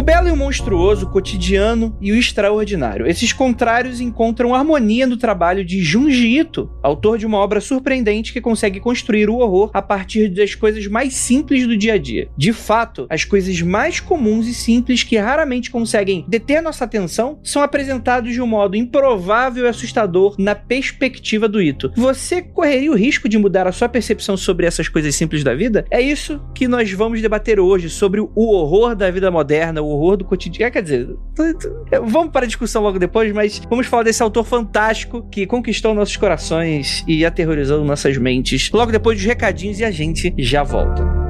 O belo e o monstruoso, o cotidiano e o extraordinário. Esses contrários encontram harmonia no trabalho de Junji Ito, autor de uma obra surpreendente que consegue construir o horror a partir das coisas mais simples do dia a dia. De fato, as coisas mais comuns e simples que raramente conseguem deter nossa atenção são apresentados de um modo improvável e assustador na perspectiva do Ito. Você correria o risco de mudar a sua percepção sobre essas coisas simples da vida? É isso que nós vamos debater hoje sobre o horror da vida moderna, o horror do cotidiano. Quer dizer, vamos para a discussão logo depois, mas vamos falar desse autor fantástico que conquistou nossos corações e aterrorizou nossas mentes. Logo depois dos recadinhos e a gente já volta.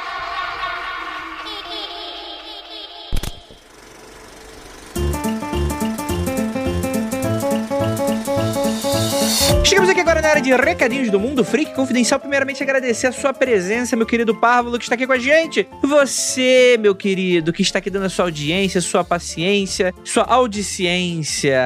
Chegamos aqui agora na área de recadinhos do Mundo Freak Confidencial. Primeiramente, agradecer a sua presença, meu querido Párvulo, que está aqui com a gente. Você, meu querido, que está aqui dando a sua audiência, sua paciência, sua audiciência,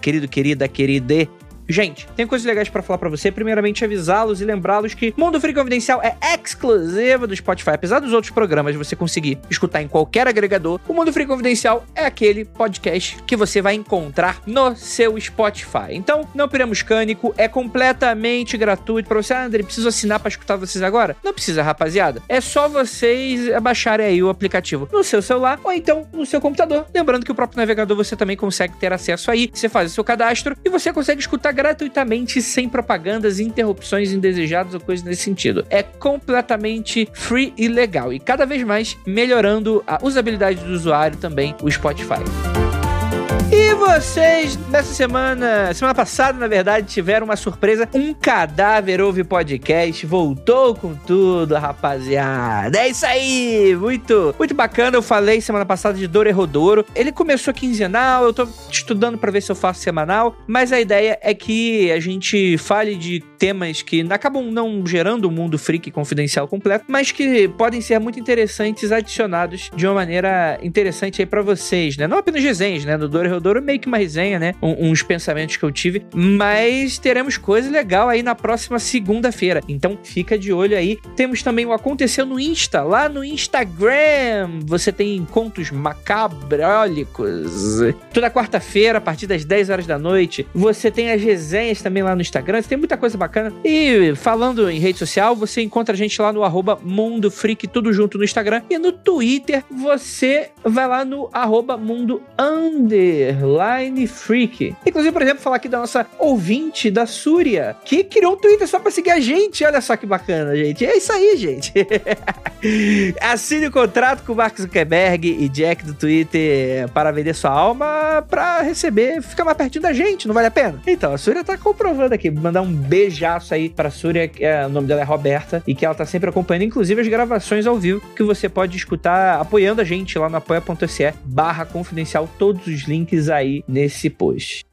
querido, querida, querida. Gente, tem coisas legais para falar para você. Primeiramente, avisá-los e lembrá-los que Mundo Free Confidencial é exclusivo do Spotify. Apesar dos outros programas você conseguir escutar em qualquer agregador, o Mundo Free Confidencial é aquele podcast que você vai encontrar no seu Spotify. Então, não piramos cânico, é completamente gratuito para você. Ah, André, preciso assinar para escutar vocês agora? Não precisa, rapaziada. É só vocês baixarem aí o aplicativo no seu celular ou então no seu computador. Lembrando que o próprio navegador você também consegue ter acesso aí. Você faz o seu cadastro e você consegue escutar gratuitamente, sem propagandas, interrupções indesejadas ou coisas nesse sentido. É completamente free e legal. E cada vez mais melhorando a usabilidade do usuário também, o Spotify. E vocês, nessa semana, semana passada, na verdade, tiveram uma surpresa. Um cadáver ouve podcast, voltou com tudo, rapaziada. É isso aí, muito, muito bacana. Eu falei semana passada de Doro Rodoro. Ele começou quinzenal, eu tô estudando para ver se eu faço semanal, mas a ideia é que a gente fale de temas que acabam não gerando o um mundo freak confidencial completo, mas que podem ser muito interessantes adicionados de uma maneira interessante aí para vocês, né? Não apenas resenhas, né? No Doro Rodoro meio que uma resenha, né? Um, uns pensamentos que eu tive, mas teremos coisa legal aí na próxima segunda-feira. Então fica de olho aí. Temos também o Aconteceu no Insta, lá no Instagram. Você tem contos macabrólicos. Toda quarta-feira, a partir das 10 horas da noite. Você tem as resenhas também lá no Instagram. Você tem muita coisa bacana. E falando em rede social, você encontra a gente lá no arroba Mundo Freak, tudo junto no Instagram. E no Twitter, você vai lá no arroba Mundo Underline Freak. Inclusive, por exemplo, falar aqui da nossa ouvinte, da Súria, que criou um Twitter só pra seguir a gente. Olha só que bacana, gente. É isso aí, gente. Assine o contrato com o Mark Zuckerberg e Jack do Twitter para vender sua alma pra receber, ficar mais pertinho da gente, não vale a pena? Então, a Súria tá comprovando aqui. Mandar um beijaço aí pra Súria, que é, o nome dela é Roberta, e que ela tá sempre acompanhando, inclusive, as gravações ao vivo que você pode escutar apoiando a gente lá no apoia.se barra confidencial. Todos os links aí nesse post.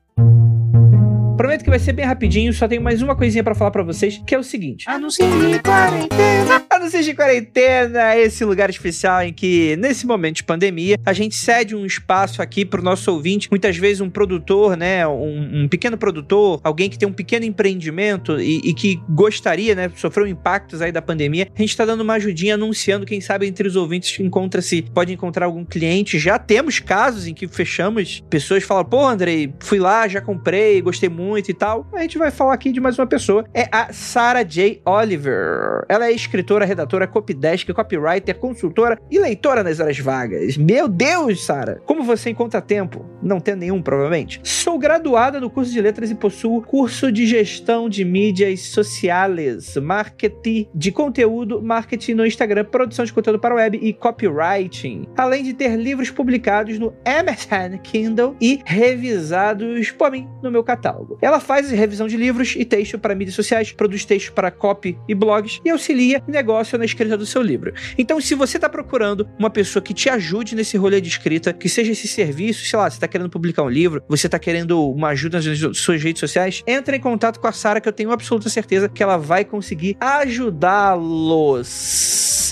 Prometo que vai ser bem rapidinho, só tenho mais uma coisinha para falar para vocês, que é o seguinte. Anúncio de quarentena. Anúncio de quarentena, esse lugar especial em que, nesse momento de pandemia, a gente cede um espaço aqui pro nosso ouvinte, muitas vezes um produtor, né, um, um pequeno produtor, alguém que tem um pequeno empreendimento e, e, que gostaria, né, sofreu impactos aí da pandemia, a gente tá dando uma ajudinha anunciando, quem sabe entre os ouvintes encontra-se, pode encontrar algum cliente, já temos casos em que fechamos, pessoas falam, pô, Andrei, fui lá, já comprei, gostei muito, muito e tal, a gente vai falar aqui de mais uma pessoa. É a Sarah J. Oliver. Ela é escritora, redatora copydesk, copywriter, consultora e leitora nas horas vagas. Meu Deus, Sara! Como você encontra tempo? Não tem nenhum, provavelmente. Sou graduada no curso de letras e possuo curso de gestão de mídias sociais, marketing de conteúdo, marketing no Instagram, produção de conteúdo para web e copywriting. Além de ter livros publicados no Amazon Kindle e revisados por mim no meu catálogo. Ela faz revisão de livros e texto para mídias sociais, produz texto para copy e blogs e auxilia negócio na escrita do seu livro. Então, se você está procurando uma pessoa que te ajude nesse rolê de escrita, que seja esse serviço, sei lá, você está querendo publicar um livro, você está querendo uma ajuda nas suas redes sociais, entre em contato com a Sara que eu tenho absoluta certeza que ela vai conseguir ajudá-los.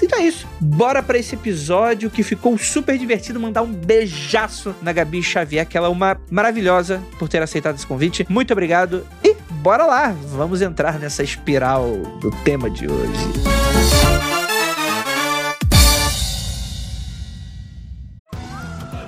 Então é isso. Bora para esse episódio que ficou super divertido. Mandar um beijaço na Gabi Xavier, que ela é uma maravilhosa por ter aceitado esse convite. Muito obrigado e bora lá. Vamos entrar nessa espiral do tema de hoje.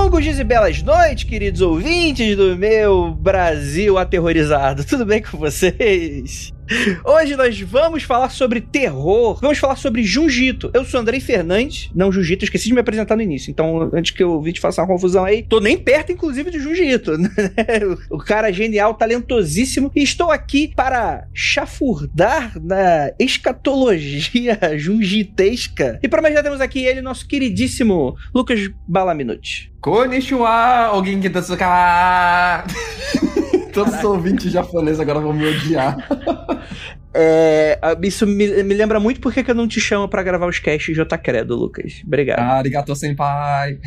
Longos dias e belas noites, queridos ouvintes do meu Brasil aterrorizado. Tudo bem com vocês? Hoje nós vamos falar sobre terror, vamos falar sobre Jujito. Eu sou Andrei Fernandes, não Jujito, esqueci de me apresentar no início, então antes que eu vi te façar uma confusão aí, tô nem perto, inclusive, de Jujito. Né? o cara genial, talentosíssimo, e estou aqui para chafurdar na escatologia jujitesca. E para mais já temos aqui ele, nosso queridíssimo Lucas Balaminuti. Konnichiwa, alguém que tá Todos os ouvintes japoneses agora vão me odiar. É, isso me, me, lembra muito porque que eu não te chamo para gravar os casts J Credo, Lucas. Obrigado. Arigato, senpai.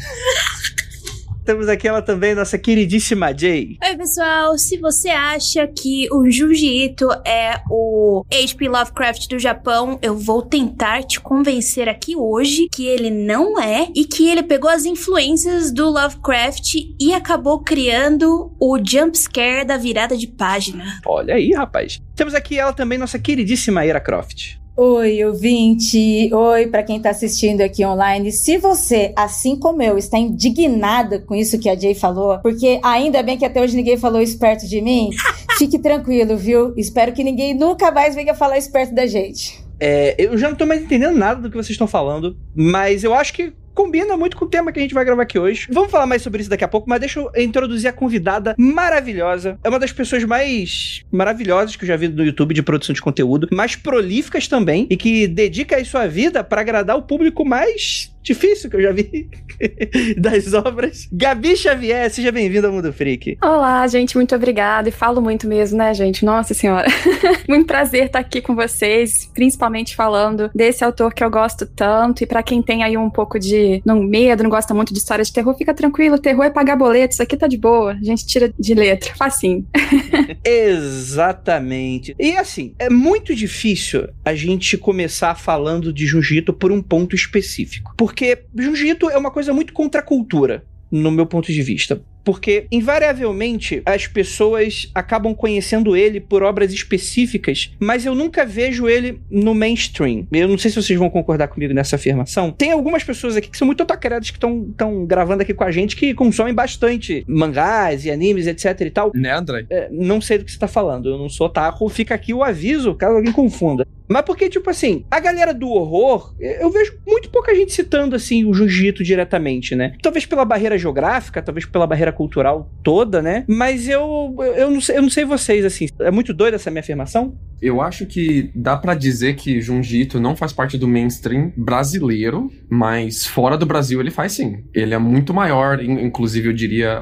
Temos aqui ela também, nossa queridíssima Jay. Oi, pessoal. Se você acha que o Jiu-Jitsu é o H.P. Lovecraft do Japão, eu vou tentar te convencer aqui hoje que ele não é e que ele pegou as influências do Lovecraft e acabou criando o jump scare da virada de página. Olha aí, rapaz. Temos aqui ela também, nossa queridíssima Era Croft. Oi, ouvinte! Oi, para quem está assistindo aqui online. Se você, assim como eu, está indignada com isso que a Jay falou, porque ainda bem que até hoje ninguém falou isso perto de mim, fique tranquilo, viu? Espero que ninguém nunca mais venha falar isso perto da gente. É, eu já não tô mais entendendo nada do que vocês estão falando, mas eu acho que combina muito com o tema que a gente vai gravar aqui hoje. Vamos falar mais sobre isso daqui a pouco, mas deixa eu introduzir a convidada maravilhosa. É uma das pessoas mais maravilhosas que eu já vi no YouTube de produção de conteúdo, mais prolíficas também, e que dedica aí sua vida para agradar o público mais difícil que eu já vi das obras. Gabi Xavier, seja bem-vinda ao Mundo Freak. Olá, gente, muito obrigada. E falo muito mesmo, né, gente? Nossa Senhora. muito prazer estar aqui com vocês, principalmente falando desse autor que eu gosto tanto. E para quem tem aí um pouco de não, medo, não gosta muito de história de terror, fica tranquilo. Terror é pagar boleto, isso aqui tá de boa. A gente tira de letra, facinho. Exatamente. E assim, é muito difícil a gente começar falando de jiu-jitsu por um ponto específico. Porque porque jiu-jitsu é uma coisa muito contra a cultura, no meu ponto de vista. Porque, invariavelmente, as pessoas acabam conhecendo ele por obras específicas, mas eu nunca vejo ele no mainstream. Eu não sei se vocês vão concordar comigo nessa afirmação. Tem algumas pessoas aqui que são muito otacredas que estão gravando aqui com a gente que consomem bastante mangás e animes, etc e tal. Né, André? É, não sei do que você tá falando. Eu não sou otaku. Fica aqui o aviso, caso alguém confunda. Mas porque, tipo assim, a galera do horror, eu vejo muito pouca gente citando, assim, o jiu-jitsu diretamente, né? Talvez pela barreira geográfica, talvez pela barreira cultural toda, né? Mas eu, eu, não, sei, eu não sei vocês, assim, é muito doida essa minha afirmação? Eu acho que dá pra dizer que Junji Ito não faz parte do mainstream brasileiro, mas fora do Brasil ele faz sim. Ele é muito maior, in- inclusive eu diria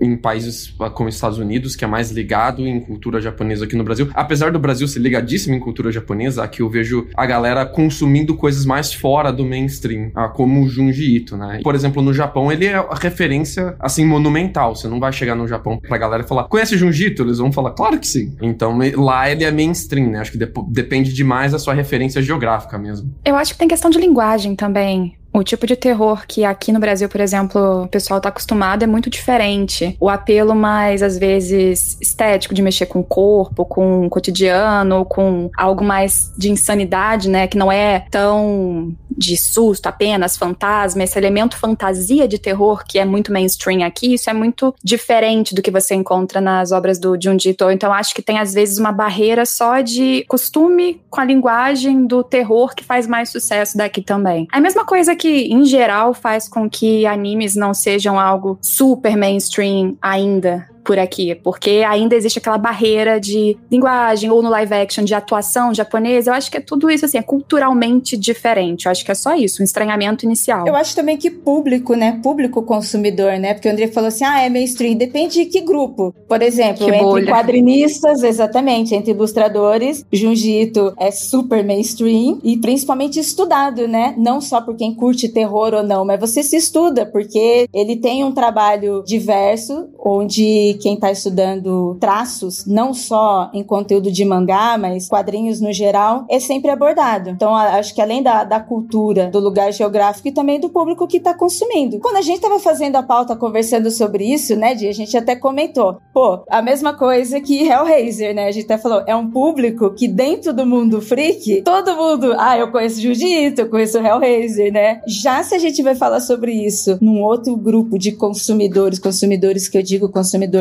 em países como Estados Unidos, que é mais ligado em cultura japonesa aqui no Brasil. Apesar do Brasil ser ligadíssimo em cultura japonesa, aqui eu vejo a galera consumindo coisas mais fora do mainstream, ah, como o Junji Ito, né? Por exemplo, no Japão ele é a referência assim monumental. Você não vai chegar no Japão pra galera falar: "Conhece Junji Ito?" Eles vão falar: "Claro que sim". Então lá ele é mainstream, né? Acho que depende demais da sua referência geográfica mesmo. Eu acho que tem questão de linguagem também. O tipo de terror que aqui no Brasil, por exemplo, o pessoal tá acostumado é muito diferente. O apelo mais, às vezes, estético de mexer com o corpo, com o cotidiano, com algo mais de insanidade, né? Que não é tão de susto apenas, fantasma, esse elemento fantasia de terror que é muito mainstream aqui, isso é muito diferente do que você encontra nas obras do Junji Ito. Então acho que tem às vezes uma barreira só de costume com a linguagem do terror que faz mais sucesso daqui também. A mesma coisa que em geral faz com que animes não sejam algo super mainstream ainda por aqui, porque ainda existe aquela barreira de linguagem ou no live action de atuação japonesa. Eu acho que é tudo isso assim, é culturalmente diferente. Eu acho que é só isso, um estranhamento inicial. Eu acho também que público, né? Público consumidor, né? Porque o André falou assim: ah, é mainstream. Depende de que grupo. Por exemplo, Que entre bolha. quadrinistas, exatamente, entre ilustradores, Junji Ito é super mainstream e principalmente estudado, né? Não só por quem curte terror ou não, mas você se estuda, porque ele tem um trabalho diverso, onde quem tá estudando traços, não só em conteúdo de mangá, mas quadrinhos no geral, é sempre abordado. Então, acho que além da, da cultura, do lugar geográfico e também do público que tá consumindo. Quando a gente tava fazendo a pauta conversando sobre isso, né, Di, a gente até comentou, pô, a mesma coisa que Hellraiser, né? A gente até falou, é um público que dentro do mundo freak, todo mundo, ah, eu conheço Jiu-Jitsu, eu conheço Hellraiser, né? Já se a gente vai falar sobre isso num outro grupo de consumidores, consumidores que eu digo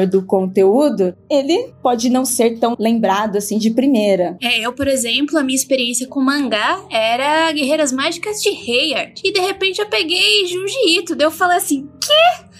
do conteúdo, ele pode não ser tão lembrado assim de primeira. É, eu, por exemplo, a minha experiência com mangá era Guerreiras Mágicas de Heiyard. E de repente eu peguei Junji Ito. Daí eu falei assim: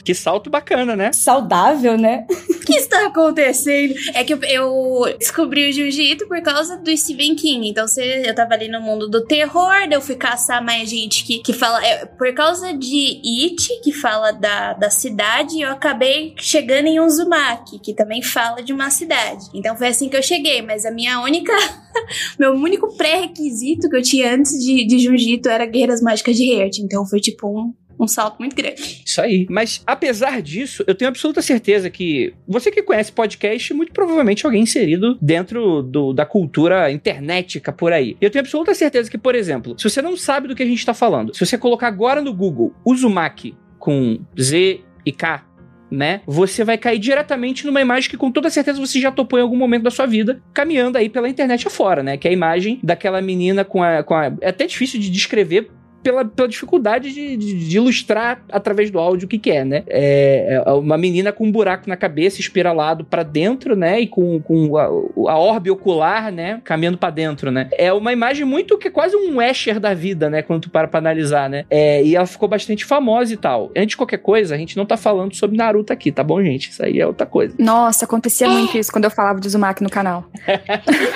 Que salto bacana, né? Saudável, né? o que está acontecendo? É que eu, eu descobri o Jiu-Jitsu por causa do Stephen King. Então, se eu tava ali no mundo do terror, daí eu fui caçar mais gente que, que fala. é, por causa de It, que fala da, da cidade, eu acabei chegando em Uzumaki, que também fala de uma cidade. Então foi assim que eu cheguei, mas a minha única. meu único pré-requisito que eu tinha antes de, de Jiu-Jitsu era Guerreiras Mágicas de Heart. Então foi tipo um. Um salto muito grande. Isso aí. Mas, apesar disso, eu tenho absoluta certeza que você que conhece podcast, muito provavelmente alguém inserido dentro do- da cultura internetica por aí. Eu tenho absoluta certeza que, por exemplo, se você não sabe do que a gente tá falando, se você colocar agora no Google Uzumaki com Z e K, né? Você vai cair diretamente numa imagem que com toda certeza você já topou em algum momento da sua vida, caminhando aí pela internet afora, né? Que é a imagem daquela menina com a. Com a é até difícil de descrever pela, pela dificuldade de, de- de ilustrar através do áudio o que, que é, né? É, é uma menina com um buraco na cabeça, espiralado pra dentro, né? E com, com a, a orbe ocular, né? Caminhando pra dentro, né? É uma imagem muito que é quase um Escher da vida, né? Quando tu para pra analisar, né? É, e ela ficou bastante famosa e tal. Antes de qualquer coisa, a gente não tá falando sobre Naruto aqui, tá bom, gente? Isso aí é outra coisa. Nossa, acontecia muito isso quando eu falava de Uzumaki no canal.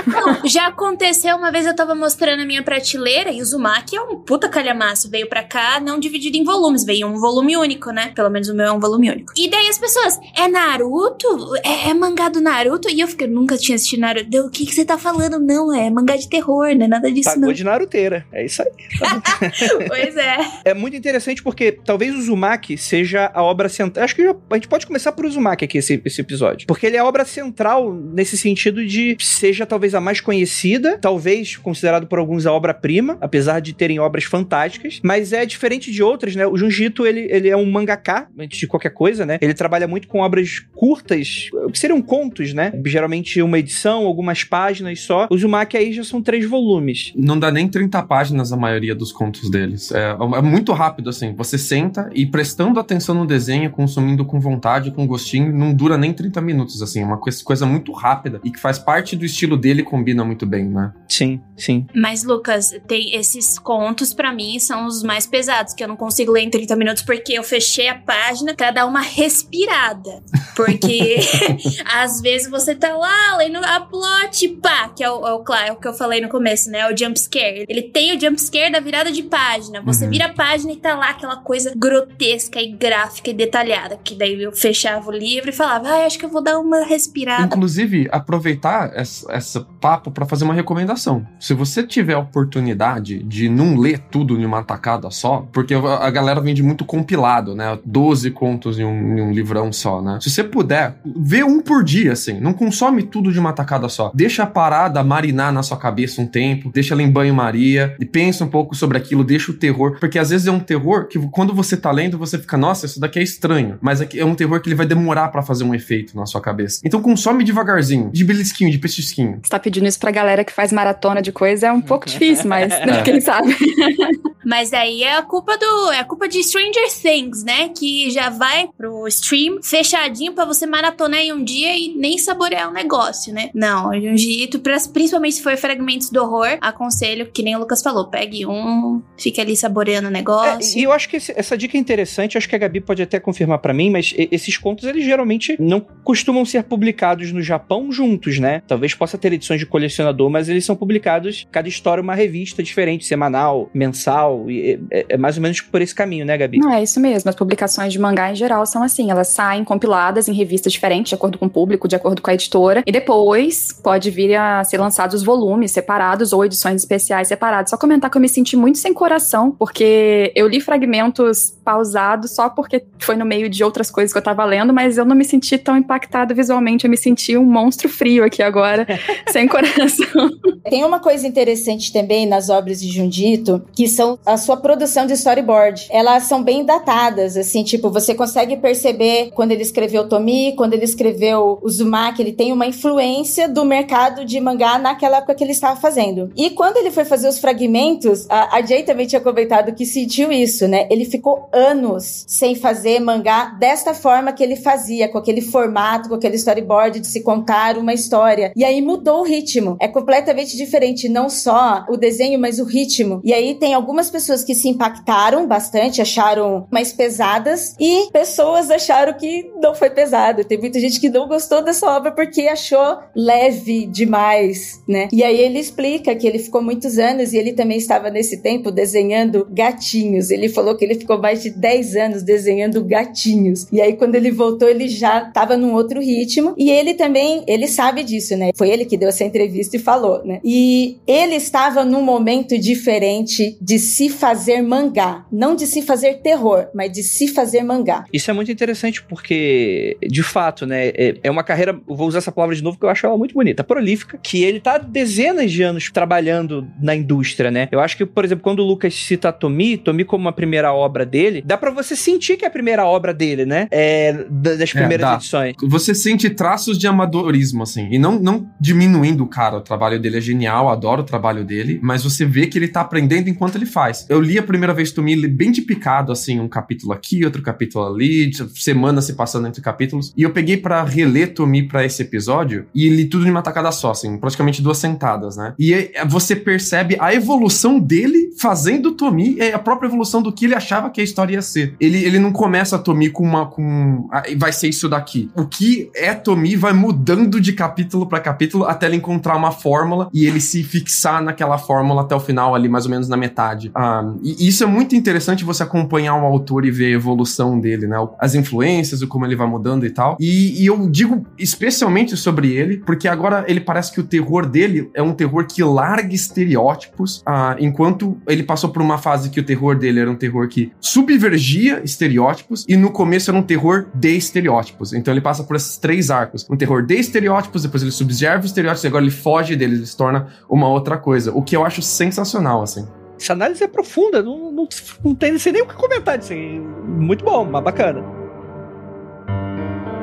Não, já aconteceu uma vez eu tava mostrando a minha prateleira e o Uzumaki é um puta calhamaço. Veio pra cá não dividido em volumes, veio um volume único, né? Pelo menos o meu é um volume único. E daí as pessoas, é Naruto? É, é mangá do Naruto? E eu fiquei, nunca tinha assistido Naruto. Deu, o que, que você tá falando? Não, é mangá de terror, não é nada disso, Pagou não. de Naruteira. É isso aí. pois é. É muito interessante porque talvez o Uzumaki seja a obra central. Acho que já- a gente pode começar por Uzumaki aqui, esse, esse episódio. Porque ele é a obra central nesse sentido de seja talvez a mais conhecida, talvez considerado por alguns a obra-prima, apesar de terem obras fantásticas. Mas é diferente de outras, né? O Junjito, ele, ele é um mangaká, antes de qualquer coisa, né? Ele trabalha muito com obras curtas, que seriam contos, né? Geralmente uma edição, algumas páginas só. O Uzumaki aí já são três volumes. Não dá nem 30 páginas a maioria dos contos deles. É, é muito rápido, assim. Você senta e prestando atenção no desenho, consumindo com vontade, com gostinho, não dura nem 30 minutos, assim. É uma coisa, coisa muito rápida e que faz parte do estilo dele e combina muito bem, né? Sim, sim. Mas, Lucas, tem esses contos, pra mim, são os mais pesados, que eu não consigo ler em 30 minutos porque eu fechei a página pra dar uma respirada. Porque às vezes você tá lá lendo a plot, pá, que é o, é o, é o que eu falei no começo, né? O jump scare. Ele tem o jump scare da virada de página. Você uhum. vira a página e tá lá aquela coisa grotesca e gráfica e detalhada. Que daí eu fechava o livro e falava, ah, acho que eu vou dar uma respirada. Inclusive, aproveitar esse, esse papo para fazer uma recomendação. Se você tiver a oportunidade de não ler tudo em uma tacada só, porque a galera vende muito compilado, né? 12 contos em um, em um livrão só, né? Se você puder, vê um por dia, assim. Não consome tudo de uma tacada só. Deixa a parada marinar na sua cabeça um tempo, deixa ela em banho-maria e pensa um pouco sobre aquilo, deixa o terror, porque às vezes é um terror que quando você tá lendo, você fica, nossa, isso daqui é estranho, mas é um terror que ele vai demorar para fazer um efeito na sua cabeça. Então consome devagarzinho, de belisquinho, de pechisquinho. Você tá pedindo isso pra galera que faz maratona de coisa, é um pouco difícil, mas né, quem sabe. Mas aí é a culpa do. É a culpa de Stranger Things, né? Que já vai pro stream fechadinho para você maratonar em um dia e nem saborear o negócio, né? Não, Junjito, principalmente se for fragmentos do horror, aconselho, que nem o Lucas falou, pegue um, fique ali saboreando o negócio. É, e eu acho que esse, essa dica é interessante, acho que a Gabi pode até confirmar para mim, mas esses contos, eles geralmente não costumam ser publicados no Japão juntos, né? Talvez possa ter edições de colecionador, mas eles são publicados, cada história uma revista diferente, semanal, mensal, e é, é mais ou menos por esse caminho, né, Gabi? Não, é isso mesmo. As publicações de mangá em geral são assim, elas saem compiladas em revistas diferentes, de acordo com o público, de acordo com a editora, e depois pode vir a ser lançados volumes separados ou edições especiais separadas. Só comentar que eu me senti muito sem coração, porque eu li fragmentos pausados só porque foi no meio de outras coisas que eu tava lendo, mas eu não me senti tão impactada visualmente, eu me senti um monstro frio aqui agora, sem coração. Tem uma coisa interessante também nas obras de Jundito, que são a sua produção de storyboard. Elas são bem datadas, assim, tipo, você consegue perceber quando ele escreveu Tomi, quando ele escreveu Uzumaki, ele tem uma influência do mercado de mangá naquela época que ele estava fazendo. E quando ele foi fazer os fragmentos, a, a Jay também tinha comentado que sentiu isso, né? Ele ficou anos sem fazer mangá desta forma que ele fazia, com aquele formato, com aquele storyboard de se contar uma história. E aí mudou o ritmo. É completamente diferente, não só o desenho, mas o ritmo. E aí tem algumas pessoas que se impactaram bastante, acharam mais pesadas, e pessoas acharam que não foi pesado. Tem muita gente que não gostou dessa obra porque achou leve demais, né? E aí ele explica que ele ficou muitos anos e ele também estava nesse tempo desenhando gatinhos. Ele falou que ele ficou mais de 10 anos desenhando gatinhos. E aí quando ele voltou, ele já estava num outro ritmo. E ele também, ele sabe disso, né? Foi ele que deu essa entrevista e falou, né? E ele estava num momento diferente de se fazer mangá. Não de se fazer terror, mas de se fazer mangá. Isso é muito interessante porque, de fato, né, é, é uma carreira, vou usar essa palavra de novo porque eu acho ela muito bonita, prolífica, que ele tá dezenas de anos trabalhando na indústria, né? Eu acho que, por exemplo, quando o Lucas cita Tomi, Tomi como uma primeira obra dele, dá para você sentir que é a primeira obra dele, né? É, das é, primeiras é, edições. Você sente traços de amadorismo, assim, e não, não diminuindo o cara, o trabalho dele é genial, adoro o trabalho dele, mas você vê que ele tá aprendendo enquanto ele faz. Eu li a primeira vez Tomi bem de picado, assim, um capítulo aqui, outro capítulo ali, semanas se passando entre capítulos, e eu peguei para reler Tomi para esse episódio e li tudo em uma tacada só, assim, praticamente duas sentadas, né? E é, você percebe a evolução dele fazendo Tomi, é a própria evolução do que ele achava que a história ia ser. Ele, ele não começa a Tomi com uma. com. Ah, vai ser isso daqui. O que é Tomi vai mudando de capítulo para capítulo até ele encontrar uma fórmula e ele se fixar naquela fórmula até o final, ali, mais ou menos na metade. Ah, e isso é muito interessante você acompanhar um autor e ver a evolução dele, né? As influências, o como ele vai mudando e tal. E, e eu digo especialmente sobre ele, porque agora ele parece que o terror dele é um terror que larga estereótipos, ah, enquanto ele passou por uma fase que o terror dele era um terror que subvergia estereótipos e no começo era um terror de estereótipos. Então ele passa por esses três arcos: um terror de estereótipos, depois ele subserva os estereótipos e agora ele foge deles, ele se torna uma outra coisa. O que eu acho sensacional, assim. Essa análise é profunda, não, não, não tem nem o que comentar disso aí. Muito bom, mas bacana.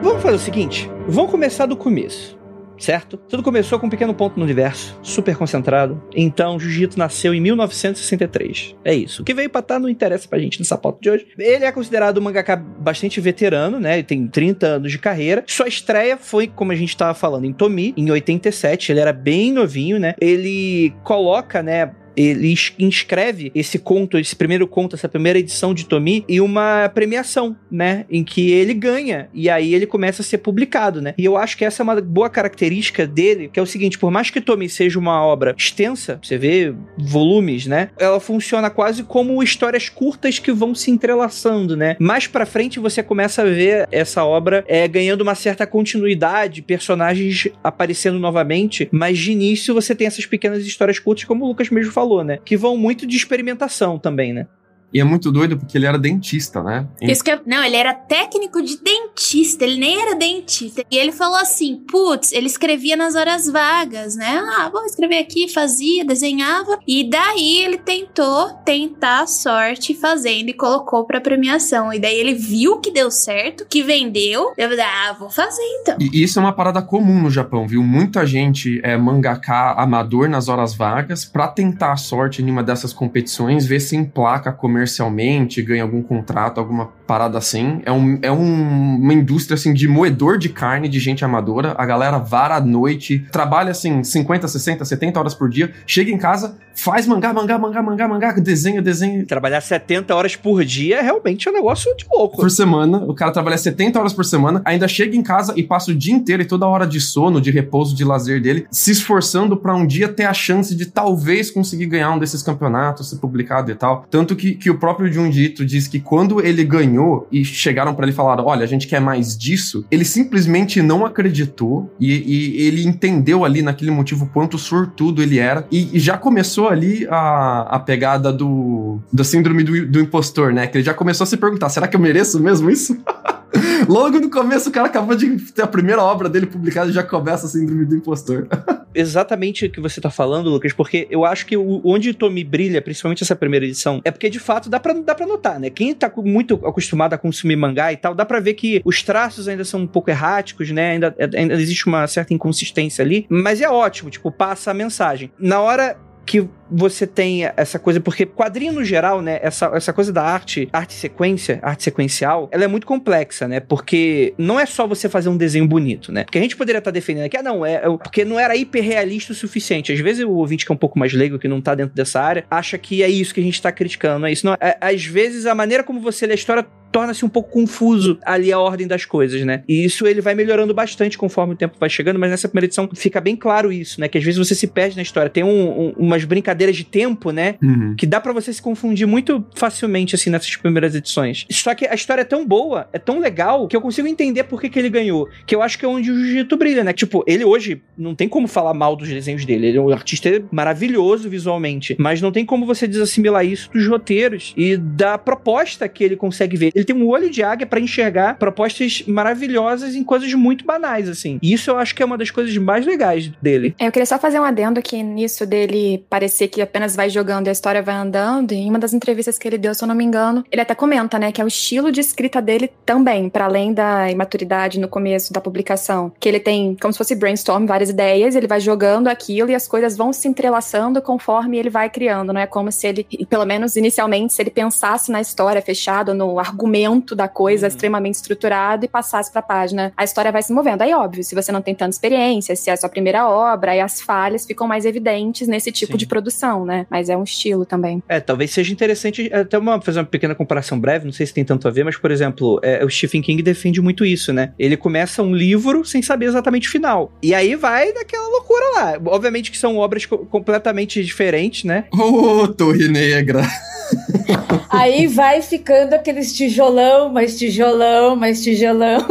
Vamos fazer o seguinte: vamos começar do começo certo? Tudo começou com um pequeno ponto no universo, super concentrado. Então, Jiu-Jitsu nasceu em 1963. É isso. O que veio pra estar tá não interessa pra gente nessa pauta de hoje. Ele é considerado um mangaka bastante veterano, né? Ele tem 30 anos de carreira. Sua estreia foi, como a gente tava falando, em Tomi, em 87. Ele era bem novinho, né? Ele coloca, né, Ele inscreve esse conto, esse primeiro conto, essa primeira edição de Tomi em uma premiação, né? Em que ele ganha. E aí ele começa a ser publicado, né? E eu acho que essa é uma boa característica dele, que é o seguinte: por mais que Tomi seja uma obra extensa, você vê volumes, né? Ela funciona quase como histórias curtas que vão se entrelaçando, né? Mais pra frente você começa a ver essa obra é, ganhando uma certa continuidade, personagens aparecendo novamente, mas de início você tem essas pequenas histórias curtas, como o Lucas mesmo falou, né? Que vão muito de experimentação também, né? E é muito doido porque ele era dentista, né? Isso que eu- não, ele era técnico de dentista, ele nem era dentista. E ele falou assim: putz, ele escrevia nas horas vagas, né? Ah, vou escrever aqui, fazia, desenhava. E daí ele tentou tentar a sorte fazendo e colocou pra premiação. E daí ele viu que deu certo, que vendeu. Eu falei, ah, vou fazer então. E isso é uma parada comum no Japão, viu? Muita gente é mangaka amador nas horas vagas pra tentar a sorte em uma dessas competições, ver se emplaca comercialmente, ganha algum contrato, alguma parada assim. É, um, é um- uma indústria assim de moedor de carne de gente amadora. A galera vara à noite, trabalha assim 50, 60, 70 horas por dia, chega em casa, faz mangá, mangá, mangá, mangá, mangá, desenha, desenha. Trabalhar 70 horas por dia é realmente um negócio de louco. Por semana, o cara trabalha 70 horas por semana, ainda chega em casa e passa o dia inteiro e toda hora de sono, de repouso, de lazer dele, se esforçando pra um dia ter a chance de talvez conseguir ganhar um desses campeonatos, ser publicado e tal. Tanto que, que o próprio Junji Ito diz que quando ele ganhou e chegaram pra ele e falaram: olha, a gente quer mais disso, ele simplesmente não acreditou e, e ele entendeu ali naquele motivo quanto sortudo ele era e, e já começou ali a, a pegada do, da síndrome do, do impostor, né? Que ele já começou a se perguntar: será que eu mereço mesmo isso? Logo no começo, o cara acabou de ter a primeira obra dele publicada e já começa a síndrome do impostor. exatamente o que você tá falando, Lucas, porque eu acho que o, onde Tommy brilha, principalmente essa primeira edição, é porque de fato dá pra, dá pra notar, né? Quem tá muito acostumado a consumir mangá e tal, dá pra ver que os traços ainda são um pouco erráticos, né? Ainda, ainda existe uma certa inconsistência ali, mas é ótimo, tipo, passa a mensagem. Na hora que você tem essa coisa, porque quadrinho no geral, né, essa, essa coisa da arte, arte sequência, arte sequencial, ela é muito complexa, né, porque não é só você fazer um desenho bonito, né, porque a gente poderia estar defendendo aqui, ah não, é, é porque não era hiperrealista o suficiente, às vezes o ouvinte que é um pouco mais leigo, que não tá dentro dessa área, acha que é isso que a gente tá criticando, é isso, não, é, às vezes a maneira como você lê a história torna-se um pouco confuso ali a ordem das coisas, né? E isso ele vai melhorando bastante conforme o tempo vai chegando, mas nessa primeira edição fica bem claro isso, né? Que às vezes você se perde na história. Tem um- um- umas brincadeiras de tempo, né? Que dá pra você se confundir muito facilmente, assim, nessas primeiras edições. Só que a história é tão boa, é tão legal, que eu consigo entender por que, que ele ganhou. Que eu acho que é onde o Jiu-Jitsu brilha, né? Tipo, ele hoje não tem como falar mal dos desenhos dele. Ele é um artista maravilhoso visualmente. Mas não tem como você desassimilar isso dos roteiros e da proposta que ele consegue ver. Ele tem um olho de águia pra enxergar propostas maravilhosas em coisas muito banais, assim. E isso eu acho que é uma das coisas mais legais dele. É, Eu queria só fazer um adendo aqui nisso dele parecer que apenas vai jogando e a história vai andando. E em uma das entrevistas que ele deu, se eu não me engano, ele até comenta, né, que é o estilo de escrita dele também, para além da imaturidade no começo da publicação, que ele tem como se fosse brainstorm, várias ideias, ele vai jogando aquilo e as coisas vão se entrelaçando conforme ele vai criando, não é como se ele, pelo menos inicialmente, se ele pensasse na história fechada, no argumento da coisa extremamente estruturado e passasse pra página, a história vai se movendo. Aí, óbvio, se você não tem tanta experiência, se é a sua primeira obra, aí as falhas ficam mais evidentes nesse tipo Sim. de produção, né? Mas é um estilo também. É, talvez seja interessante até uma, fazer uma pequena comparação breve, não sei se tem tanto a ver, mas, por exemplo, é, o Stephen King defende muito isso, né? Ele começa um livro sem saber exatamente o final. E aí vai daquela loucura lá. Obviamente que são obras co- completamente diferentes, né? Ô, Torre Negra. Aí vai ficando aqueles tijolão, mais tijolão, mais tijolão.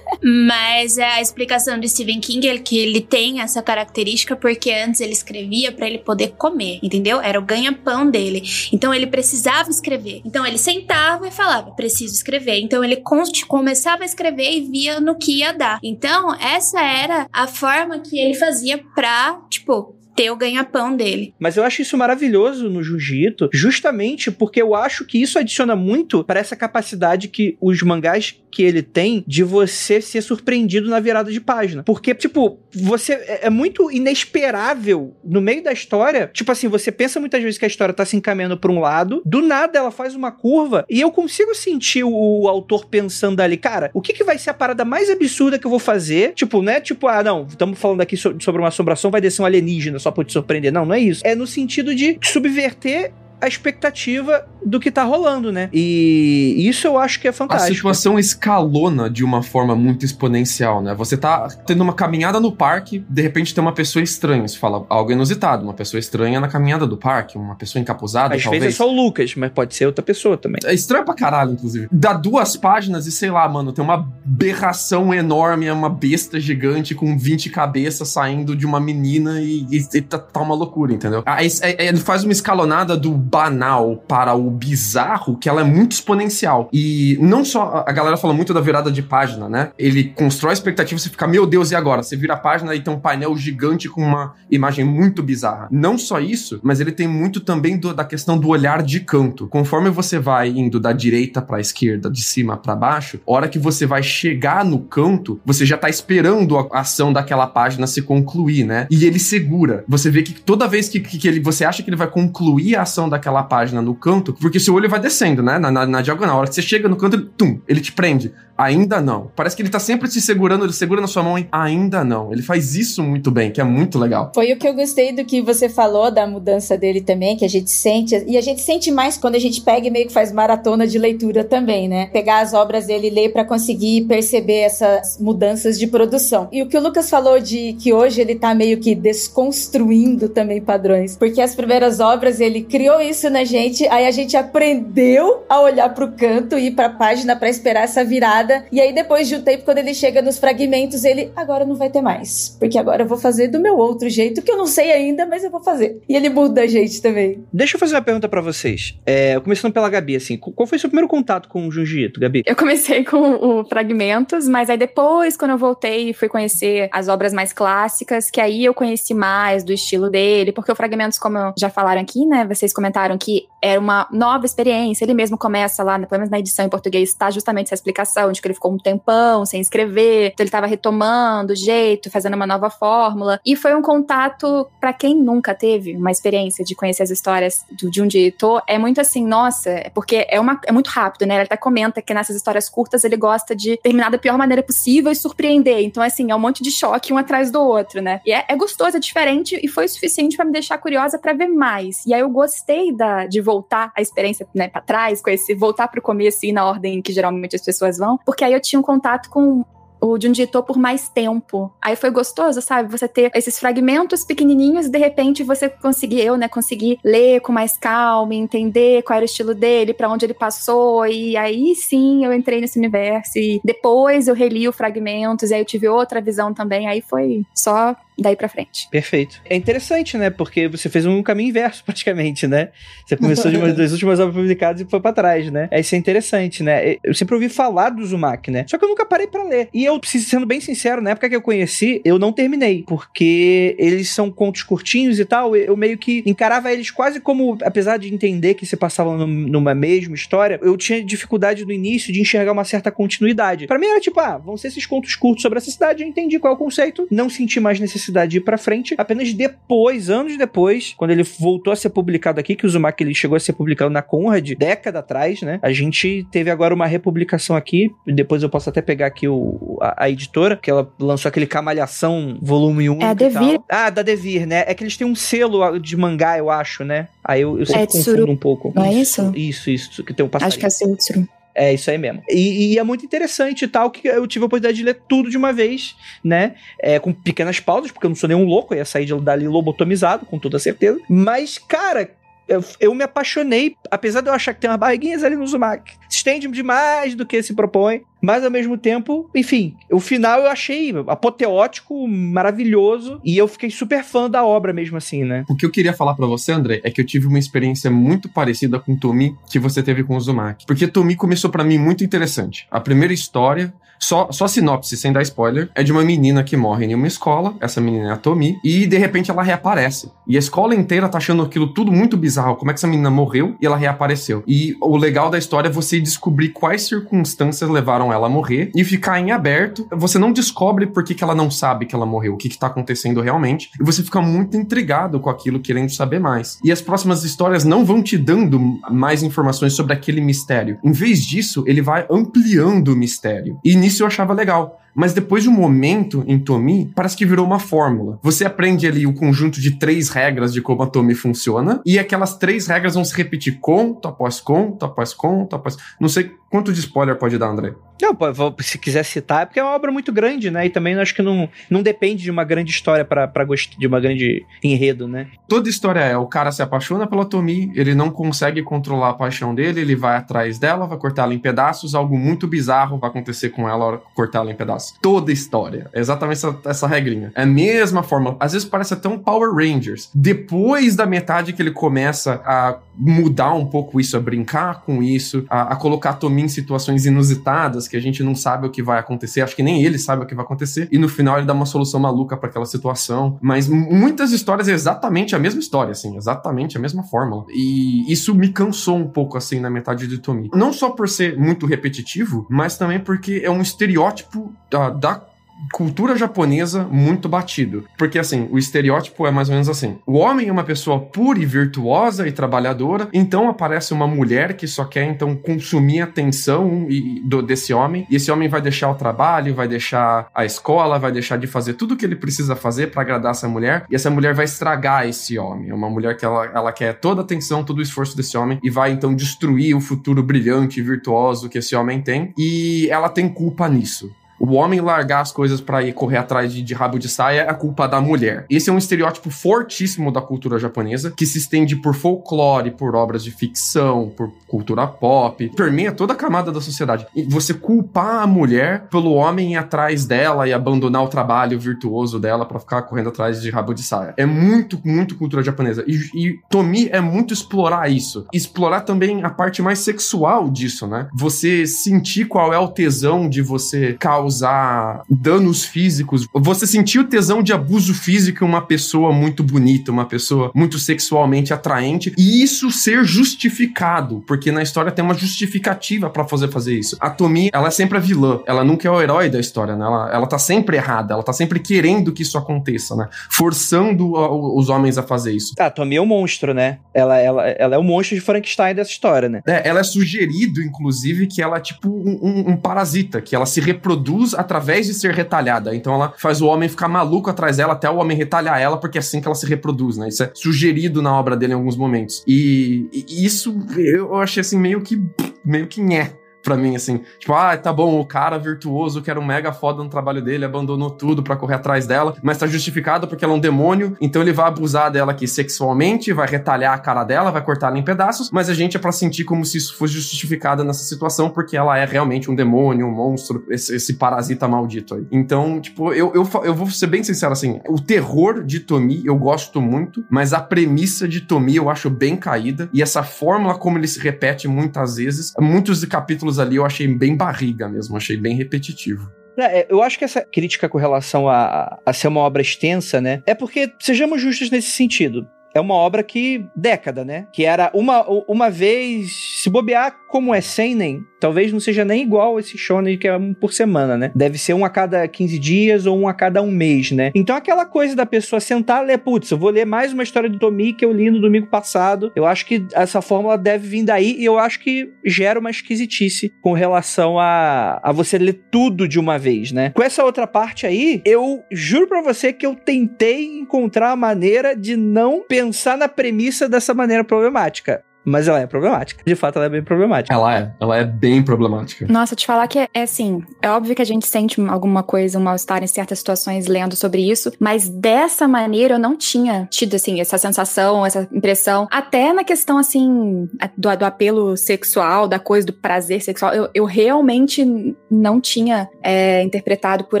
Mas a explicação de Stephen King é que ele tem essa característica porque antes ele escrevia pra ele poder comer, entendeu? Era o ganha-pão dele. Então ele precisava escrever. Então ele sentava e falava: preciso escrever. Então ele começava a escrever e via no que ia dar. Então essa era a forma que ele fazia pra, tipo, ter o ganha-pão dele. Mas eu acho isso maravilhoso no jiu-jitsu, justamente porque eu acho que isso adiciona muito para essa capacidade que os mangás que ele tem de você ser surpreendido na virada de página. Porque, tipo, você é, é muito inesperável no meio da história. Tipo assim, você pensa muitas vezes que a história tá se encaminhando pra um lado, do nada ela faz uma curva e eu consigo sentir o, o autor pensando ali, cara, o que, que vai ser a parada mais absurda que eu vou fazer? Tipo, não é tipo, ah, não, estamos falando aqui so sobre uma assombração, vai descer um alienígena só pra te surpreender. Não, não é isso. É no sentido de subverter a expectativa do que tá rolando, né? E isso eu acho que é fantástico. A situação escalona de uma forma muito exponencial, né? Você tá tendo uma caminhada no parque, de repente tem uma pessoa estranha. Você fala algo inusitado, uma pessoa estranha na caminhada do parque, uma pessoa encapuzada, Às talvez. vezes é só o Lucas, mas pode ser outra pessoa também. É estranho pra caralho, inclusive. Dá duas páginas e sei lá, mano, tem uma berração enorme, uma besta gigante com 20 cabeças saindo de uma menina e, e- e tá, tá uma loucura, entendeu? Aí é- é- ele faz uma escalonada do banal para o bizarro que ela é muito exponencial. E não só a galera fala muito da virada de página, né? Ele constrói a expectativa, você fica, meu Deus, e agora? Você vira a página e tem um painel gigante com uma imagem muito bizarra. Não só isso, mas ele tem muito também do- da questão do olhar de canto. Conforme você vai indo da direita pra esquerda, de cima pra baixo, a hora que você vai chegar no canto, você já tá esperando a a ação daquela página se concluir, né? E ele segura. Você vê que toda vez que, que, ele, você acha que ele vai concluir a ação daquela página no canto, porque seu olho vai descendo, né? Na, na, na diagonal. A hora que você chega no canto, ele, tum, ele te prende. Ainda não. Parece que ele tá sempre te segurando, ele segura na sua mão e ainda não. Ele faz isso muito bem, que é muito legal. Foi o que eu gostei do que você falou da mudança dele também, que a gente sente, e a gente sente mais quando a gente pega e meio que faz maratona de leitura também, né? Pegar as obras dele e ler pra conseguir perceber essas mudanças de produção. E o que o Lucas falou de que hoje ele tá meio que desconstruindo também padrões, porque as primeiras obras ele criou isso na gente, aí a gente aprendeu a olhar pro canto e ir pra página pra esperar essa virada, e aí depois de um tempo quando ele chega nos fragmentos, ele agora não vai ter mais, porque agora eu vou fazer do meu outro jeito que eu não sei ainda, mas eu vou fazer. E ele muda a gente também. Deixa eu fazer uma pergunta pra vocês. É, começando pela Gabi, assim, qu- qual foi o seu primeiro contato com o Junji Ito, Gabi? Eu comecei com o Fragmentos, mas aí depois, quando eu voltei e fui conhecer as obras mais clássicas, que aí eu conheci mais do estilo dele, porque o Fragmentos, como já falaram aqui, né, vocês comentaram que era uma nova experiência, ele mesmo começa lá, pelo menos na edição em português, tá justamente essa explicação de que ele ficou um tempão sem escrever, então ele tava retomando o jeito, fazendo uma nova fórmula, e foi um contato, pra quem nunca teve uma experiência de conhecer as histórias do Junji Ito, é muito assim, nossa, é porque é, uma, é muito rápido, né? Ele até comenta que nessas histórias curtas ele gosta de terminar da pior maneira possível e surpreender. Então, assim, é um monte de choque um atrás do outro, né? E é, é gostoso, é diferente e foi o suficiente pra me deixar curiosa pra ver mais. E aí eu gostei da, de voltar a experiência, né, pra trás, com esse voltar pro começo e ir na ordem que geralmente as pessoas vão, porque aí eu tinha um contato com o Junji Ito por mais tempo. Aí foi gostoso, sabe? Você ter esses fragmentos pequenininhos e de repente você conseguir, eu, né, conseguir ler com mais calma, entender qual era o estilo dele, pra onde ele passou, e aí sim eu entrei nesse universo. E depois eu reli o fragmentos, e aí eu tive outra visão também, aí foi só daí pra frente. Perfeito. É interessante, né? Porque você fez um caminho inverso, praticamente, né? Você começou de uma das últimas obras publicadas e foi pra trás, né? Isso é interessante, né? Eu sempre ouvi falar do Uzumaki, né? Só que eu nunca parei pra ler. E eu, sendo bem sincero, na época que eu conheci, eu não terminei. Porque eles são contos curtinhos e tal. Eu meio que encarava eles quase como, apesar de entender que se passavam num- numa mesma história, eu tinha dificuldade no início de enxergar uma certa continuidade. Pra mim era tipo, ah, vão ser esses contos curtos sobre essa cidade, eu entendi qual é o conceito, não senti mais necessidade de ir pra frente. Apenas depois, anos depois, quando ele voltou a ser publicado aqui, que o Uzumaki ele chegou a ser publicado na Conrad, década atrás, né? A gente teve agora uma republicação aqui, depois eu posso até pegar aqui o, a, a editora, que ela lançou aquele Camalhação volume 1 É a Devir. Ah, da Devir, né? É que eles têm um selo de mangá, eu acho, né? Aí eu, eu sempre É confundo um pouco. não é isso? Isso, isso, que tem um passarinho. Acho que é Sutsuru. É isso aí mesmo. E, e é muito interessante e tal, que eu tive a oportunidade de ler tudo de uma vez, né? É, com pequenas pausas, porque eu não sou nenhum louco, eu ia sair de- dali lobotomizado, com toda certeza. Mas, cara. Eu, eu me apaixonei, apesar de eu achar que tem umas barriguinhas ali no Uzumaki. Se estende demais do que se propõe, mas ao mesmo tempo, enfim, o final eu achei apoteótico, maravilhoso, e eu fiquei super fã da obra mesmo assim, né? O que eu queria falar pra você, André, é que eu tive uma experiência muito parecida com Tomi que você teve com o Uzumaki. Porque Tomi começou pra mim muito interessante. A primeira história, só, só sinopse, sem dar spoiler, é de uma menina que morre em uma escola, essa menina é a Tomi, e de repente ela reaparece. E a escola inteira tá achando aquilo tudo muito bizarro, como é que essa menina morreu e ela reapareceu. E o legal da história é você descobrir quais circunstâncias levaram ela morrer e ficar em aberto. Você não descobre por que, que ela não sabe que ela morreu, o que, que tá acontecendo realmente, e você fica muito intrigado com aquilo, querendo saber mais. E as próximas histórias não vão te dando mais informações sobre aquele mistério. Em vez disso, ele vai ampliando o mistério. E nisso eu achava legal. Mas depois de um momento em Tomi, parece que virou uma fórmula. Você aprende ali o conjunto de três regras de como a Tomi funciona, e aquelas três regras vão se repetir conto após conto, após conto, após. Não sei quanto de spoiler pode dar, André. Não, se quiser citar, é porque é uma obra muito grande, né? E também acho que não, não depende de uma grande história para gostar de uma grande enredo, né? Toda história é: o cara se apaixona pela Tomi, ele não consegue controlar a paixão dele, ele vai atrás dela, vai cortar ela em pedaços, algo muito bizarro vai acontecer com ela cortar ela em pedaços. Toda história. É exatamente essa, essa regrinha. É a mesma forma. Às vezes parece até um Power Rangers. Depois da metade que ele começa a mudar um pouco isso, a brincar com isso, a, a colocar a Tomi em situações inusitadas que a gente não sabe o que vai acontecer, acho que nem ele sabe o que vai acontecer, e no final ele dá uma solução maluca para aquela situação. Mas muitas histórias é exatamente a mesma história, assim, exatamente a mesma fórmula. E isso me cansou um pouco, assim, na metade de Tomi. Não só por ser muito repetitivo, mas também porque é um estereótipo da, da cultura japonesa muito batido. Porque, assim, o estereótipo é mais ou menos assim: o homem é uma pessoa pura e virtuosa e trabalhadora, então aparece uma mulher que só quer, então, consumir a atenção e, do, desse homem, e esse homem vai deixar o trabalho, vai deixar a escola, vai deixar de fazer tudo que ele precisa fazer para agradar essa mulher, e essa mulher vai estragar esse homem. É uma mulher que ela, ela quer toda a atenção, todo o esforço desse homem, e vai, então, destruir o futuro brilhante e virtuoso que esse homem tem, e ela tem culpa nisso o homem largar as coisas para ir correr atrás de, de, rabo de saia é culpa da mulher. Esse é um estereótipo fortíssimo da cultura japonesa, que se estende por folclore, por obras de ficção, por cultura pop, permeia toda a camada da sociedade. E você culpar a mulher pelo homem ir atrás dela e abandonar o trabalho virtuoso dela para ficar correndo atrás de rabo de saia. É muito, muito cultura japonesa. E, e Tomi é muito explorar isso. Explorar também a parte mais sexual disso, né? Você sentir qual é o tesão de você causar causar danos físicos. Você sentiu tesão de abuso físico em uma pessoa muito bonita, uma pessoa muito sexualmente atraente, e isso ser justificado, porque na história tem uma justificativa para fazer fazer isso. A Tomi, ela é sempre a vilã, ela nunca é o herói da história, né? Ela, ela tá sempre errada, ela tá sempre querendo que isso aconteça, né? Forçando os homens a fazer isso. Tá, a Tomi é um monstro, né? Ela, ela, ela é o monstro de Frankenstein dessa história, né? É, ela é sugerido, inclusive, que ela é tipo um, um, um parasita, que ela se reproduz através de ser retalhada. Então ela faz o homem ficar maluco atrás dela até o homem retalhar ela, porque é assim que ela se reproduz, né? Isso é sugerido na obra dele em alguns momentos. E, e isso eu achei assim meio que meio que nhé pra mim, assim. Tipo, ah, tá bom, o cara virtuoso que era um mega foda no trabalho dele, abandonou tudo para correr atrás dela, mas tá justificado porque ela é um demônio, então ele vai abusar dela aqui sexualmente, vai retalhar a cara dela, vai cortar ela em pedaços, mas a gente é pra sentir como se isso fosse justificado nessa situação, porque ela é realmente um demônio, um monstro, esse, esse parasita maldito aí. Então, tipo, eu, eu, eu vou ser bem sincero, assim, o terror de Tomi eu gosto muito, mas a premissa de Tomi eu acho bem caída, e essa fórmula como ele se repete muitas vezes, muitos capítulos ali eu achei bem barriga mesmo, achei bem repetitivo. É, eu acho que essa crítica com relação a, a ser uma obra extensa, né? É porque, sejamos justos nesse sentido é uma obra que década, né? Que era uma, uma vez, se bobear como é seinen, talvez não seja nem igual esse shonen que é um por semana, né? Deve ser um a cada 15 dias ou um a cada um mês, né? Então aquela coisa da pessoa sentar e ler, putz, eu vou ler mais uma história do Tomi que eu li no domingo passado. Eu acho que essa fórmula deve vir daí e eu acho que gera uma esquisitice com relação a, a você ler tudo de uma vez, né? Com essa outra parte aí, eu juro para você que eu tentei encontrar a maneira de não pensar na premissa dessa maneira problemática. Mas ela é problemática. De fato, ela é bem problemática. Ela é. Ela é bem problemática. Nossa, te falar que é, é assim. É óbvio que a gente sente alguma coisa, um mal-estar em certas situações lendo sobre isso. Mas dessa maneira eu não tinha tido, assim, essa sensação, essa impressão. Até na questão, assim, do, do apelo sexual, da coisa do prazer sexual. Eu, eu realmente não tinha é, interpretado por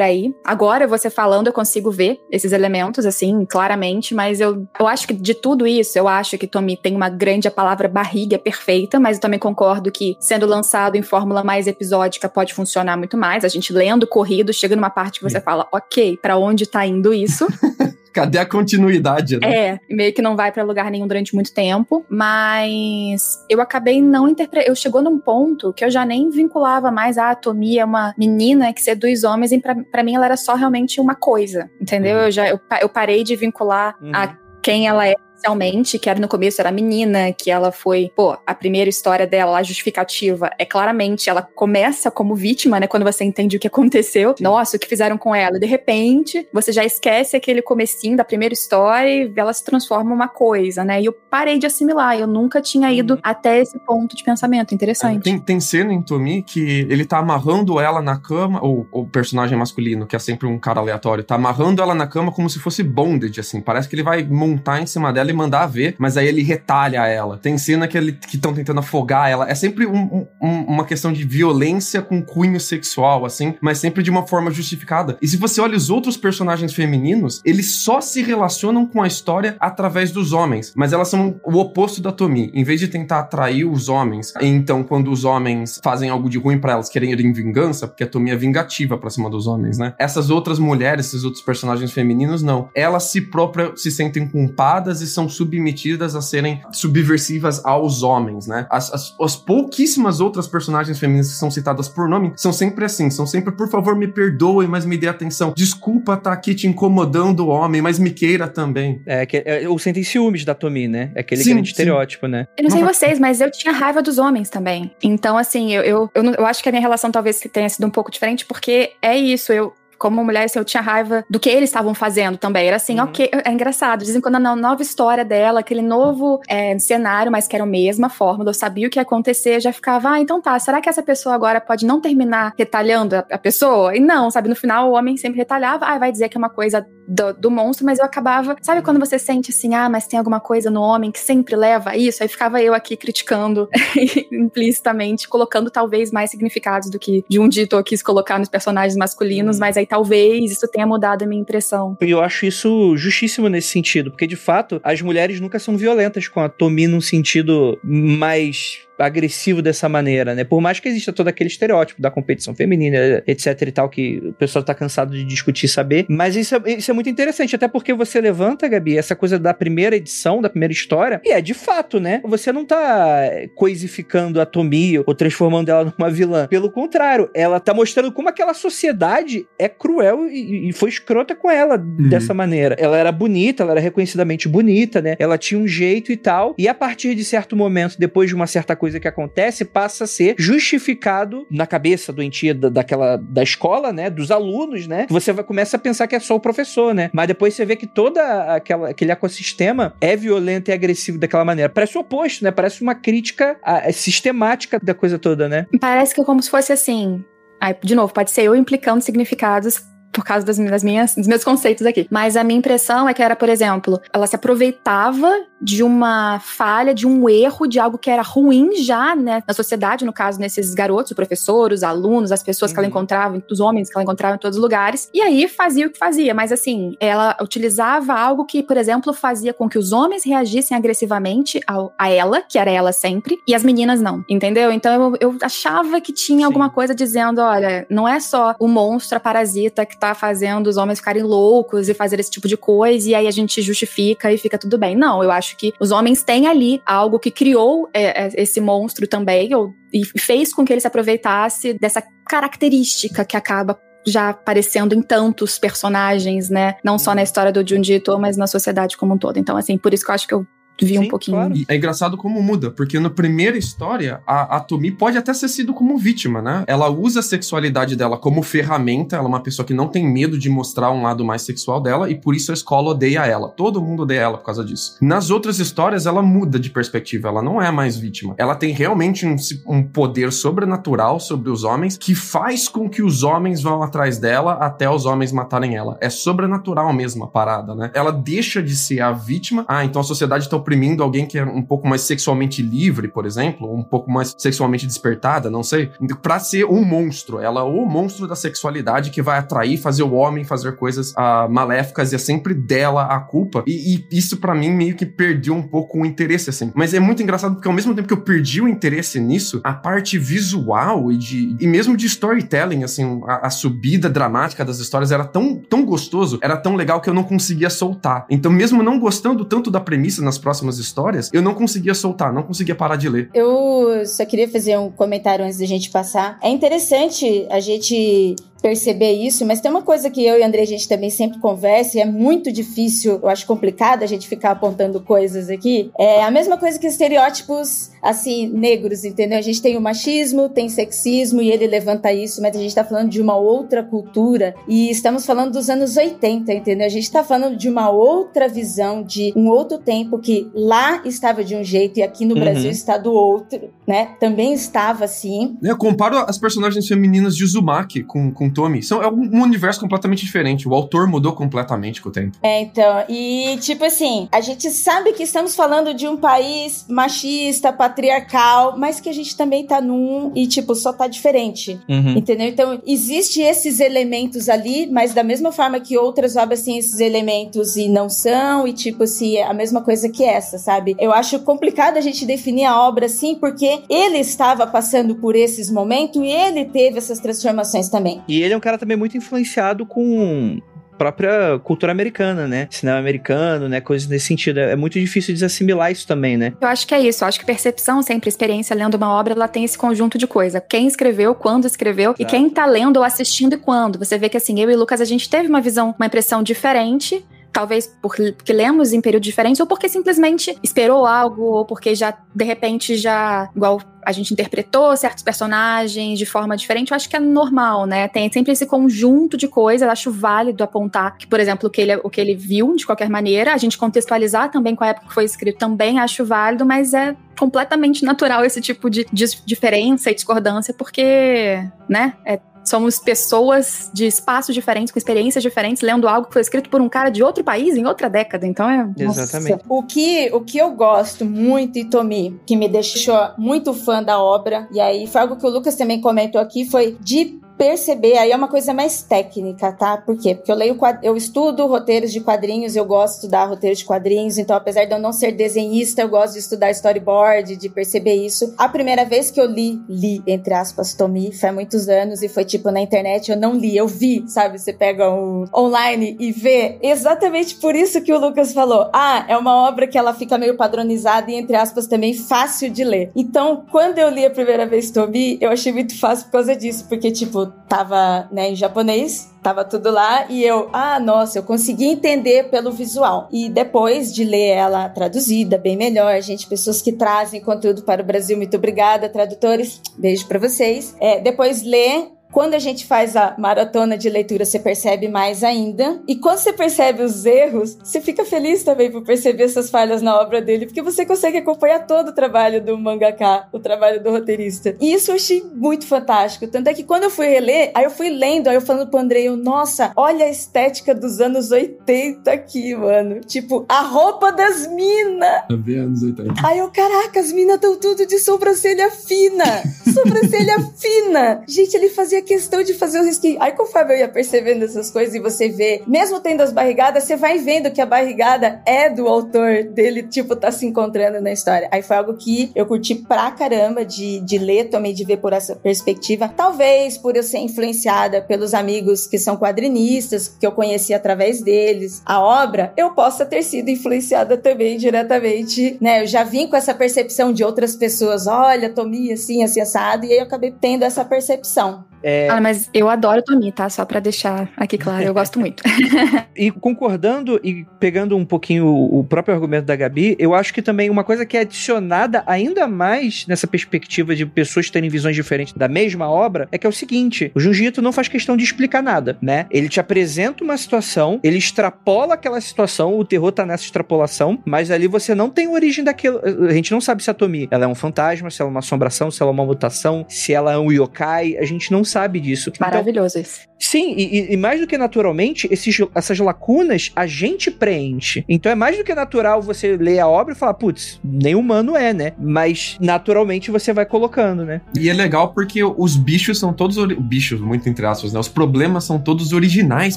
aí. Agora, você falando, eu consigo ver esses elementos, assim, claramente. Mas eu, eu acho que de tudo isso, eu acho que Tommy tem uma grande a palavra barriga é perfeita, mas eu também concordo que sendo lançado em fórmula mais episódica pode funcionar muito mais. A gente lendo corrido, chega numa parte que você fala, ok, para onde tá indo isso? Cadê a continuidade? Né? É, meio que não vai para lugar nenhum durante muito tempo, mas eu acabei não interpretando. Eu chegou num ponto que eu já nem vinculava mais a Atomia, uma menina que seduz homens, e para mim ela era só realmente uma coisa, entendeu? Uhum. Eu já eu, eu parei de vincular uhum. a quem ela é inicialmente, que era no começo, era a menina, que ela foi, pô, a primeira história dela, a justificativa, é claramente, ela começa como vítima, né, quando você entende o que aconteceu, nossa, o que fizeram com ela, de repente, você já esquece aquele comecinho da primeira história e ela se transforma uma coisa, né, e eu parei de assimilar, eu nunca tinha ido até esse ponto de pensamento, interessante. Tem, tem cena em Tomi que ele tá amarrando ela na cama, ou o personagem masculino, que é sempre um cara aleatório, tá amarrando ela na cama como se fosse bondage, assim, parece que ele vai montar em cima dela e mandar ver, mas aí ele retalha ela. Tem cena que ele que estão tentando afogar ela. É sempre um, um, uma questão de violência com cunho sexual, assim, mas sempre de uma forma justificada. E se você olha os outros personagens femininos, eles só se relacionam com a história através dos homens, mas elas são o oposto da Tomi. Em vez de tentar atrair os homens, então quando os homens fazem algo de ruim para elas quererem vingança, porque a Tomi é vingativa pra cima dos homens, né? Essas outras mulheres, esses outros personagens femininos, não. Elas se próprias se sentem culpadas e são submetidas a serem subversivas aos homens, né? As, as, as pouquíssimas outras personagens femininas que são citadas por nome são sempre assim, são sempre, por favor, me perdoe, mas me dê atenção. Desculpa estar tá aqui te incomodando, homem, mas me queira também. É, que, é, ou sentem ciúmes da Tomi, né? É aquele sim, grande sim. estereótipo, né? Eu não sei vocês, mas eu tinha raiva dos homens também. Então, assim, eu, eu, eu, eu acho que a minha relação talvez tenha sido um pouco diferente, porque é isso, eu, como mulher, assim, eu tinha raiva do que eles estavam fazendo também. Era assim, uhum. ok, é engraçado. Dizem quando a nova história dela, aquele novo é, cenário, mas que era a mesma forma, eu sabia o que ia acontecer, já ficava, ah, então tá, será que essa pessoa agora pode não terminar retalhando a, a pessoa? E não, sabe, no final o homem sempre retalhava, ah, vai dizer que é uma coisa do, do, monstro, mas eu acabava. Sabe quando você sente assim, ah, mas tem alguma coisa no homem que sempre leva a isso? Aí ficava eu aqui criticando implicitamente, colocando talvez mais significados do que de um dito eu quis colocar nos personagens masculinos, uhum. mas aí talvez isso tenha mudado a minha impressão. E eu acho isso justíssimo nesse sentido, porque de fato as mulheres nunca são violentas com a Tomi num sentido mais agressivo dessa maneira, né? Por mais que exista todo aquele estereótipo da competição feminina, etc e tal, que o pessoal tá cansado de discutir e saber. Mas isso é, isso é muito interessante, até porque você levanta, Gabi, essa coisa da primeira edição, da primeira história, e é de fato, né? Você não tá coisificando a Tomi ou transformando ela numa vilã. Pelo contrário, ela tá mostrando como aquela sociedade é cruel e, e foi escrota com ela uhum. dessa maneira. Ela era bonita, ela era reconhecidamente bonita, né? Ela tinha um jeito e tal. E a partir de certo momento, depois de uma certa coisa coisa que acontece passa a ser justificado na cabeça doentia da, daquela da escola, né, dos alunos, né? Você vai começa a pensar que é só o professor, né? Mas depois você vê que toda aquela aquele ecossistema é violento e agressivo daquela maneira. Parece o oposto, né? Parece uma crítica a, a, sistemática da coisa toda, né? Parece que é como se fosse assim, Aí, de novo, pode ser eu implicando significados por causa das, das, minhas, dos meus conceitos aqui. Mas a minha impressão é que era, por exemplo, ela se aproveitava de uma falha, de um erro, de algo que era ruim já, né, na sociedade, no caso, nesses garotos, o professor, os alunos, as pessoas uhum. que ela uhum. encontrava, os homens que ela encontrava em todos os lugares. E aí fazia o que fazia, mas assim, ela utilizava algo que, por exemplo, fazia com que os homens reagissem agressivamente ao, a ela, que era ela sempre, e as meninas não, entendeu? Então eu, eu achava que tinha Sim. alguma coisa dizendo, olha, não é só o monstro, a parasita que tá fazendo os homens ficarem loucos e fazer esse tipo de coisa, e aí a gente justifica e fica tudo bem. Não, eu acho que os homens têm ali algo que criou é, é, esse monstro também, ou, e fez com que ele se aproveitasse dessa característica que acaba já aparecendo em tantos personagens, né? Não só na história do Junji Ito, mas na sociedade como um todo. Então, assim, por isso que eu acho que eu vi Sim, um pouquinho. Claro. é engraçado como muda, porque na primeira história, a, a Tomi pode até ser sido como vítima, né? Ela usa a sexualidade dela como ferramenta, ela é uma pessoa que não tem medo de mostrar um lado mais sexual dela, e por isso a escola odeia ela. Todo mundo odeia ela por causa disso. Nas outras histórias, ela muda de perspectiva, ela não é mais vítima. Ela tem realmente um, um poder sobrenatural sobre os homens que faz com que os homens vão atrás dela até os homens matarem ela. É sobrenatural mesmo a parada, né? Ela deixa de ser a vítima. Ah, então a sociedade tá oprimindo alguém que é um pouco mais sexualmente livre, por exemplo, um pouco mais sexualmente despertada, não sei, pra ser um monstro. Ela é o monstro da sexualidade que vai atrair, fazer o homem fazer coisas uh, maléficas e é sempre dela a culpa. E, e isso para mim meio que perdeu um pouco o interesse, assim. Mas é muito engraçado porque ao mesmo tempo que eu perdi o interesse nisso, a parte visual e de e mesmo de storytelling, assim, a, a subida dramática das histórias era tão, tão gostoso, era tão legal que eu não conseguia soltar. Então, mesmo não gostando tanto da premissa nas próximas histórias, eu não conseguia soltar, não conseguia parar de ler. Eu só queria fazer um comentário antes da gente passar. É interessante a gente perceber isso, mas tem uma coisa que eu e André a gente também sempre conversa e é muito difícil, eu acho complicado a gente ficar apontando coisas aqui. É a mesma coisa que estereótipos assim negros, entendeu? A gente tem o machismo, tem sexismo e ele levanta isso, mas a gente tá falando de uma outra cultura e estamos falando dos anos 80, entendeu? A gente tá falando de uma outra visão, de um outro tempo que lá estava de um jeito e aqui no uhum. Brasil está do outro, né? Também estava assim. Eu comparo as personagens femininas de Uzumaki com, com Tommy. São, é um universo completamente diferente. O autor mudou completamente com o tempo. É, então. E, tipo assim, a gente sabe que estamos falando de um país machista, patriarcal, mas que a gente também tá num e, tipo, só tá diferente. Uhum. Entendeu? Então, existe esses elementos ali, mas da mesma forma que outras obras têm esses elementos e não são, e, tipo, assim, é a mesma coisa que essa, sabe? Eu acho complicado a gente definir a obra assim, porque ele estava passando por esses momentos e ele teve essas transformações também. E ele é um cara também muito influenciado com própria cultura americana, né? Cinema americano, né? Coisas nesse sentido. É muito difícil desassimilar isso também, né? Eu acho que é isso. Eu acho que percepção, sempre experiência lendo uma obra, ela tem esse conjunto de coisa. Quem escreveu, quando escreveu e quem tá lendo ou assistindo e quando. Você vê que assim, eu e o Lucas, a gente teve uma visão, uma impressão diferente talvez porque lemos em períodos diferentes ou porque simplesmente esperou algo ou porque já de repente já igual a gente interpretou certos personagens de forma diferente, eu acho que é normal, né? Tem sempre esse conjunto de coisas, eu acho válido apontar que, por exemplo, o que ele, o que ele viu de qualquer maneira, a gente contextualizar também com a época que foi escrito também acho válido, mas é completamente natural esse tipo de, de diferença e discordância, porque, né, é Somos pessoas de espaços diferentes, com experiências diferentes, lendo algo que foi escrito por um cara de outro país em outra década. Então é. Exatamente. Nossa. O que, o que eu gosto muito, e Tomi, que me deixou muito fã da obra, e aí foi algo que o Lucas também comentou aqui, foi de perceber, aí é uma coisa mais técnica, tá? Por quê? Porque eu leio, eu estudo roteiros de quadrinhos, eu gosto de estudar roteiros de quadrinhos, então apesar de eu não ser desenhista, eu gosto de estudar storyboard, de perceber isso. A primeira vez que eu li, li, entre aspas, Tomi, foi há muitos anos e foi tipo na internet, eu não li, eu vi, sabe? Você pega um online e vê exatamente por isso que o Lucas falou. Ah, é uma obra que ela fica meio padronizada e, entre aspas, também fácil de ler. Então, quando eu li a primeira vez Tomi, eu achei muito fácil por causa disso, porque, tipo, tava, né, em japonês, tava tudo lá e eu, ah, nossa, eu consegui entender pelo visual. E depois de ler ela traduzida, bem melhor, gente, pessoas que trazem conteúdo para o Brasil, muito obrigada, tradutores, beijo para vocês. É, depois ler quando a gente faz a maratona de leitura, você percebe mais ainda. E quando você percebe os erros, você fica feliz também por perceber essas falhas na obra dele, porque você consegue acompanhar todo o trabalho do mangaka, o trabalho do roteirista. E isso eu achei muito fantástico. Tanto é que quando eu fui reler, aí eu fui lendo, aí eu falando pro Andrei, eu, nossa, olha a estética dos anos 80 aqui, mano. Tipo, a roupa das minas. Também anos 80. Aí eu, caraca, as minas estão tudo de sobrancelha fina. sobrancelha fina. Gente, ele fazia questão de fazer o risquinho. Aí conforme eu ia percebendo essas coisas e você vê, mesmo tendo as barrigadas, você vai vendo que a barrigada é do autor dele, tipo, tá se encontrando na história. Aí foi algo que eu curti pra caramba de, de ler também, de ver por essa perspectiva. Talvez por eu ser influenciada pelos amigos que são quadrinistas, que eu conheci através deles, a obra, eu possa ter sido influenciada também diretamente, né? Eu já vim com essa percepção de outras pessoas, olha, Tomi assim, assim, assado, e aí eu acabei tendo essa percepção. É... Ah, mas eu adoro Tomi, tá? Só pra deixar aqui claro, eu gosto muito. e concordando e pegando um pouquinho o, próprio argumento da Gabi, eu acho que também uma coisa que é adicionada ainda mais nessa perspectiva de pessoas terem visões diferentes da mesma obra é que é o seguinte: o Junji não faz questão de explicar nada, né? Ele te apresenta uma situação, ele extrapola aquela situação, o terror tá nessa extrapolação, mas ali você não tem origem daquilo. A gente não sabe se a Tomi ela é um fantasma, se ela é uma assombração, se ela é uma mutação, se ela é um yokai, a gente não sabe disso. Então, Maravilhoso então, isso. Sim, e, e mais do que naturalmente, esses, essas lacunas a gente preenche. Então é mais do que natural você ler a obra e falar, putz, nem humano é, né? Mas naturalmente você vai colocando, né? E é legal porque os bichos são todos. Bichos, muito entre aspas, né? Os problemas são todos originais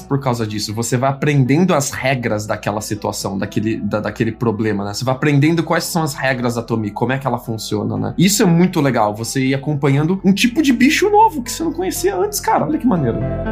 por causa disso. Você vai aprendendo as regras daquela situação, daquele, da, daquele problema, né? Você vai aprendendo quais são as regras da Tomi, como é que ela funciona, né? Isso é muito legal, você ir acompanhando um tipo de bicho novo que você não conhecia antes, cara. Olha que maneiro.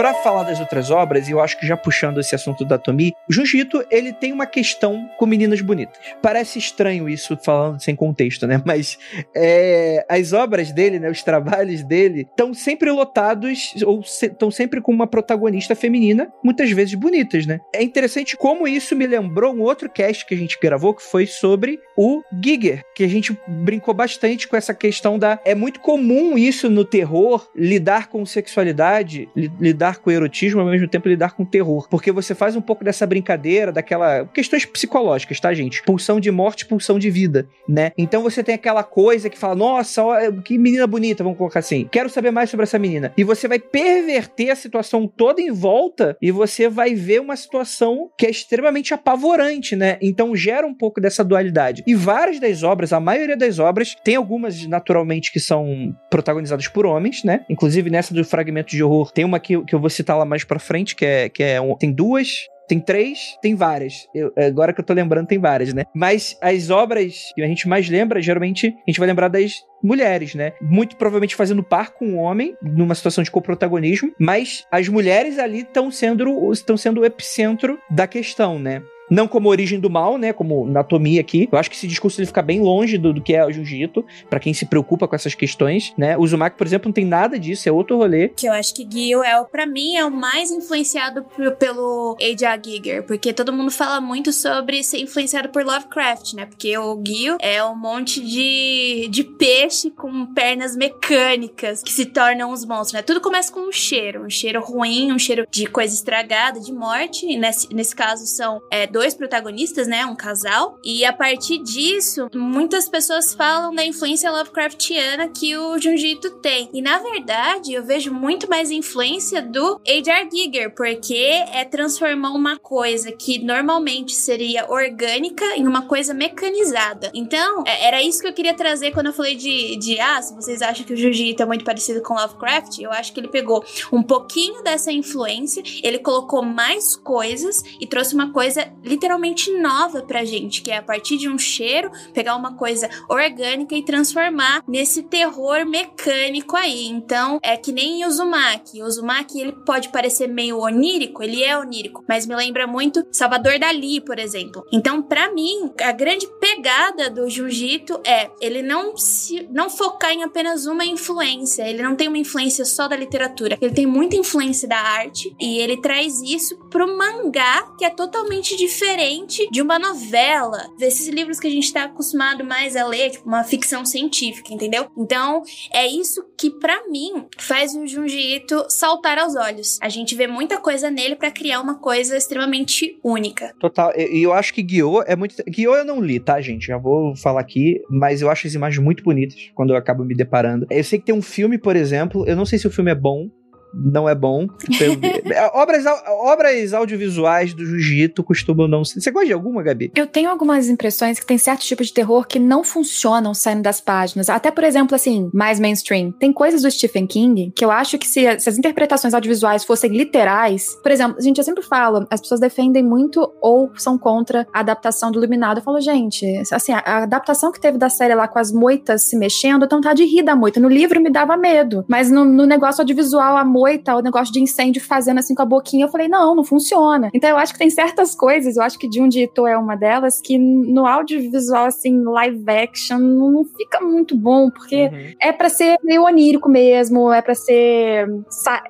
Pra falar das outras obras, e eu acho que já puxando esse assunto da Tomi, o Junji Ito, ele tem uma questão com meninas bonitas. Parece estranho isso falando sem contexto, né? Mas é, as obras dele, né, os trabalhos dele, estão sempre lotados ou estão se, sempre com uma protagonista feminina, muitas vezes bonitas, né? É interessante como isso me lembrou um outro cast que a gente gravou que foi sobre o Giger, que a gente brincou bastante com essa questão da é muito comum isso no terror lidar com sexualidade, lidar lidar com erotismo, ao mesmo tempo lidar com terror. Porque você faz um pouco dessa brincadeira, daquela. questões psicológicas, tá, gente? Pulsão de morte, pulsão de vida, né? Então você tem aquela coisa que fala, nossa, que menina bonita, vamos colocar assim. Quero saber mais sobre essa menina. E você vai perverter a situação toda em volta e você vai ver uma situação que é extremamente apavorante, né? Então gera um pouco dessa dualidade. E várias das obras, a maioria das obras, tem algumas naturalmente que são protagonizadas por homens, né? Inclusive nessa do fragmento de horror, tem uma que, que eu vou citar lá mais pra frente, que é, que é um, tem duas tem três, tem várias. Eu, agora que eu tô lembrando, tem várias, né? Mas as obras que a gente mais lembra, geralmente, a gente vai lembrar das mulheres, né? Muito provavelmente fazendo par com o homem, numa situação de coprotagonismo, mas as mulheres ali estão sendo, estão sendo o epicentro da questão, né? Não como origem do mal, né, como anatomia aqui. Eu acho que esse discurso ele fica bem longe do, do que é o jiu-jitsu, para quem se preocupa com essas questões, né? O Uzumaki, por exemplo, não tem nada disso, é outro rolê. Que eu acho que Gil é, para mim, é o mais influenciado pelo A.J. Giger, porque todo mundo fala muito sobre ser influenciado por Lovecraft, né? Porque o Gil é um monte de, de peixe com pernas mecânicas que se tornam os monstros, né? Tudo começa com um cheiro, um cheiro ruim, um cheiro de coisa estragada, de morte, nesse, nesse caso são é, dois protagonistas, né? Um casal. E a partir disso, muitas pessoas falam da influência Lovecraftiana que o Junjito tem. E na verdade, eu vejo muito mais influência do H.R. Giger, porque é transformar uma coisa que normalmente seria orgânica em uma coisa mecanizada. Então, é, era isso que eu queria trazer quando eu falei de, de ah, se vocês acham que o Jiu-Jitsu é muito parecido com Lovecraft, eu acho que ele pegou um pouquinho dessa influência, ele colocou mais coisas e trouxe uma coisa literalmente nova pra gente, que é a partir de um cheiro, pegar uma coisa orgânica e transformar nesse terror mecânico aí. Então, é que nem Uzumaki. O Uzumaki, ele pode parecer meio onírico, ele é onírico, mas me lembra muito Salvador Dali, por exemplo. Então, para mim, a grande pegada do Jiu-Jitsu é ele não se não focar em apenas uma influência, ele não tem uma influência só da literatura, ele tem muita influência da arte e ele traz isso pro mangá, que é totalmente diferente diferente de uma novela, desses livros que a gente tá acostumado mais a ler, tipo uma ficção científica, entendeu? Então, é isso que para mim faz o Junji Ito saltar aos olhos. A gente vê muita coisa nele para criar uma coisa extremamente única. Total. E eu acho que Guiô é muito. Guiô eu não li, tá, gente? Já vou falar aqui, mas eu acho as imagens muito bonitas quando eu acabo me deparando. Eu sei que tem um filme, por exemplo, eu não sei se o filme é bom, não é bom. obras, obras audiovisuais do jiu-jitsu costumam não ser. Você gosta de alguma, Gabi? Eu tenho algumas impressões que tem certos tipos de terror que não funcionam saindo das páginas. Até, por exemplo, assim, mais mainstream. Tem coisas do Stephen King que eu acho que se, se as interpretações audiovisuais fossem literais, por exemplo, gente já sempre fala, as pessoas defendem muito ou são contra a adaptação do Iluminado. Eu falo, gente, assim, a, a adaptação que teve da série lá com as moitas se mexendo, então tá de rir da moita. No livro me dava medo, mas no, no negócio audiovisual, a moita moita, o negócio de incêndio fazendo assim com a boquinha. Eu falei, não, não funciona. Então eu acho que tem certas coisas, eu acho que de um dito é uma delas, que no audiovisual, assim, live action, não fica muito bom, porque uhum. é para ser meio onírico mesmo, é para ser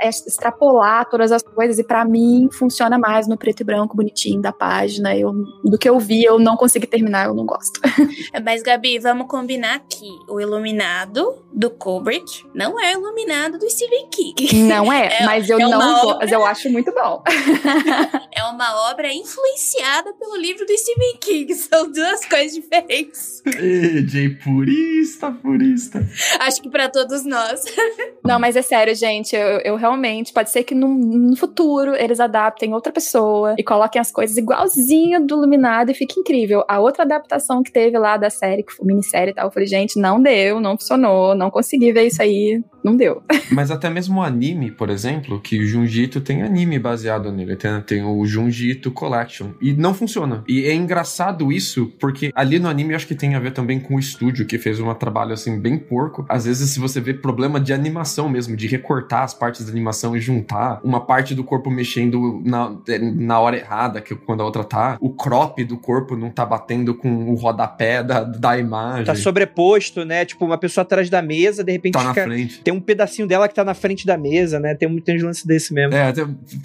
é, extrapolar todas as coisas, e para mim funciona mais no preto e branco bonitinho da página. Eu, do que eu vi, eu não consegui terminar, eu não gosto. Mas, Gabi, vamos combinar que o Iluminado do Kubrick não é o Iluminado do Stephen King. Não é, é mas eu é não vou, mas eu acho muito bom. é uma obra influenciada pelo livro do Stephen King. São duas coisas diferentes. Jay, purista, purista. Acho que para todos nós. Não, mas é sério, gente. Eu, eu realmente. Pode ser que no, no, futuro eles adaptem outra pessoa e coloquem as coisas igualzinho do Iluminado e fique incrível. A outra adaptação que teve lá da série, que foi minissérie e tal, eu falei, gente, não deu, não funcionou, não consegui ver isso aí, não deu. Mas até mesmo o anime, por exemplo, que o Junjito tem anime baseado nele. Tem, tem o Junjito Collection. E não funciona. E é engraçado isso, porque ali no anime eu acho que tem a ver também com o estúdio, que fez um trabalho assim bem porco. Às vezes, se você vê problema de animação mesmo, de recortar as partes da animação e juntar uma parte do corpo mexendo na, na hora errada, que quando a outra tá, o crop do corpo não tá batendo com o rodapé da, da imagem. Tá sobreposto, né? Tipo, uma pessoa atrás da mesa, de repente tá fica, na frente. tem um pedacinho dela que tá na frente da mesa, né? Tem, um, tem um lance desse mesmo. É,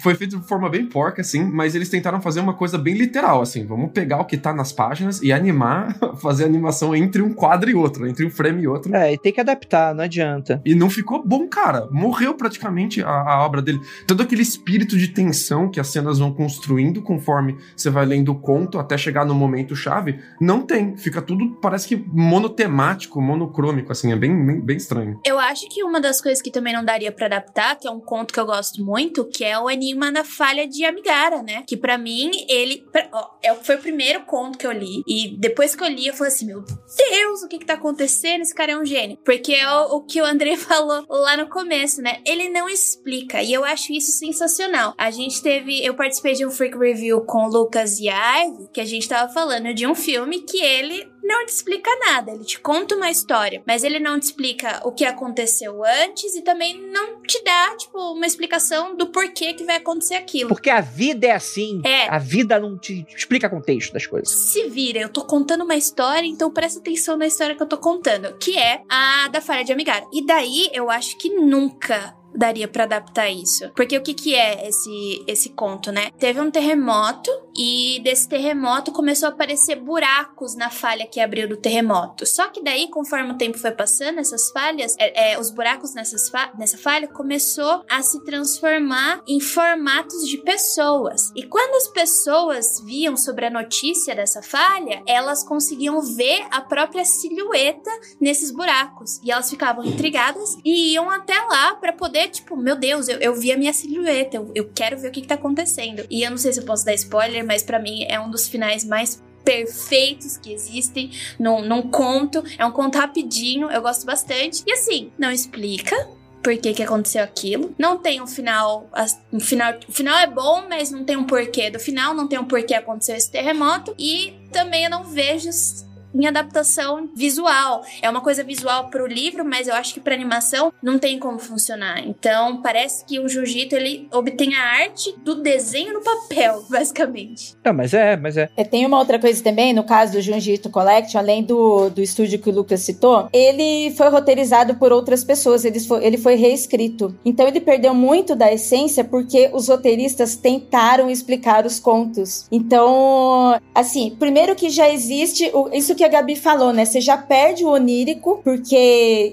foi feito de forma bem porca, assim, mas eles tentaram fazer uma coisa bem literal, assim. Vamos pegar o que tá nas páginas e animar, fazer animação entre um quadro e outro, entre um frame e outro. É, e tem que adaptar, não adianta. E não ficou bom, cara. Morreu praticamente a, a obra dele. Todo aquele espírito de tensão que as cenas vão construindo conforme você vai lendo o conto até chegar no momento chave, não tem. Fica tudo, parece que monotemático, monocrômico, assim, é bem, bem, bem estranho. Eu acho que uma das coisas que também não daria para adaptar, que é um conto que eu gosto muito, que é o Enigma na Falha de Amigara, né? Que para mim, ele. Pra, ó, é, foi o primeiro conto que eu li. E depois que eu li, eu falei assim: meu Deus, o que que tá acontecendo? Esse cara é um gênio. Porque é o, o que o André falou lá no começo, né? Ele não explica. E eu acho isso sensacional. A gente teve. Eu participei de um Freak Review com o Lucas e a Ivy, que a gente tava falando de um filme que ele não te explica nada. Ele te conta uma história, mas ele não te explica o que aconteceu antes e também não te dá, tipo, uma explicação do porquê que vai acontecer aquilo. Porque a vida é assim. É. A vida não te explica contexto das coisas. Se vira, eu tô contando uma história, então presta atenção na história que eu tô contando, que é a da falha de Amigara. E daí eu acho que nunca daria para adaptar isso. Porque o que que é esse esse conto, né? Teve um terremoto e desse terremoto começou a aparecer buracos na falha que abriu do terremoto. Só que daí, conforme o tempo foi passando, essas falhas, é, é, os buracos nessas fa nessa falha começou a se transformar em formatos de pessoas. E quando as pessoas viam sobre a notícia dessa falha, elas conseguiam ver a própria silhueta nesses buracos. E elas ficavam intrigadas e iam até lá para poder, tipo, meu Deus, eu, eu vi a minha silhueta, eu, eu quero ver o que, que tá acontecendo. E eu não sei se eu posso dar spoiler, mas para mim é um dos finais mais perfeitos que existem num, num conto. É um conto rapidinho, eu gosto bastante. E assim, não explica, por que, que aconteceu aquilo. Não tem um final, um final. O final é bom, mas não tem um porquê do final, não tem um porquê aconteceu esse terremoto. E também eu não vejo em adaptação visual. É uma coisa visual pro livro, mas eu acho que pra animação não tem como funcionar. Então, parece que o Jiu-Jitsu, ele obtém a arte do desenho no papel, basicamente. Não, mas é, mas é. é tem uma outra coisa também, no caso do Jiu-Jitsu Collection, além do, do estúdio que o Lucas citou, ele foi roteirizado por outras pessoas, ele foi, ele foi reescrito. Então, ele perdeu muito da essência porque os roteiristas tentaram explicar os contos. Então, assim, primeiro que já existe, isso que a Gabi falou, né? Você já perde o onírico, porque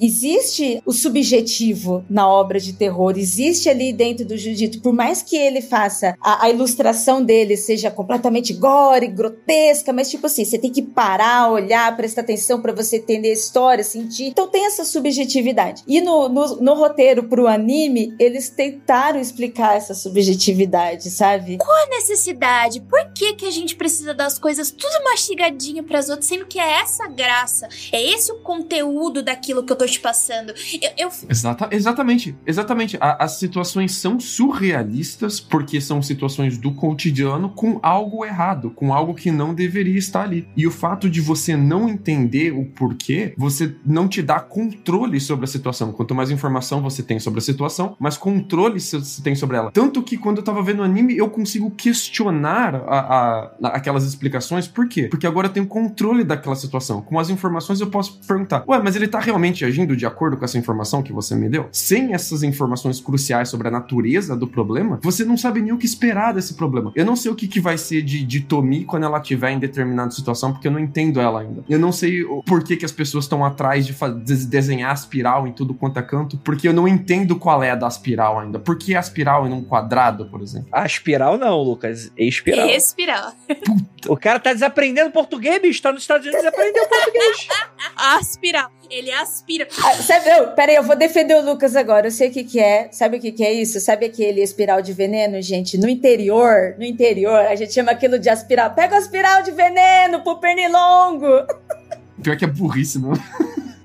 existe o subjetivo na obra de terror, existe ali dentro do jiu-jitsu, por mais que ele faça a, a, ilustração dele seja completamente gore, grotesca, mas tipo assim, você tem que parar, olhar, prestar atenção para você entender a história, sentir. Então tem essa subjetividade. E no, no, no roteiro pro anime, eles tentaram explicar essa subjetividade, sabe? Qual a necessidade? Por que que a gente precisa das coisas tudo mastigadinho pras outras, sendo que é essa graça, é esse o conteúdo daquilo que eu tô te passando. Eu, eu Exata, exatamente, exatamente. A- as situações são surrealistas porque são situações do cotidiano com algo errado, com algo que não deveria estar ali. E o fato de você não entender o porquê, você não te dá controle sobre a situação. Quanto mais informação você tem sobre a situação, mais controle você tem sobre ela. Tanto que quando eu tava vendo anime, eu consigo questionar a- a- aquelas explicações. Por quê? Porque agora eu tenho controle daquela situação. Com as informações eu posso perguntar: Ué, mas ele tá realmente agindo de acordo com essa informação que você me deu? Sem essas informações cruciais sobre a natureza do problema, você não sabe nem o que esperar desse problema. Eu não sei o que, que vai ser de, de Tomi quando ela estiver em determinada situação, porque eu não entendo ela ainda. Eu não sei o porquê que as pessoas estão atrás de des- desenhar a espiral em tudo quanto é canto, porque eu não entendo qual é a da espiral ainda. Por que a espiral em um quadrado, por exemplo? A espiral não, Lucas. Espiral. respirar. O cara tá desaprendendo português, bicho. Tá nos Estados Unidos e aprendeu português. Aspirar. Ele aspira. Ah, sabe, eu, peraí, eu vou defender o Lucas agora. Eu sei o que, que é. Sabe o que, que é isso? Sabe aquele espiral de veneno, gente? No interior, no interior, a gente chama aquilo de aspiral. Pega o espiral de veneno pro pernilongo. Pior que é burrice, não.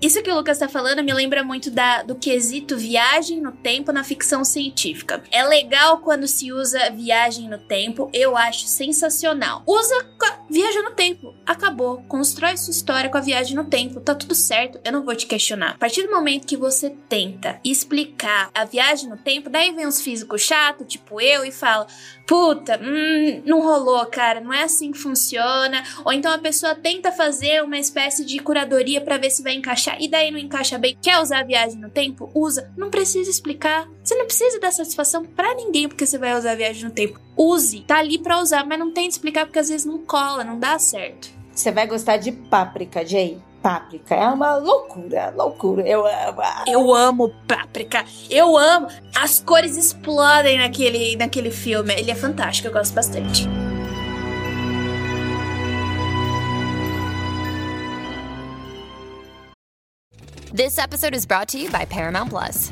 Isso que o Lucas tá falando me lembra muito da, do quesito viagem no tempo na ficção científica. É legal quando se usa viagem no tempo, eu acho sensacional. Usa viaja no tempo, acabou. Constrói sua história com a viagem no tempo, tá tudo certo, eu não vou te questionar. A partir do momento que você tenta explicar a viagem no tempo, daí vem uns físicos chatos, tipo eu, e fala: Puta, hum, não rolou, cara, não é assim que funciona. Ou então a pessoa tenta fazer uma espécie de curadoria pra ver se vai encaixar e daí não encaixa bem. Quer usar a viagem no tempo? Usa. Não precisa explicar. Você não precisa dar satisfação pra ninguém porque você vai usar a viagem no tempo. Use. Tá ali pra usar, mas não tente explicar porque às vezes não cola, não dá certo. Você vai gostar de páprica, Jay. Páprica é uma loucura, loucura. Eu amo. Eu amo Páprica. Eu amo. As cores explodem naquele, naquele filme. Ele é fantástico, eu gosto bastante. This episode is brought to you by Paramount Plus.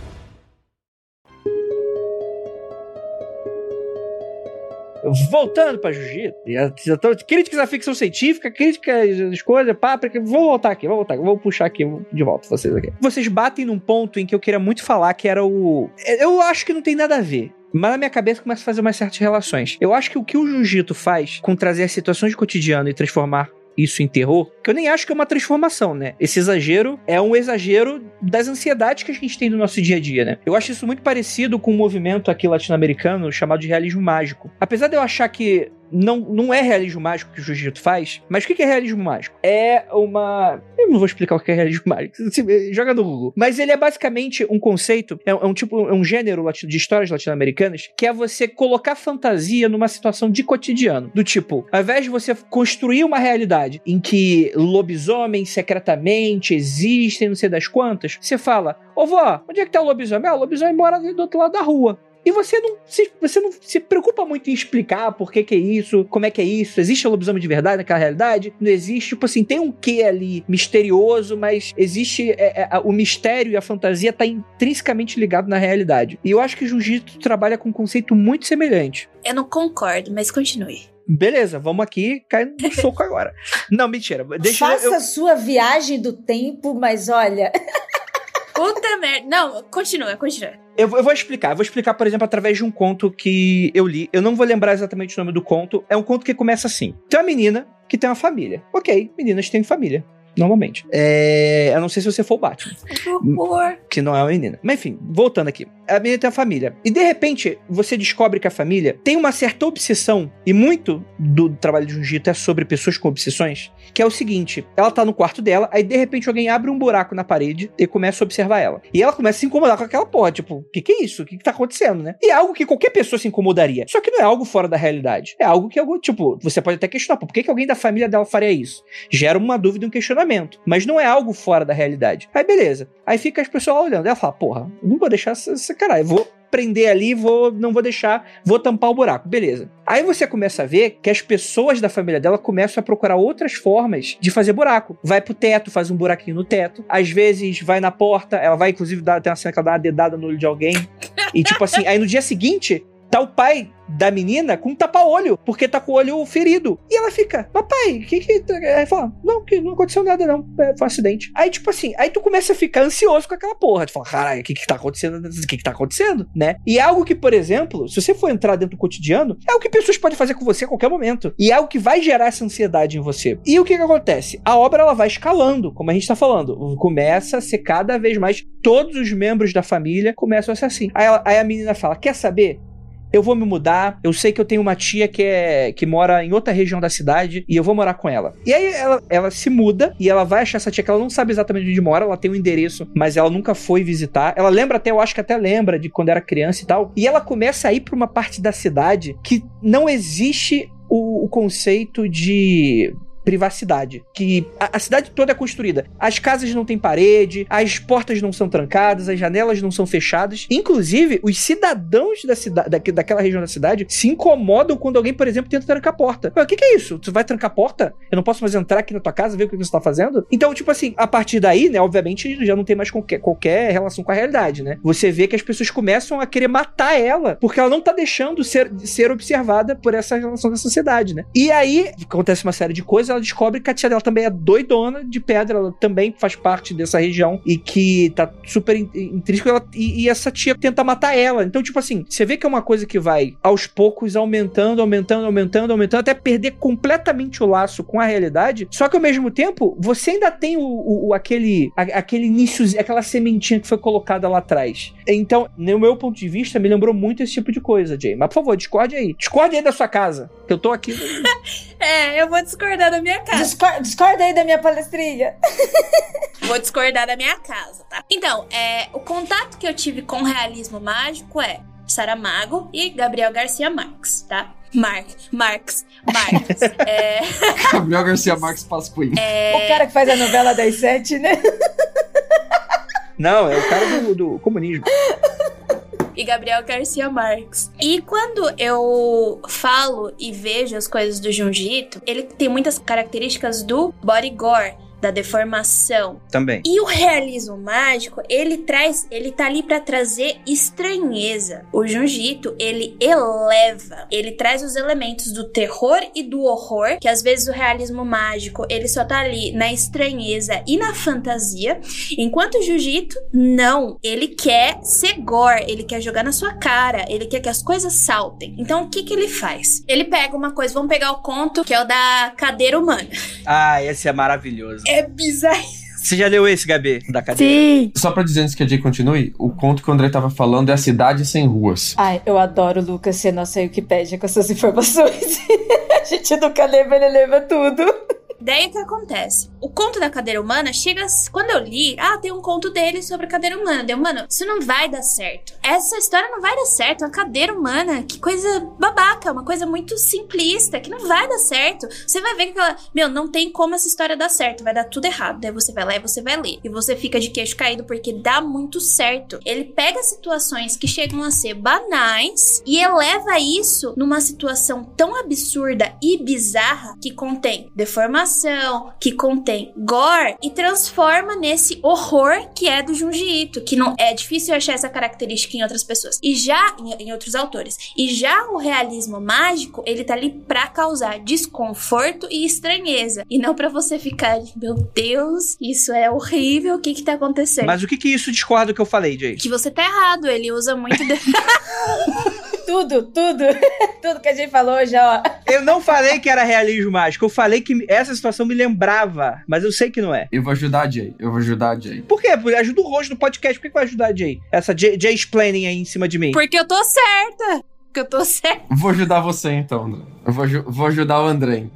Voltando pra jiu-jitsu, críticas à ficção científica, críticas às coisas, páprica. Vou voltar aqui, vou voltar vou puxar aqui de volta vocês aqui. Vocês batem num ponto em que eu queria muito falar, que era o. Eu acho que não tem nada a ver. Mas na minha cabeça começa a fazer umas certas relações. Eu acho que o que o jiu-jitsu faz com trazer as situações de cotidiano e transformar isso em terror, que eu nem acho que é uma transformação, né? Esse exagero é um exagero das ansiedades que a gente tem no nosso dia a dia, né? Eu acho isso muito parecido com um movimento aqui latino-americano chamado de realismo mágico. Apesar de eu achar que não, não é realismo mágico que o jiu-jitsu faz, mas o que é realismo mágico? É uma. Eu não vou explicar o que é realismo mágico, joga no Google. Mas ele é basicamente um conceito, é, é um tipo, é um gênero de histórias latino-americanas que é você colocar fantasia numa situação de cotidiano. Do tipo, ao invés de você construir uma realidade em que lobisomens secretamente existem, não sei das quantas, você fala: Ô vó, onde é que tá o lobisomem? Ah, o lobisomem mora do outro lado da rua. E você não, se, você não se preocupa muito em explicar por que que é isso, como é que é isso, existe o lobisomem de verdade naquela realidade? Não existe, tipo assim, tem um quê ali misterioso, mas existe é, é, o mistério e a fantasia tá intrinsecamente ligado na realidade. E eu acho que o jiu-jitsu trabalha com um conceito muito semelhante. Eu não concordo, mas continue. Beleza, vamos aqui, cai no soco agora. Não, mentira. Deixa Faça eu, a sua viagem do tempo, mas olha. Puta merda. Não, continua, continua. Eu, eu vou explicar. Eu vou explicar, por exemplo, através de um conto que eu li. Eu não vou lembrar exatamente o nome do conto. É um conto que começa assim: tem uma menina que tem uma família. Ok, meninas têm família. Normalmente. É, eu não sei se você for o Batman. Horror. Que não é uma menina. Mas enfim, voltando aqui. A menina tem a família. E de repente, você descobre que a família tem uma certa obsessão. E muito do trabalho de Jiu-Jitsu é sobre pessoas com obsessões. Que é o seguinte: ela tá no quarto dela, aí de repente alguém abre um buraco na parede e começa a observar ela. E ela começa a se incomodar com aquela porra. Tipo, o que, que é isso? O que, que tá acontecendo, né? E é algo que qualquer pessoa se incomodaria. Só que não é algo fora da realidade. É algo que, tipo, você pode até questionar. Por que, que alguém da família dela faria isso? Gera uma dúvida e um questionamento. Mas não é algo fora da realidade. Aí beleza. Aí fica as pessoas olhando. Ela fala, porra, não vou deixar essa, caralho. Vou prender ali, vou, não vou deixar, vou tampar o buraco. Beleza. Aí você começa a ver que as pessoas da família dela começam a procurar outras formas de fazer buraco. Vai pro teto, faz um buraquinho no teto. Às vezes vai na porta, ela vai inclusive dar, tem uma cena que ela dá uma dedada no olho de alguém. E tipo assim, aí no dia seguinte, tá o pai da menina com um tapa-olho, porque tá com o olho ferido. E ela fica, papai, o que que. tá-" Aí fala, não, que não aconteceu nada, não. É, foi um acidente. Aí, tipo assim, aí tu começa a ficar ansioso com aquela porra. Tu fala, caralho, o que que tá acontecendo? O que que tá acontecendo, né? E é algo que, por exemplo, se você for entrar dentro do cotidiano, é o que pessoas podem fazer com você a qualquer momento. E é algo que vai gerar essa ansiedade em você. E o que que acontece? A obra, ela vai escalando, como a gente tá falando. Começa a ser cada vez mais, todos os membros da família começam a ser assim. Aí, ela- aí a menina fala, quer saber? Eu vou me mudar, eu sei que eu tenho uma tia que é que mora em outra região da cidade e eu vou morar com ela. E aí ela, ela se muda e ela vai achar essa tia que ela não sabe exatamente onde mora, ela tem um endereço, mas ela nunca foi visitar. Ela lembra até, eu acho que até lembra de quando era criança e tal. E ela começa a ir pra uma parte da cidade que não existe o, o conceito de privacidade. Que a, a cidade toda é construída. As casas não têm parede, as portas não são trancadas, as janelas não são fechadas. Inclusive, os cidadãos da cidade, daqui- daquela região da cidade se incomodam quando alguém, por exemplo, tenta trancar a porta. O que, que é isso? Tu vai trancar a porta? Eu não posso mais entrar aqui na tua casa, ver o que você tá fazendo? Então, tipo assim, a partir daí, né, obviamente, já não tem mais qualquer, qualquer relação com a realidade, né? Você vê que as pessoas começam a querer matar ela, porque ela não tá deixando ser, ser observada por essa relação da sociedade, né? E aí, acontece uma série de coisas, ela descobre que a tia dela também é doidona de pedra, ela também faz parte dessa região e que tá super in- intrínseco ela, e, e essa tia tenta matar ela. Então, tipo assim, você vê que é uma coisa que vai aos poucos aumentando, aumentando, aumentando, aumentando, até perder completamente o laço com a realidade. Só que ao mesmo tempo, você ainda tem o, o- o- aquele, a- aquele início, aquela sementinha que foi colocada lá atrás. Então, no meu ponto de vista, me lembrou muito esse tipo de coisa, Jay. Mas por favor, discorde aí. Discorde aí da sua casa. Eu tô aqui. É, eu vou discordar da minha casa. Discor- discorda aí da minha palestrinha. Vou discordar da minha casa, tá? Então, é, o contato que eu tive com o realismo mágico é Saramago e Gabriel Garcia Marques, tá? Mar Marx, Marques. é, Gabriel Garcia Marques Pasquim. O cara que faz a novela das sete, né? Não, é o cara do, do comunismo. E Gabriel Garcia Marques. E quando eu falo e vejo as coisas do Jiu-Jitsu, ele tem muitas características do body gore, da deformação, Também. E o realismo mágico, ele traz, ele tá ali pra trazer estranheza. O Jiu-Jitsu, ele eleva, ele traz os elementos do terror e do horror, que às vezes o realismo mágico, ele só tá ali na estranheza e na fantasia, enquanto o Jiu-Jitsu não, ele quer ser gore, ele quer jogar na sua cara, ele quer que as coisas saltem. Então o que que ele faz? Ele pega uma coisa, vamos pegar o conto que é o da cadeira humana. Ah, esse é maravilhoso. É bizarro. Você já leu esse, Gabi? Da cadeira? Sim. Só pra dizer antes que a Jay continue, o conto que o André tava falando é a cidade sem ruas. Ai, eu adoro o Lucas ser nossa Wikipédia com essas informações. a gente nunca lembra, ele lembra tudo. Daí o que acontece? O conto da cadeira humana chega. Quando eu li, ah, tem um conto dele sobre a cadeira humana. Deu, mano, isso não vai dar certo. Essa história não vai dar certo. Uma cadeira humana, que coisa babaca, uma coisa muito simplista, que não vai dar certo. Você vai ver que aquela. Meu, não tem como essa história dar certo. Vai dar tudo errado. Daí você vai lá e você vai ler. E você fica de queixo caído porque dá muito certo. Ele pega situações que chegam a ser banais e eleva isso numa situação tão absurda e bizarra que contém deformação, que contém gore e transforma nesse horror que é do Junji que não é difícil achar essa característica em outras pessoas e já em, em outros autores. E já o realismo mágico, ele tá ali pra causar desconforto e estranheza e não pra você ficar, meu Deus, isso é horrível, o que que tá acontecendo? Mas o que que isso discorda do que eu falei, Jay? Que você tá errado, ele usa muito de... Tudo, tudo. tudo que a gente falou já, ó. Eu não falei que era realismo mágico, eu falei que essa situação me lembrava, mas eu sei que não é. Eu vou ajudar a Jay, eu vou ajudar a Jay. Por quê? Porque Ajuda o rosto do podcast, por que que vai ajudar a Jay? Essa Jay, Jay explaining aí em cima de mim. Porque eu tô certa. Porque eu tô certa. Vou ajudar você então, André. Eu vou, vou ajudar o André.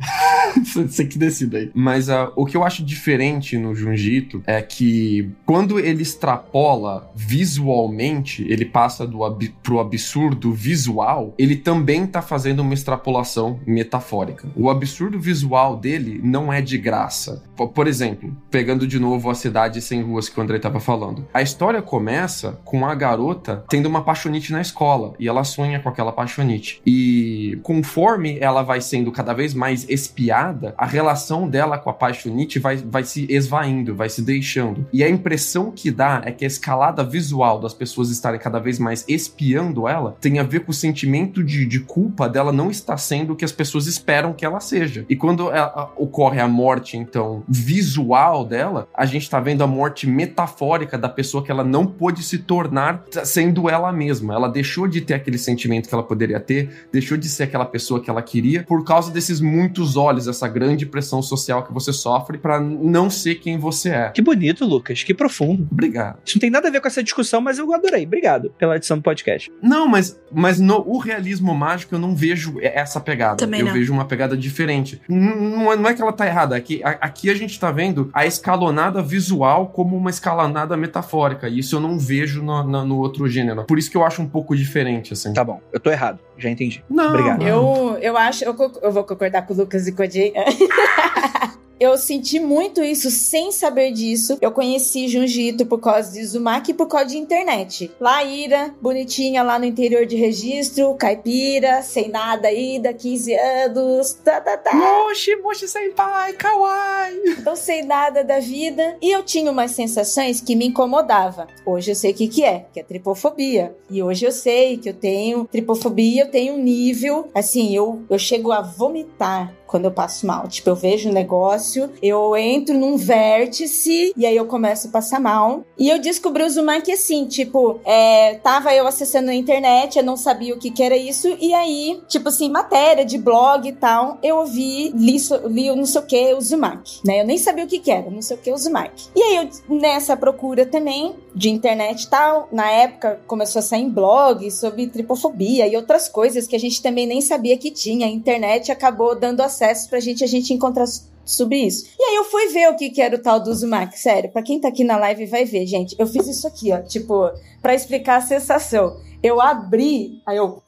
Você que decide aí. Mas ah, o que eu acho diferente no Junjito é que quando ele extrapola visualmente, ele passa do ab pro absurdo visual, ele também tá fazendo uma extrapolação metafórica. O absurdo visual dele não é de graça. Por exemplo, pegando de novo a cidade sem ruas que o André tava falando. A história começa com a garota tendo uma paixonite na escola e ela sonha com aquela paixonite. E conforme ela vai sendo cada vez mais espiada, a relação dela com a paixonite vai, vai se esvaindo, vai se deixando. E a impressão que dá é que a escalada visual das pessoas estarem cada vez mais espiando ela tem a ver com o sentimento de, de culpa dela não estar sendo o que as pessoas esperam que ela seja. E quando ela- a- ocorre a morte, então, visual dela, a gente tá vendo a morte metafórica da pessoa que ela não pôde se tornar sendo ela mesma. Ela deixou de ter aquele sentimento que ela poderia ter, deixou de ser aquela pessoa que ela queria por causa desses muitos olhos, essa grande pressão social que você sofre pra não ser quem você é. Que bonito, Lucas. Que profundo. Obrigado. Isso não tem nada a ver com essa discussão, mas eu adorei. Obrigado pela edição do podcast. Não, mas, mas no o realismo mágico eu não vejo essa pegada. Também eu não. vejo uma pegada diferente. Não, é- não é que ela tá errada. Aqui, a- aqui a gente tá vendo a escalonada visual como uma escalonada metafórica. E isso eu não vejo no, no- no outro gênero. Por isso que eu acho um pouco diferente, assim. Tá bom, eu tô errado. Já entendi. Não. Obrigado. Eu, eu acho, eu, eu vou concordar com o Lucas e com a Jay. Eu senti muito isso sem saber disso. Eu conheci Junjito por causa de Uzumaki e por causa de internet. Lá, Ira, bonitinha lá no interior de registro, caipira, sem nada ainda, 15 anos, tá, tá, tá. Moshi, Moshi Senpai, kawaii. Não sei nada da vida. E eu tinha umas sensações que me incomodava. Hoje eu sei o que, que é, que é tripofobia. E hoje eu sei que eu tenho tripofobia, eu tenho um nível. Assim, eu, eu chego a vomitar quando eu passo mal. Tipo, eu vejo um negócio, eu entro num vértice e aí eu começo a passar mal. E eu descobri o Uzumaki assim, tipo, é, tava eu acessando a internet, eu não sabia o que que era isso, e aí, tipo assim, matéria de blog e tal, eu vi, li, li o não sei o que, Uzumaki, né? Eu nem sabia o que que era, não sei o que, Uzumaki. E aí, eu, nessa procura também, de internet e tal, na época começou a sair blog sobre tripofobia e outras coisas que a gente também nem sabia que tinha. A internet acabou dando acesso pra gente, a gente encontrar sobre isso. E aí eu fui ver o que, que era o tal do Uzumaki, sério. Pra quem tá aqui na live vai ver, gente. Eu fiz isso aqui, ó, tipo, pra explicar a sensação. Eu abri, aí eu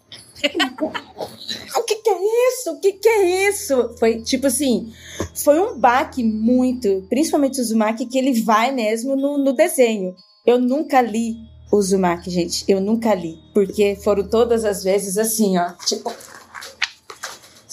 o que que é isso? O que que é isso? Foi tipo assim, foi um baque muito, principalmente o Uzumaki, que ele vai mesmo no, no desenho. Eu nunca li o Uzumaki, gente. Eu nunca li. Porque foram todas as vezes assim, ó. Tipo.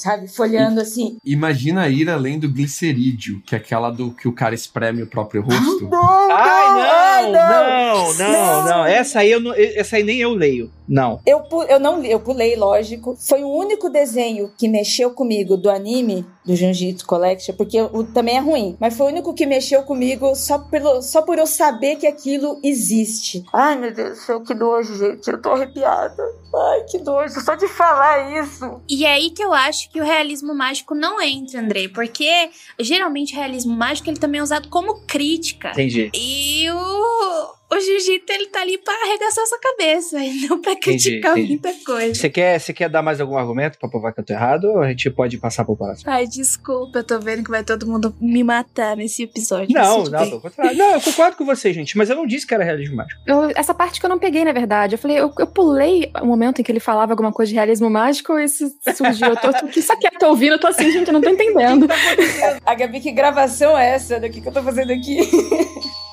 Sabe? Folhando assim. Imagina a Ira lendo glicerídeo, que é aquela do que o cara espreme o próprio rosto. Ai, não, não, não, não. não. Essa aí, eu não, essa aí nem eu leio. Não. Eu, eu não li, eu pulei, lógico. Foi o único desenho que mexeu comigo do anime, do Junjitsu Collection, porque o, também é ruim. Mas foi o único que mexeu comigo só, pelo, só por eu saber que aquilo existe. Ai, meu Deus do céu, que nojo, gente. Eu tô arrepiada. Ai, que nojo. Só de falar isso. E é aí que eu acho que o realismo mágico não entra, Andrei, porque geralmente o realismo mágico ele também é usado como crítica. Entendi. E o, o jiu-jitsu ele tá ali pra arregaçar sua cabeça e não pra Entendi, criticar entendi. muita coisa. Você quer, você quer dar mais algum argumento pra provar que eu tô errado? Ou a gente pode passar pro próximo? Ai, desculpa, eu tô vendo que vai todo mundo me matar nesse episódio. Não, não, pelo contrário. Não, eu concordo com você, gente, mas eu não disse que era realismo mágico. Eu- essa parte que eu não peguei, na verdade. Eu falei, eu, eu pulei o momento em que ele falava alguma coisa de realismo mágico e isso surgiu. Eu tô, tô aqui só quieto ouvindo, eu tô assim, gente, eu não tô entendendo. A Gabi, que gravação é essa? Do que, que eu tô fazendo aqui?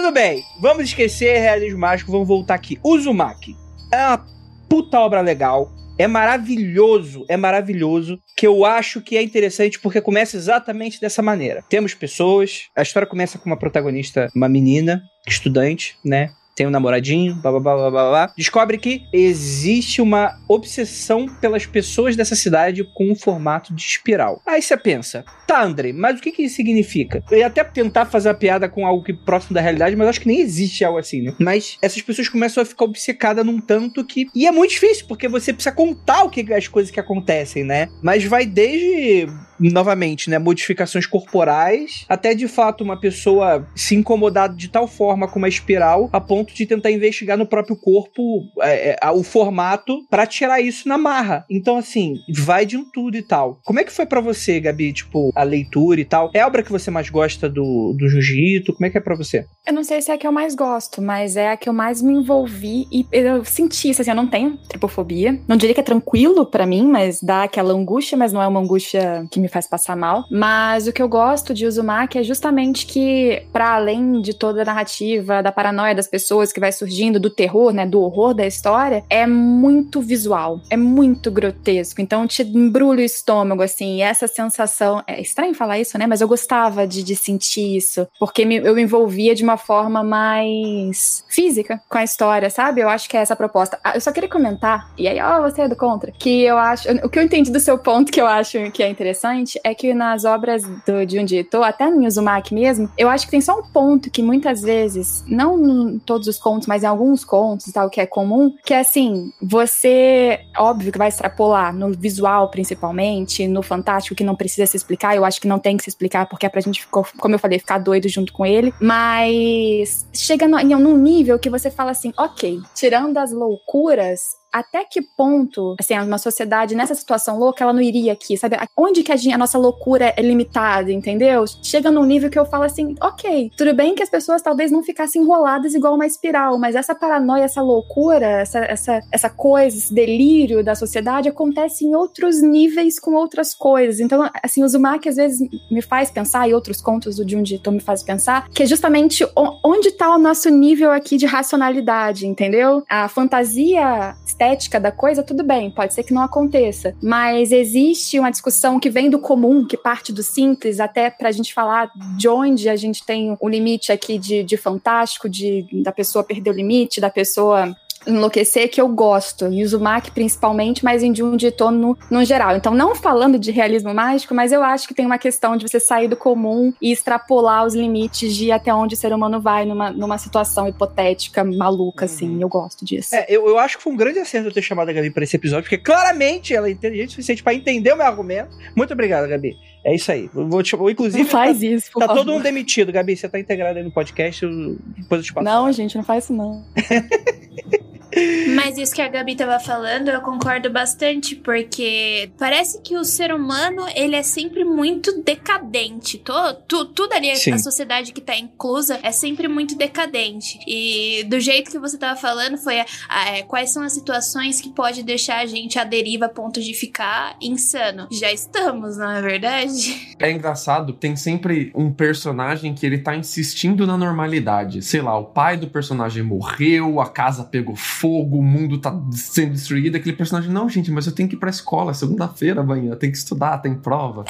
Tudo bem, vamos esquecer realismo mágico, vamos voltar aqui. Uzumaki é uma puta obra legal, é maravilhoso, é maravilhoso, que eu acho que é interessante porque começa exatamente dessa maneira. Temos pessoas, a história começa com uma protagonista, uma menina, estudante, né? Tem um namoradinho, blá blá blá blá blá. Descobre que existe uma obsessão pelas pessoas dessa cidade com um formato de espiral. Aí você pensa, tá, André, mas o que que isso significa? Eu ia até tentar fazer a piada com algo que próximo da realidade, mas acho que nem existe algo assim, né? Mas essas pessoas começam a ficar obcecadas num tanto que. E é muito difícil, porque você precisa contar o que as coisas que acontecem, né? Mas vai desde novamente, né, modificações corporais, até de fato uma pessoa se incomodar de tal forma com uma espiral a ponto ponto de tentar investigar no próprio corpo é, é, o formato para tirar isso na marra. Então, assim, vai de um tudo e tal. Como é que foi para você, Gabi, tipo, a leitura e tal? É a obra que você mais gosta do, do Jiu-Jitsu? Como é que é para você? Eu não sei se é a que eu mais gosto, mas é a que eu mais me envolvi e eu senti isso, assim, eu não tenho tripofobia. Não diria que é tranquilo para mim, mas dá aquela angústia, mas não é uma angústia que me faz passar mal. Mas o que eu gosto de Uzumaki é justamente que, para além de toda a narrativa, da paranoia das pessoas que vai surgindo, do terror, né, do horror da história, é muito visual, é muito grotesco. Então te embrulha o estômago, assim, e essa sensação. É estranho falar isso, né? Mas eu gostava de, de sentir isso, porque me, eu me envolvia de uma forma mais física com a história, sabe? Eu acho que é essa a proposta. Ah, eu só queria comentar, e aí, ó, você é do contra, que eu acho. O que eu entendi do seu ponto que eu acho que é interessante é que nas obras do Junji Ito, até no Uzumaki mesmo, eu acho que tem só um ponto que muitas vezes, não em todos os contos, mas em alguns contos e tal, que é comum, que é assim, você, óbvio que vai extrapolar no visual principalmente, no fantástico que não precisa se explicar, eu acho que não tem que se explicar porque é pra gente, como eu falei, ficar doido junto com ele, mas chega no, em um nível que você fala assim, ok, tirando as loucuras, até que ponto, assim, uma sociedade nessa situação louca, ela não iria aqui, sabe? Onde que a, a, nossa loucura é limitada, entendeu? Chega num nível que eu falo assim, ok, tudo bem que as pessoas talvez não ficassem enroladas igual uma espiral, mas essa paranoia, essa loucura, essa, essa, essa coisa, esse delírio da sociedade acontece em outros níveis com outras coisas. Então, assim, o Zumaki às vezes me faz pensar, e outros contos do Junji Ito me faz pensar, que é justamente onde está o nosso nível aqui de racionalidade, entendeu? A fantasia estética da coisa, tudo bem, pode ser que não aconteça. Mas existe uma discussão que vem do comum, que parte do simples, até pra gente falar de onde a gente tem o limite aqui de, de fantástico, de da pessoa perder o limite, da pessoa enlouquecer que eu gosto, em Uzumaki principalmente, mas em Junji Ito no, no geral. Então, não falando de realismo mágico, mas eu acho que tem uma questão de você sair do comum e extrapolar os limites de até onde o ser humano vai numa, numa situação hipotética maluca, assim. Uhum. Eu gosto disso. É, eu, eu acho que foi um grande acerto ter chamado a Gabi para esse episódio, porque claramente ela é inteligente o suficiente para entender o meu argumento. Muito obrigado, Gabi. É isso aí. Eu vou te, inclusive, não faz tá, isso. Tá todo mundo demitido, Gabi. Você tá integrado aí no podcast. Eu, depois eu te passo. Não, gente, não faz isso não. Mas isso que a Gabi tava falando, eu concordo bastante, porque parece que o ser humano, ele é sempre muito decadente. Tô, tu, tudo ali, Sim. a sociedade que tá inclusa, é sempre muito decadente. E do jeito que você tava falando, foi é, quais são as situações que pode deixar a gente à deriva a ponto de ficar insano. Já estamos, não é verdade? É engraçado, tem sempre um personagem que ele tá insistindo na normalidade. Sei lá, o pai do personagem morreu, a casa pegou fogo, o mundo tá sendo destruído. Aquele personagem, não, gente, mas eu tenho que ir pra escola, segunda-feira amanhã, tem que estudar, tem prova.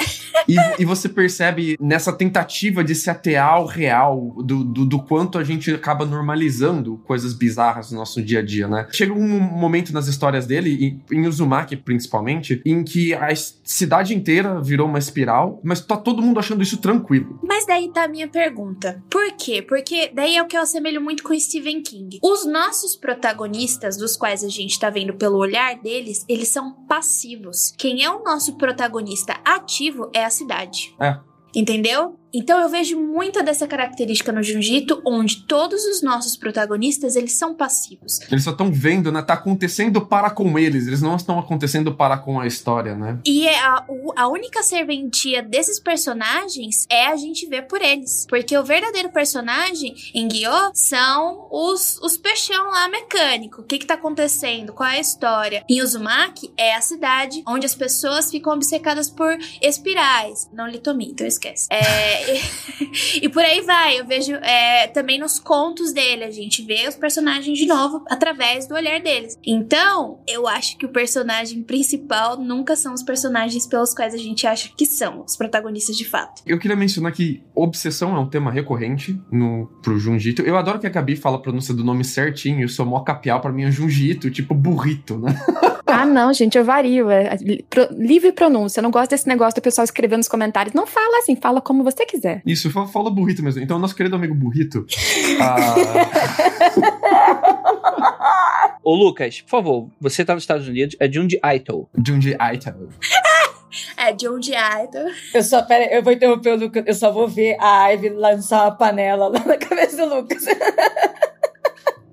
e, e, você percebe nessa tentativa de se atear ao real, do, do, do, quanto a gente acaba normalizando coisas bizarras no nosso dia a dia, né? Chega um momento nas histórias dele, em Uzumaki principalmente, em que a cidade inteira virou uma espiral, mas tá todo mundo achando isso tranquilo. Mas daí tá a minha pergunta. Por quê? Porque daí é o que eu assemelho muito com Stephen King. Os nossos protagonistas protagonistas, dos quais a gente tá vendo pelo olhar deles, eles são passivos. Quem é o nosso protagonista ativo é a cidade. É. Entendeu? Então eu vejo muita dessa característica no Jiu-Jitsu, onde todos os nossos protagonistas, eles são passivos. Eles só estão vendo, né? Tá acontecendo para com eles, eles não estão acontecendo para com a história, né? E é a, a única serventia desses personagens é a gente ver por eles. Porque o verdadeiro personagem em Guiô são os, os peixão lá mecânico. O que que tá acontecendo? Qual é a história? Em Uzumaki é a cidade onde as pessoas ficam obcecadas por espirais. Não litomi, então esquece. É... e por aí vai. Eu vejo é, também nos contos dele, a gente vê os personagens de novo através do olhar deles. Então, eu acho que o personagem principal nunca são os personagens pelos quais a gente acha que são os protagonistas de fato. Eu queria mencionar que obsessão é um tema recorrente no, pro Junjito. Eu adoro que a Gabi fala a pronúncia do nome certinho. Eu sou mó capial, pra mim é Junjito, tipo burrito, né? Ah, não, gente, eu vario. É, pro, livre pronúncia. Eu não gosto desse negócio do pessoal escrevendo nos comentários. Não fala assim, fala como você quiser. Isso, fala, fala burrito mesmo. Então, nosso querido amigo burrito. ah... Ô, Lucas, por favor, você tá nos Estados Unidos, é Junji Ito. Junji Ito. É Junji Ito. Eu só, pera, eu vou interromper o Lucas, eu só vou ver a Ivy lançar uma panela lá na cabeça do Lucas.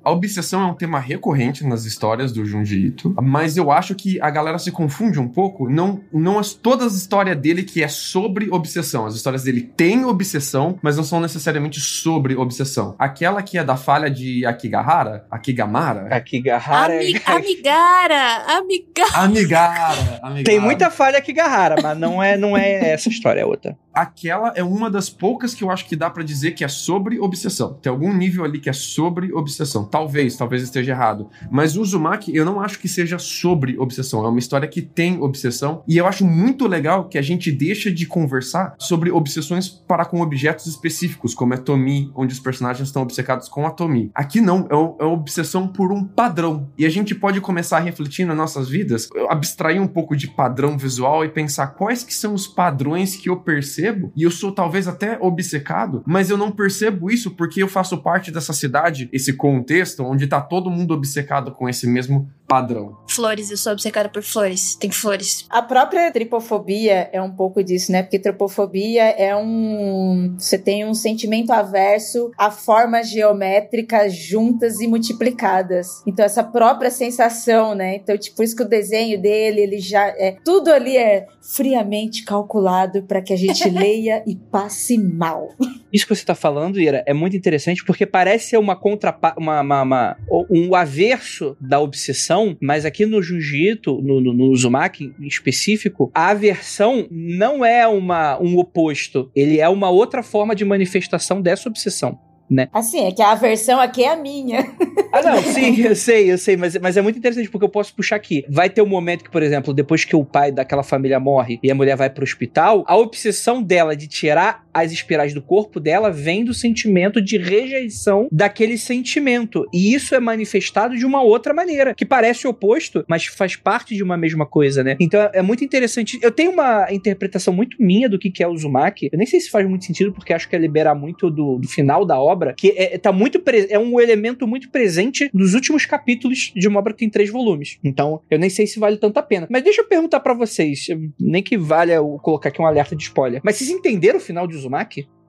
A obsessão é um tema recorrente nas histórias do Junji Ito, mas eu acho que a galera se confunde um pouco. Não, não as, todas as histórias dele que é sobre obsessão. As histórias dele têm obsessão, mas não são necessariamente sobre obsessão. Aquela que é da falha de Akigahara, Akigamara. Akigahara. é- Ami amigara, amigara. Amigara, Amigara. Tem muita falha aqui, Garrara, mas não é, não é essa história, é outra. aquela é uma das poucas que eu acho que dá pra dizer que é sobre obsessão. Tem algum nível ali que é sobre obsessão. Talvez, talvez esteja errado. Mas o Uzumaki, eu não acho que seja sobre obsessão. É uma história que tem obsessão. E eu acho muito legal que a gente deixa de conversar sobre obsessões para com objetos específicos, como é Tomi, onde os personagens estão obcecados com a Tomi. Aqui não, é, é obsessão por um padrão. E a gente pode começar a refletir nas nossas vidas, abstrair um pouco de padrão visual e pensar quais que são os padrões que eu percebo. E eu sou talvez até obcecado, mas eu não percebo isso porque eu faço parte dessa cidade, esse contexto onde tá todo mundo obcecado com esse mesmo padrão. Flores, eu sou obcecada por flores. Tem flores. A própria tripofobia é um pouco disso, né? Porque tripofobia é um. Você tem um sentimento averso a formas geométricas juntas e multiplicadas. Então, essa própria sensação, né? Então, tipo, isso que o desenho dele, ele já. É, tudo ali é friamente calculado para que a gente leia e passe mal. Isso que você tá falando, Ira, é muito interessante porque parece ser uma contrapa uma, uma, uma- um averso da obsessão, mas aqui no Jiu-Jitsu, no, no, no Uzumaki em específico, a aversão não é uma, um oposto, ele é uma outra forma de manifestação dessa obsessão. Né? Assim, é que a versão aqui é a minha. Ah, não, sim, eu sei, eu sei, mas, mas é muito interessante porque eu posso puxar aqui. Vai ter um momento que, por exemplo, depois que o pai daquela família morre e a mulher vai pro hospital, a obsessão dela de tirar as espirais do corpo dela vem do sentimento de rejeição daquele sentimento. E isso é manifestado de uma outra maneira, que parece oposto, mas faz parte de uma mesma coisa, né? Então é muito interessante. Eu tenho uma interpretação muito minha do que é o Uzumaki. Eu nem sei se faz muito sentido, porque acho que é liberar muito do, do final da obra, que é, tá muito é um elemento muito presente nos últimos capítulos de uma obra que tem três volumes. Então, eu nem sei se vale tanto a pena. Mas deixa eu perguntar pra vocês, nem que valha colocar aqui um alerta de spoiler. Mas vocês entenderam o final de Uzumaki?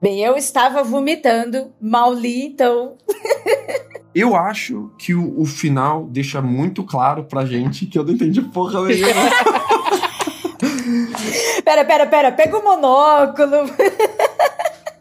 Bem, eu estava vomitando, mal li, então. Eu acho que o, o final deixa muito claro pra gente que eu não entendi porra nenhuma. Pera, pera, pera, pega o monóculo.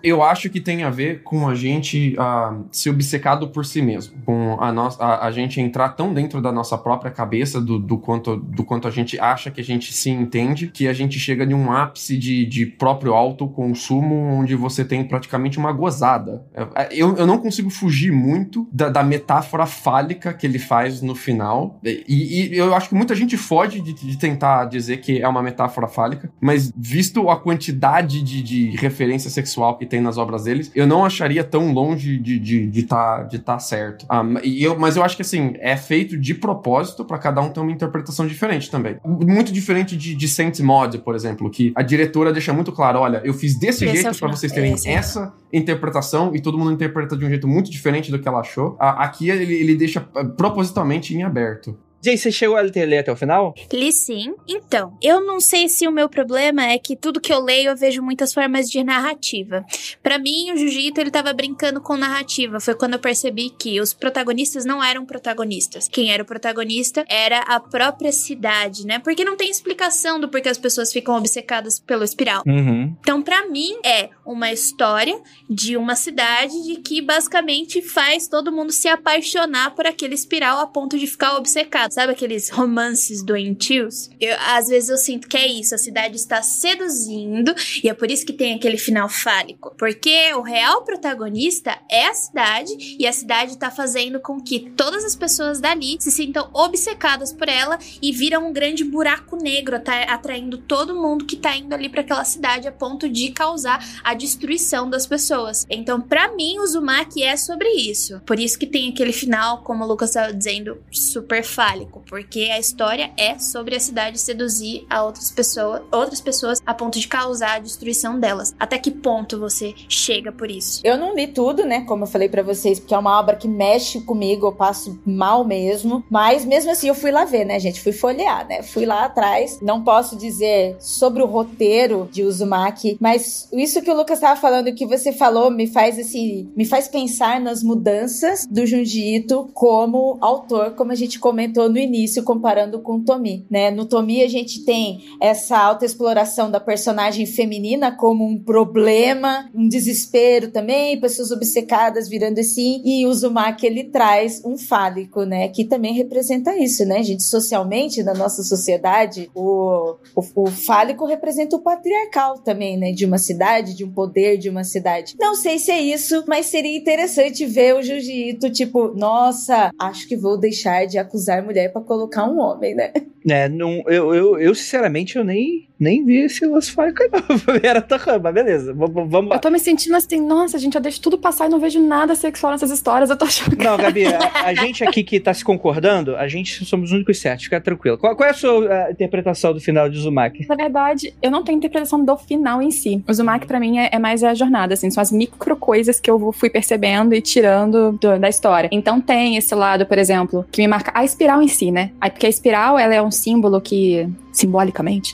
Eu acho que tem a ver com a gente ah, ser obcecado por si mesmo. Com a, nossa, a, a gente entrar tão dentro da nossa própria cabeça, do, do, quanto, do quanto a gente acha que a gente se entende, que a gente chega de um ápice de, de próprio autoconsumo, onde você tem praticamente uma gozada. Eu, eu não consigo fugir muito da, da metáfora fálica que ele faz no final. E, e eu acho que muita gente foge de, de tentar dizer que é uma metáfora fálica, mas visto a quantidade de, de referência sexual que tem nas obras deles, eu não acharia tão longe de estar de, de tá, de tá certo. Ah, e eu, mas eu acho que assim, é feito de propósito para cada um ter uma interpretação diferente também. Muito diferente de, de Saint Mod, por exemplo, que a diretora deixa muito claro: olha, eu fiz desse Esse é jeito para final. vocês terem Esse é essa interpretação e todo mundo interpreta de um jeito muito diferente do que ela achou. Ah, aqui ele, ele deixa ah, propositalmente em aberto. Jay, você chegou a ler até o final? Li sim. Então, eu não sei se o meu problema é que tudo que eu leio eu vejo muitas formas de narrativa. Pra mim, o Jiu-Jitsu ele tava brincando com narrativa. Foi quando eu percebi que os protagonistas não eram protagonistas. Quem era o protagonista era a própria cidade, né? Porque não tem explicação do porquê as pessoas ficam obcecadas pelo espiral. Uhum. Então, pra mim, é uma história de uma cidade de que basicamente faz todo mundo se apaixonar por aquele espiral a ponto de ficar obcecado. Sabe aqueles romances doentios? Eu, às vezes eu sinto que é isso, a cidade está seduzindo e é por isso que tem aquele final fálico. Porque o real protagonista é a cidade e a cidade tá fazendo com que todas as pessoas dali se sintam obcecadas por ela e viram um grande buraco negro, tá atraindo todo mundo que tá indo ali para aquela cidade a ponto de causar a destruição das pessoas. Então, pra mim, o Zumaki é sobre isso. Por isso que tem aquele final, como o Lucas estava dizendo, super porque a história é sobre a cidade seduzir a outras pessoas, outras pessoas a ponto de causar a destruição delas. Até que ponto você chega por isso? Eu não li tudo, né? Como eu falei pra vocês, porque é uma obra que mexe comigo, eu passo mal mesmo. Mas mesmo assim, eu fui lá ver, né, gente? Fui folhear, né? Fui lá atrás. Não posso dizer sobre o roteiro de Uzumaki, mas isso que o Lucas estava falando, que você falou me faz assim, me faz pensar nas mudanças do Junji Ito como autor, como a gente comentou no início, comparando com Tomi, né? No Tomi a gente tem essa autoexploração da personagem feminina como um problema, um desespero também, pessoas obcecadas virando assim, e o Uzumaki ele traz um fálico, né? Que também representa isso, né, gente? Socialmente, na nossa sociedade, o, o, o fálico representa o patriarcal também, né? De uma cidade, de um poder de uma cidade. Não sei se é isso, mas seria interessante ver o Jiu-Jitsu, tipo, nossa, acho que vou deixar de acusar mulher para colocar um homem, né? É, não, eu, eu, eu sinceramente eu nem, nem vi fálico aí, não. Era tocando, mas beleza, vamos, vamos lá. Eu tô me sentindo assim, nossa, gente, eu deixo tudo passar e não vejo nada sexual nessas histórias, eu tô achando Não, Gabi, a, a gente aqui que tá se concordando, a gente somos os únicos certos, fica tranquilo. Qual, qual é a sua uh, interpretação do final de Uzumaki? Na verdade, eu não tenho interpretação do final em si. O Uzumaki, pra mim, é, é mais a jornada, assim, são as micro coisas que eu fui percebendo e tirando do, da história. Então tem esse lado, por exemplo, que me marca a espiral em si, né? Porque a espiral, ela é um símbolo que simbolicamente,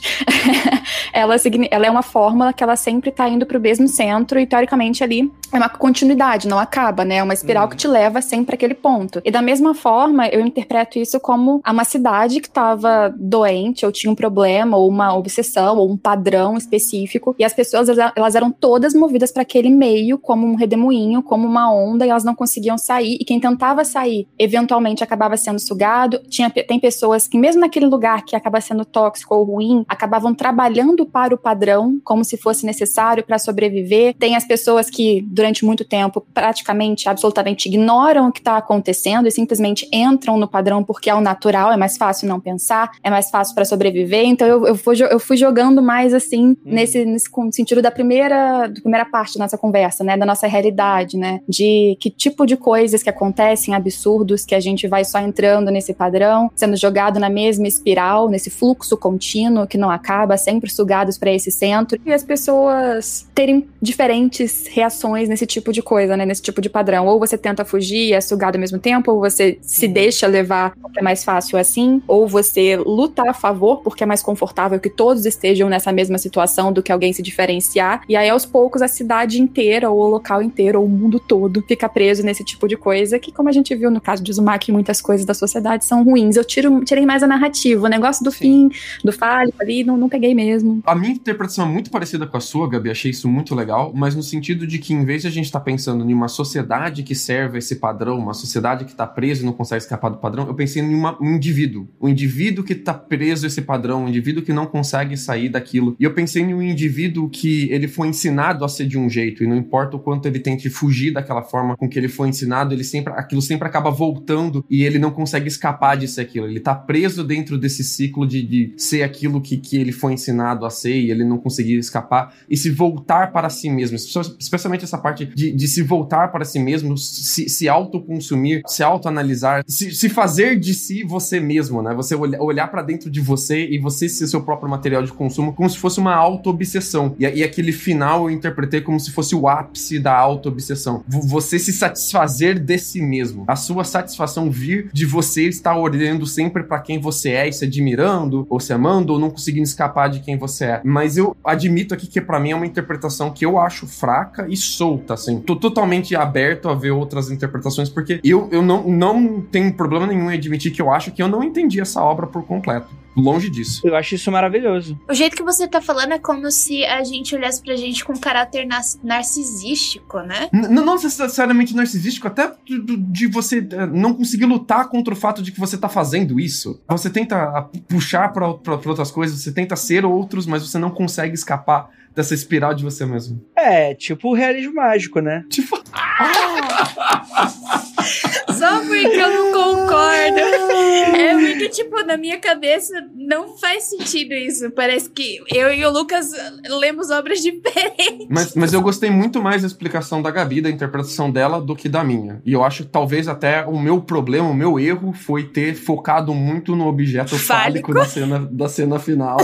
ela, ela é uma fórmula que ela sempre tá indo pro mesmo centro e teoricamente ali é uma continuidade, não acaba, né? É uma espiral que te leva sempre àquele ponto. E da mesma forma, eu interpreto isso como uma cidade que tava doente, ou tinha um problema, ou uma obsessão, ou um padrão específico, e as pessoas, elas eram todas movidas para aquele meio, como um redemoinho, como uma onda, e elas não conseguiam sair, e quem tentava sair, eventualmente acabava sendo sugado. Tinha, tem pessoas que, mesmo naquele lugar que acaba sendo tóxico ou ruim, acabavam trabalhando para o padrão, como se fosse necessário para sobreviver. Tem as pessoas que, durante muito tempo, praticamente, absolutamente ignoram o que está acontecendo e simplesmente entram no padrão porque é o natural, é mais fácil não pensar, é mais fácil para sobreviver. Então eu, eu, fui, eu fui jogando mais assim, hum. nesse, nesse sentido da primeira, da primeira parte da nossa conversa, né? Da nossa realidade, né? De que tipo de coisas que acontecem, absurdos, que a gente vai só entrando nesse padrão, sendo jogado na mesma espiral, nesse fluxo contínuo que não acaba, sempre sugados para esse centro. E as pessoas terem diferentes reações nesse tipo de coisa, né? Nesse tipo de padrão. Ou você tenta fugir e é sugado ao mesmo tempo, ou você se deixa levar porque é mais fácil assim, ou você luta a favor porque é mais confortável que todos estejam nessa mesma situação do que alguém se diferenciar. E aí, aos poucos, a cidade inteira, ou o local inteiro, ou o mundo todo fica preso nesse tipo de coisa, que, como a gente viu no caso de Uzumaki, muitas coisas da sociedade são ruins. Eu tiro, tirei mais a narrativa. O negócio do Sim. fim, do fálico ali, não, não peguei mesmo. A minha interpretação é muito parecida com a sua, Gabi. Achei isso muito legal, mas no sentido de que, em vez de a gente estar tá pensando em uma sociedade que serve esse padrão, uma sociedade que está presa e não consegue escapar do padrão, eu pensei em uma, um indivíduo. O um indivíduo que está preso a esse padrão, um indivíduo que não consegue sair daquilo. E eu pensei em um indivíduo que ele foi ensinado a ser de um jeito, e não importa o quanto ele tente fugir daquela forma com que ele foi ensinado, ele sempre, aquilo sempre acaba voltando e ele não consegue escapar disso aquilo. Ele está preso dentro desse ciclo de, de ser aquilo que, que ele foi ensinado a ser e ele não conseguir escapar e se voltar para si mesmo. Especialmente essa parte de, de se voltar para si mesmo, se, se autoconsumir, se autoanalisar, se, se fazer de si você mesmo, né? Você olhar, olhar para dentro de você e você ser seu próprio material de consumo como se fosse uma auto-obsessão. E, e aquele final eu interpretei como se fosse o ápice da auto-obsessão. Você se satisfazer de si mesmo. A sua satisfação vir de você estar olhando sempre para quem você é e se admirando, ou se amando, ou não conseguindo escapar de quem você é. Mas eu admito aqui que para mim é uma interpretação que eu acho fraca e solta, assim. Tô totalmente aberto a ver outras interpretações, porque eu, eu não, não tenho problema nenhum em admitir que eu acho que eu não entendi essa obra por completo longe disso. Eu acho isso maravilhoso. O jeito que você tá falando é como se a gente olhasse pra gente com caráter narcisístico, né? N não necessariamente narcisístico, até de, você eh, não conseguir lutar contra o fato de que você tá fazendo isso. Você tenta ah, puxar pra, pra, pra outras coisas, você tenta ser outros, mas você não consegue escapar dessa espiral de você mesmo. É, tipo o realismo mágico, né? Tipo. Só porque eu não concordo. É porque, tipo, na minha cabeça não faz sentido isso. Parece que eu e o Lucas lemos obras diferentes. Mas, mas eu gostei muito mais da explicação da Gabi, da interpretação dela, do que da minha. E eu acho que talvez até o meu problema, o meu erro, foi ter focado muito no objeto fálico, fálico da, cena, da cena final.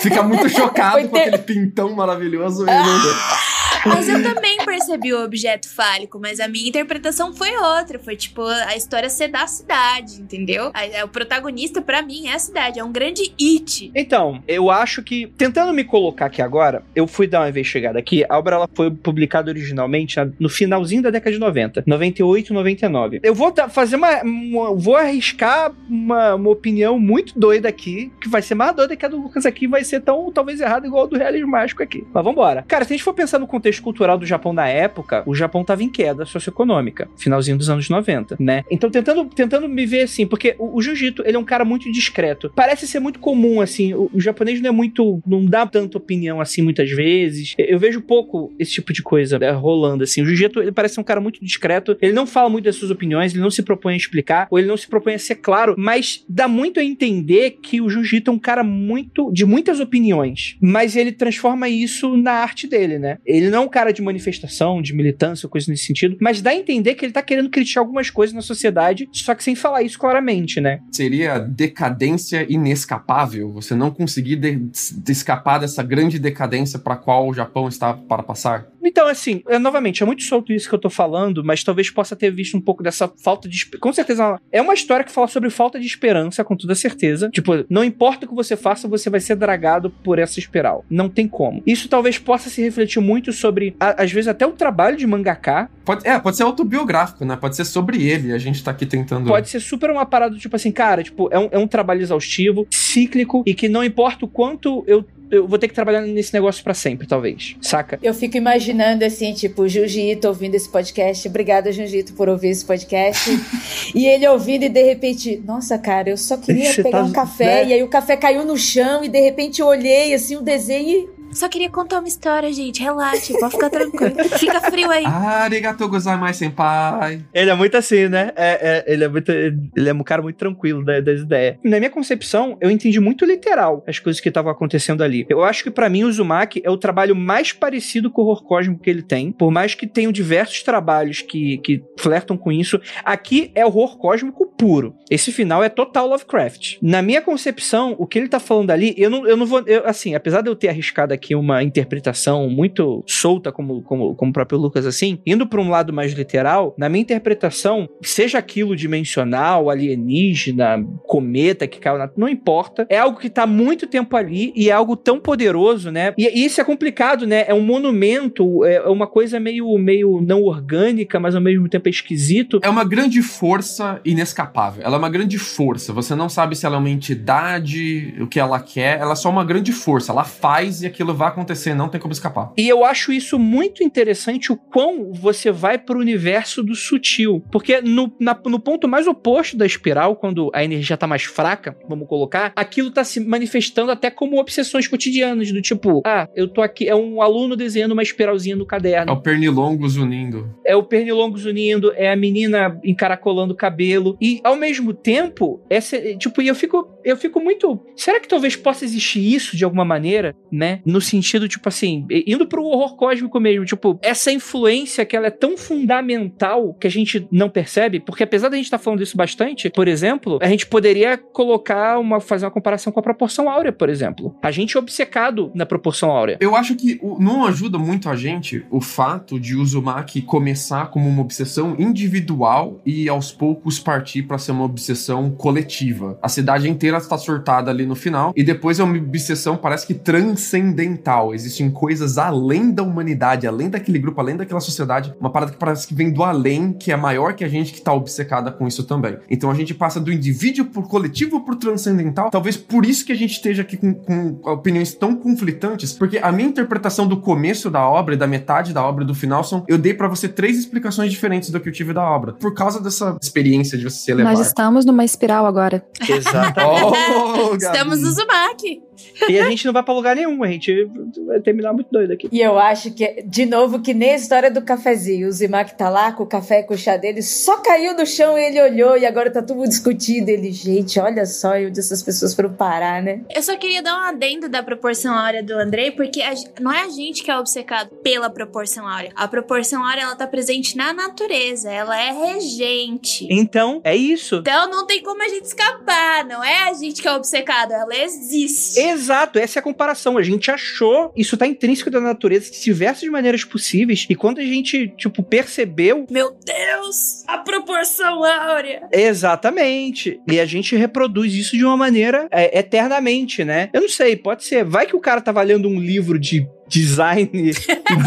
Fica muito chocado com aquele pintão maravilhoso e não Mas eu também percebi o objeto fálico, mas a minha interpretação foi outra. Foi tipo a história ser da cidade, entendeu? A- o protagonista, pra mim, é a cidade. É um grande it. Então, eu acho que, tentando me colocar aqui agora, eu fui dar uma investigada aqui. A obra ela foi publicada originalmente na- no finalzinho da década de 90, 98, 99. Eu vou fazer uma, uma- Vou arriscar uma, uma opinião muito doida aqui, que vai ser mais doida que a do Lucas aqui, vai ser tão, talvez, errada igual a do realismo mágico aqui. Mas vambora. Cara, se a gente for pensar no contexto cultural do Japão na época, o Japão tava em queda socioeconômica, finalzinho dos anos 90, né? Então, tentando, tentando me ver assim, porque o, o jiu-jitsu, ele é um cara muito discreto. Parece ser muito comum, assim, o, o japonês não é muito, não dá tanta opinião assim muitas vezes. Eu, eu vejo pouco esse tipo de coisa né, rolando, assim. O jiu-jitsu, ele parece ser um cara muito discreto, ele não fala muito das suas opiniões, ele não se propõe a explicar, ou ele não se propõe a ser claro, mas dá muito a entender que o jiu-jitsu é um cara muito, de muitas opiniões, mas ele transforma isso na arte dele, né? Ele não é um cara de manifestação, de militância, coisa nesse sentido, mas dá a entender que ele tá querendo criticar algumas coisas na sociedade, só que sem falar isso claramente, né? Seria decadência inescapável? Você não conseguir de- de escapar dessa grande decadência para qual o Japão está para passar? Então, assim, é, novamente, é muito solto isso que eu tô falando, mas talvez possa ter visto um pouco dessa falta de. Com certeza, é uma história que fala sobre falta de esperança, com toda certeza. Tipo, não importa o que você faça, você vai ser dragado por essa espiral. Não tem como. Isso talvez possa se refletir muito sobre, a- às vezes, até o trabalho de mangaká. Pode, é, pode ser autobiográfico, né? Pode ser sobre ele. A gente tá aqui tentando. Pode ser super uma parada, tipo assim, cara, tipo, é um, é um trabalho exaustivo, cíclico, e que não importa o quanto eu. Eu vou ter que trabalhar nesse negócio pra sempre, talvez. Saca? Eu fico imaginando assim, tipo, o Jiu-Jitsu ouvindo esse podcast. Obrigada, Jiu-Jitsu, por ouvir esse podcast. e ele ouvindo e de repente, nossa, cara, eu só queria Você pegar tá- um café. né? E aí o café caiu no chão e de repente eu olhei assim o desenho e. Só queria contar uma história, gente. Relaxe, pode ficar tranquilo. Fica frio aí. Arigatou gozaimasu, senpai. Ele é muito assim, né? É, é, ele é muito. Ele é um cara muito tranquilo da- das ideias. Na minha concepção, eu entendi muito literal as coisas que estavam acontecendo ali. Eu acho que pra mim o Uzumaki é o trabalho mais parecido com o horror cósmico que ele tem. Por mais que tenham diversos trabalhos que, que flertam com isso, aqui é horror cósmico puro. Esse final é total Lovecraft. Na minha concepção, o que ele tá falando ali, eu não, eu não vou. eu, assim, apesar de eu ter arriscado aqui uma interpretação muito solta, como, como, como o próprio Lucas, assim, indo pra um lado mais literal, na minha interpretação, seja aquilo dimensional, alienígena, cometa que caiu na. Não importa. É algo que tá muito tempo ali e é algo tão poderoso, né? E, e isso é complicado, né? É um monumento, é é uma coisa meio, meio não orgânica, mas ao mesmo tempo é esquisito. É uma grande força inescapável. Ela é uma grande força. Você não sabe se ela é uma entidade, o que ela quer. Ela é só uma grande força. Ela faz e aquilo vai acontecer, não tem como escapar. E eu acho isso muito interessante o quão você vai pro universo do sutil. Porque no, na- no ponto mais oposto da espiral, quando a energia tá mais fraca, vamos colocar, aquilo tá se manifestando até como obsessões cotidianas, do tipo, ah, eu tô aqui, é um aluno desenhando uma espiralzinha no É caderno. o pernilongos unindo. É o pernilongos unindo, é a menina encaracolando o cabelo. E ao mesmo tempo, essa, tipo, e eu fico, eu fico muito. Será que talvez possa existir isso de alguma maneira, né? No sentido, tipo assim, indo pro horror cósmico mesmo, tipo, essa influência que ela é tão fundamental que a gente não percebe, porque apesar da gente estar falando isso bastante, por exemplo, a gente poderia colocar uma, fazer uma comparação com a proporção áurea, por exemplo. A gente é obcecado na proporção áurea. Eu acho que não ajuda muito a gente o fato de Uzumaki começar como uma obsessão individual e aos poucos partir pra ser uma obsessão coletiva. A cidade inteira está surtada ali no final e depois é uma obsessão parece que transcendental. Existem coisas além da humanidade, além daquele grupo, além daquela sociedade, uma parada que parece que vem do além, que é maior que a gente que tá obcecada com isso também. Então a gente passa do indivíduo pro coletivo pro transcendental. Talvez por isso que a gente esteja aqui com, com opiniões tão conflitantes, porque a minha interpretação do começo da obra e da metade da obra e do final são. Eu dei pra você três explicações diferentes do que eu tive da obra. Por causa dessa experiência de você se elevar. Nós estamos numa espiral agora. Exatamente. Estamos no Uzumaki. E a gente não vai pra lugar nenhum, a gente vai terminar muito doido aqui. E eu acho que, de novo, que nem a história do cafezinho. O Zimak tá lá com o café e com o chá dele, só caiu no chão e ele olhou e agora tá tudo discutido. Ele, gente, olha só onde essas pessoas foram parar, né? Eu só queria dar um adendo da proporção áurea do Andrei, porque a não é a gente que é obcecado pela proporção áurea. A proporção áurea, ela tá presente na natureza, ela é regente. Então, é isso. Então não tem como a gente escapar, não é a gente que é obcecado, ela existe. Exato, essa é a comparação. A gente achou, isso tá intrínseco da natureza de diversas maneiras possíveis, e quando a gente, tipo, percebeu. Meu Deus! A proporção áurea! Exatamente. E a gente reproduz isso de uma maneira é, eternamente, né? Eu não sei, pode ser. Vai que o cara tava lendo um livro de design e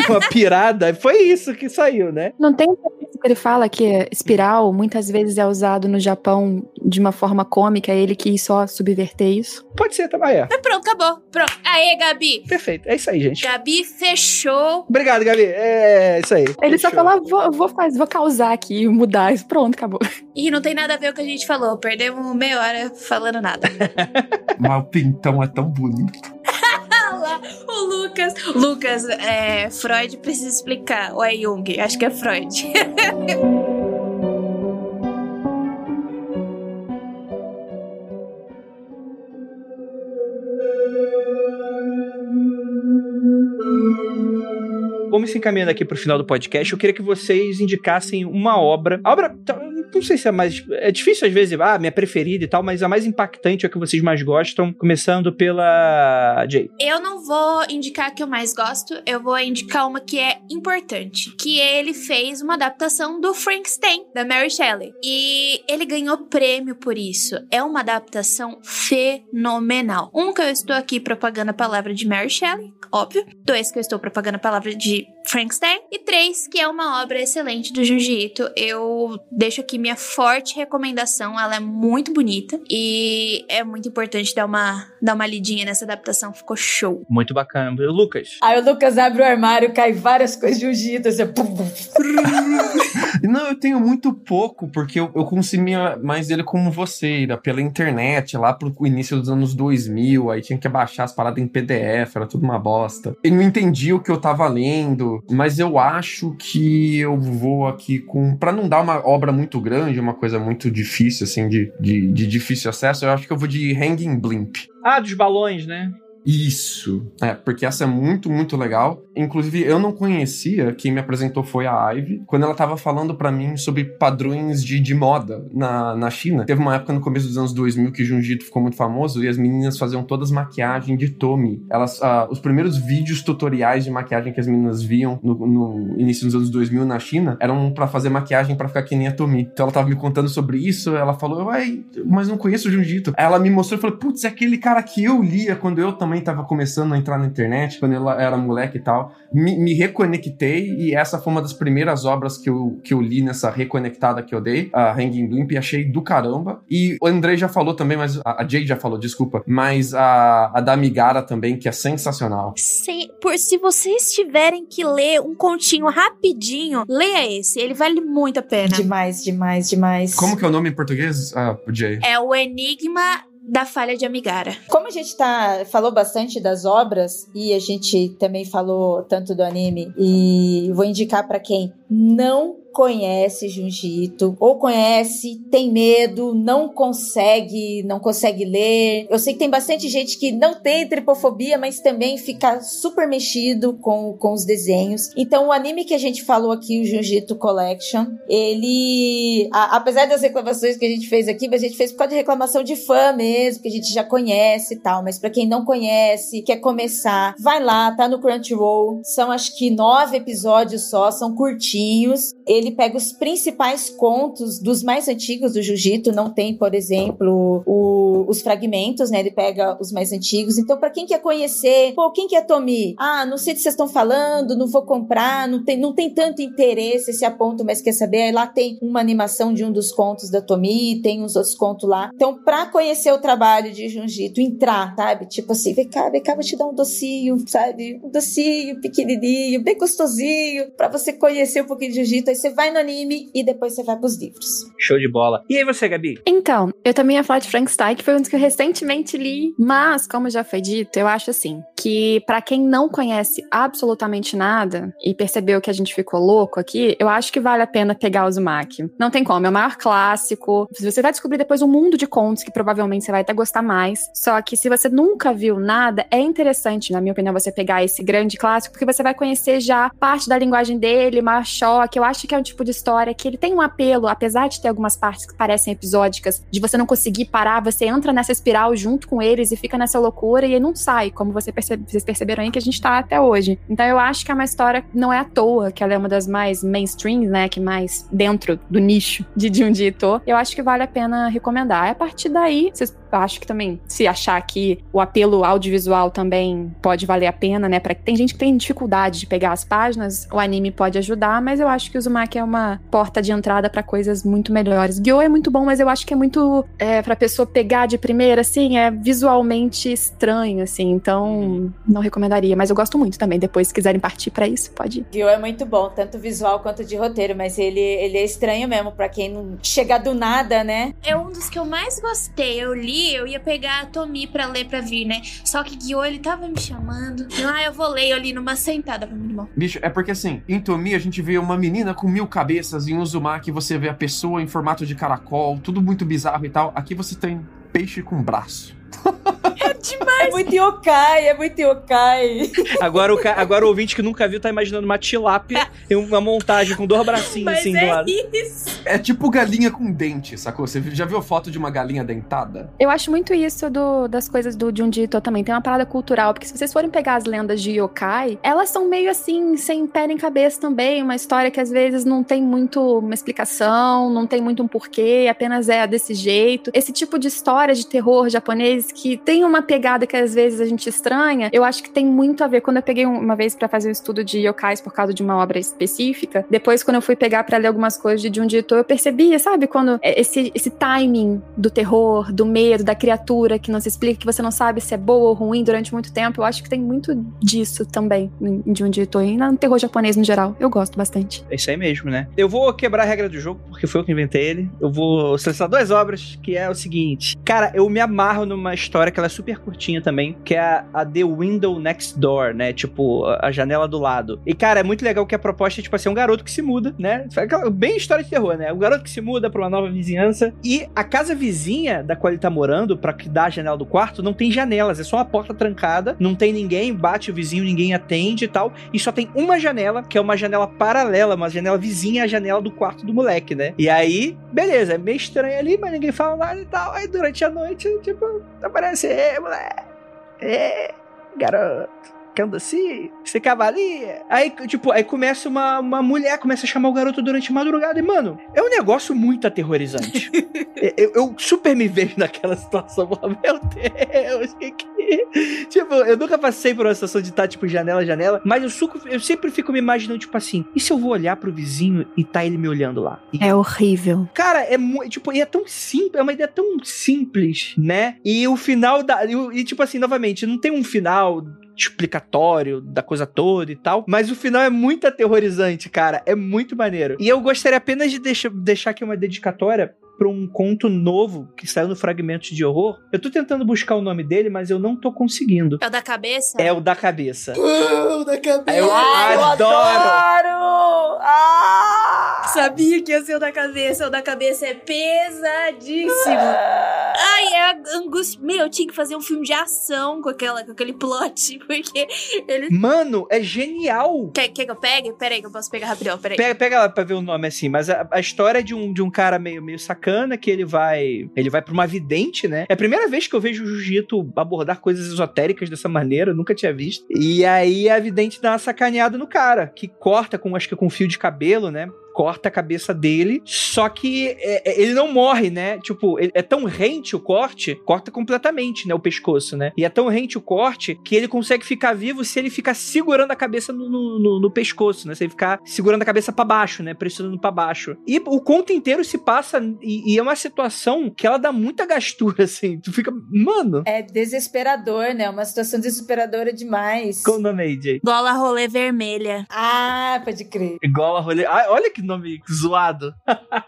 uma pirada. Foi isso que saiu, né? Não tem que ele fala que espiral muitas vezes é usado no Japão de uma forma cômica, ele quis só subverter isso? Pode ser também, é. Mas pronto, acabou. Pronto. Aê, Gabi. Perfeito. É isso aí, gente. Gabi fechou. Obrigado, Gabi. É isso aí. Ele Fechou. só falou, vou, vou, fazer, vou causar aqui, mudar isso. Pronto, acabou. E não tem nada a ver com o que a gente falou. Perdemos meia hora falando nada. Mas o pintão é tão bonito. Ah lá, o Lucas. Lucas, é, Freud precisa explicar. Ou é Jung? Acho que é Freud. Vamos se encaminhando aqui pro final do podcast. Eu queria que vocês indicassem uma obra. A obra, tá, não sei se é mais. É difícil às vezes, ah, minha preferida e tal, mas a mais impactante é a que vocês mais gostam. Começando pela Jay. Eu não vou indicar a que eu mais gosto, eu vou indicar uma que é importante. Que ele fez uma adaptação do Frankenstein, da Mary Shelley. E ele ganhou prêmio por isso. É uma adaptação fenomenal. Um, que eu estou aqui propagando a palavra de Mary Shelley, óbvio. Dois, que eu estou propagando a palavra de Frankenstein. E três, que é uma obra excelente do Junji Ito. Eu deixo aqui minha forte recomendação. Ela é muito bonita e é muito importante dar uma, dar uma lidinha nessa adaptação. Ficou show. Muito bacana. Lucas. Aí o Lucas abre o armário, cai várias coisas de jiu-jitsu, assim, pum, pum. Não, eu tenho muito pouco, porque eu, eu consumia mais ele como você, pela internet, lá pro início dos anos 2000, aí tinha que baixar as paradas em PDF, era tudo uma bosta. Eu não entendi o que eu tava lendo, mas eu acho que eu vou aqui com... Pra não dar uma obra muito grande, uma coisa muito difícil, assim, de, de, de difícil acesso, eu acho que eu vou de Hanging Blimp. Ah, dos balões, né? Isso. É, porque essa é muito, muito legal. Inclusive, eu não conhecia, quem me apresentou foi a Ivy, quando ela tava falando para mim sobre padrões de, de moda na, na China. Teve uma época no começo dos anos 2000 que Junjito ficou muito famoso e as meninas faziam todas maquiagem de Tommy. Elas, ah, os primeiros vídeos tutoriais de maquiagem que as meninas viam no, no início dos anos 2000 na China eram para fazer maquiagem para ficar que nem a Tommy. Então ela tava me contando sobre isso, ela falou, mas não conheço o Junjito. Ela me mostrou e falou, putz, é aquele cara que eu lia quando eu também tava começando a entrar na internet, quando ela era moleque e tal. Me, me reconectei e essa foi uma das primeiras obras que eu, que eu li nessa reconectada que eu dei, a Hanging Blimp, e achei do caramba. E o Andrei já falou também, mas a, a Jade já falou, desculpa, mas a, a da Migara também, que é sensacional. Se, por, se vocês tiverem que ler um continho rapidinho, leia esse. Ele vale muito a pena. Demais, demais, demais. Como que é o nome em português, ah, Jay? É o Enigma da Falha de Amigara. Como a gente tá, falou bastante das obras e a gente também falou tanto do anime e vou indicar para quem não conhece Junjito ou conhece, tem medo, não consegue, não consegue ler. Eu sei que tem bastante gente que não tem tripofobia, mas também fica super mexido com, com os desenhos. Então, o anime que a gente falou aqui, o Junjito Collection, ele, a, apesar das reclamações que a gente fez aqui, mas a gente fez por causa de reclamação de fã mesmo, que a gente já conhece e tal. Mas para quem não conhece, quer começar, vai lá, tá no Crunchyroll. São acho que nove episódios só, são curtinhos. Ele pega os principais contos dos mais antigos do Jiu-Jitsu, não tem, por exemplo, o, os fragmentos, né? Ele pega os mais antigos. Então, para quem quer conhecer, pô, quem que é Tomi? Ah, não sei o que vocês estão falando, não vou comprar, não tem, não tem tanto interesse esse aponto, mas quer saber? Aí lá tem uma animação de um dos contos da Tomi, tem uns outros contos lá. Então, pra conhecer o trabalho de Jiu-Jitsu, entrar, sabe? Tipo assim, vem cá, vem cá, vou te dar um docinho, sabe? Um docinho pequenininho, bem gostosinho, pra você conhecer pouquinho de Jiu-Jitsu. Aí você vai no anime e depois você vai pros livros. Show de bola. E aí você, Gabi? Então, eu também ia falar de Frankenstein, que foi um dos que eu recentemente li. Mas, como já foi dito, eu acho assim, que pra quem não conhece absolutamente nada e percebeu que a gente ficou louco aqui, eu acho que vale a pena pegar o Uzumaki. Não tem como, é o maior clássico. Você vai descobrir depois um mundo de contos que provavelmente você vai até gostar mais. Só que se você nunca viu nada, é interessante, na minha opinião, você pegar esse grande clássico, porque você vai conhecer já parte da linguagem dele, mas choque. Eu acho que é um tipo de história que ele tem um apelo, apesar de ter algumas partes que parecem episódicas, de você não conseguir parar, você entra nessa espiral junto com eles e fica nessa loucura e não sai, como você percebe, vocês perceberam aí que a gente tá até hoje. Então eu acho que é uma história, não é à toa, que ela é uma das mais mainstream, né, que mais dentro do nicho de Junji Ito. Eu acho que vale a pena recomendar. A partir daí, vocês acho que também, se achar que o apelo audiovisual também pode valer a pena, né? Pra, tem gente que tem dificuldade de pegar as páginas, o anime pode ajudar, mas eu acho que o Uzumaki é uma porta de entrada para coisas muito melhores. Gyo é muito bom, mas eu acho que é muito é, pra pessoa pegar de primeira, assim, é visualmente estranho, assim, então não recomendaria. Mas eu gosto muito também. Depois, se quiserem partir para isso, pode ir. Gyo é muito bom, tanto visual quanto de roteiro, mas ele, ele é estranho mesmo para quem não chega do nada, né? É um dos que eu mais gostei. Eu li eu ia pegar a Tomi pra ler pra vir, né? Só que Guiô, ele tava me chamando. Ah, eu vou ler eu li numa sentada pra mim, irmão. Bicho, é porque assim, em Tomi a gente vê uma menina com mil cabeças, em Uzumaki você vê a pessoa em formato de caracol, tudo muito bizarro e tal. Aqui você tem peixe com braço. É demais. É muito yokai, é muito yokai. Agora o, ca... Agora o ouvinte que nunca viu tá imaginando uma tilápia e uma montagem com dois bracinhos Mas assim é do lado. Isso. É tipo galinha com dente, sacou? Você já viu foto de uma galinha dentada? Eu acho muito isso do, das coisas do Junji Ito também. Tem uma parada cultural, porque se vocês forem pegar as lendas de yokai, elas são meio assim, sem pé nem cabeça também. Uma história que às vezes não tem muito uma explicação, não tem muito um porquê, apenas é desse jeito. Esse tipo de história de terror japonês que tem uma pegada que às vezes a gente estranha, eu acho que tem muito a ver. Quando eu peguei uma vez para fazer um estudo de yokais por causa de uma obra específica, depois quando eu fui pegar para ler algumas coisas de Junji Ito, eu percebia, sabe, quando esse, esse timing do terror, do medo, da criatura que não se explica, que você não sabe se é boa ou ruim durante muito tempo, eu acho que tem muito disso também em Junji Ito e no terror japonês no geral. Eu gosto bastante. É isso aí mesmo, né? Eu vou quebrar a regra do jogo, porque foi eu que inventei ele. Eu vou selecionar duas obras, que é o seguinte. Cara, eu me amarro numa história que ela é super curtinha também, que é a, a The Window Next Door, né? Tipo, a, a janela do lado. E, cara, é muito legal que a proposta é, tipo assim, um garoto que se muda, né? Aquela- Bem história de terror, né? O garoto que se muda pra uma nova vizinhança. E a casa vizinha da qual ele tá morando, pra que dá a janela do quarto, não tem janelas, é só uma porta trancada, não tem ninguém, bate o vizinho, ninguém atende e tal. E só tem uma janela, que é uma janela paralela, uma janela vizinha à janela do quarto do moleque, né? E aí, beleza, é meio estranho ali, mas ninguém fala nada e tal. Aí durante a noite, tipo, aparece, é, moleque, é, garoto. Que anda assim, você cavalia. Aí, tipo, aí começa uma, uma mulher, começa a chamar o garoto durante a madrugada. E, mano, é um negócio muito aterrorizante. eu, eu super me vejo naquela situação. Falo, Meu Deus, que que. Tipo, eu nunca passei por uma situação de estar, tipo, janela, janela. Mas eu, suco, eu sempre fico me imaginando, tipo assim, e se eu vou olhar pro vizinho e tá ele me olhando lá? E É horrível. Cara, é muito. Tipo, e é tão simples, é uma ideia tão simples, né? E o final da. E, e, tipo assim, novamente, não tem um final explicatório da coisa toda e tal, mas o final é muito aterrorizante, cara. É muito maneiro. E eu gostaria apenas de deixa- deixar aqui uma dedicatória pra um conto novo que saiu no Fragmentos de Horror. Eu tô tentando buscar o nome dele, mas eu não tô conseguindo. É o da cabeça? É o da cabeça. Uh, da cabeça. Eu Ai, eu adoro. adoro! Ah! Sabia que ia ser o da cabeça. O da cabeça é pesadíssimo. Ai, é angústia. Meu, eu tinha que fazer um filme de ação com, aquela, com aquele plot, porque ele. Mano, é genial. Quer, quer que eu pegue? Pera aí, que eu posso pegar rapidão. Pera aí. Pega, pega lá pra ver o nome assim, mas a, a história é de um, de um cara meio, meio sacana que ele vai. Ele vai pra uma vidente, né? É a primeira vez que eu vejo o jiu-jitsu abordar coisas esotéricas dessa maneira, eu nunca tinha visto. E aí a vidente dá uma sacaneada no cara, que corta com, acho que com fio de cabelo, né? Corta a cabeça dele, só que é, é, ele não morre, né? Tipo, ele- é tão rente o corte, corta completamente, né? O pescoço, né? E é tão rente o corte que ele consegue ficar vivo se ele ficar segurando a cabeça no, no, no- no pescoço, né? Se ele ficar segurando a cabeça pra baixo, né? Pressionando pra baixo. E o conto inteiro se passa, e, e é uma situação que ela dá muita gastura, assim. Tu fica, mano, É desesperador, né? Uma situação desesperadora demais. qual o nome aí, Jay? Gola rolê vermelha. Ah, pode crer. Igual a rolê. Ah, olha que que nome zoado.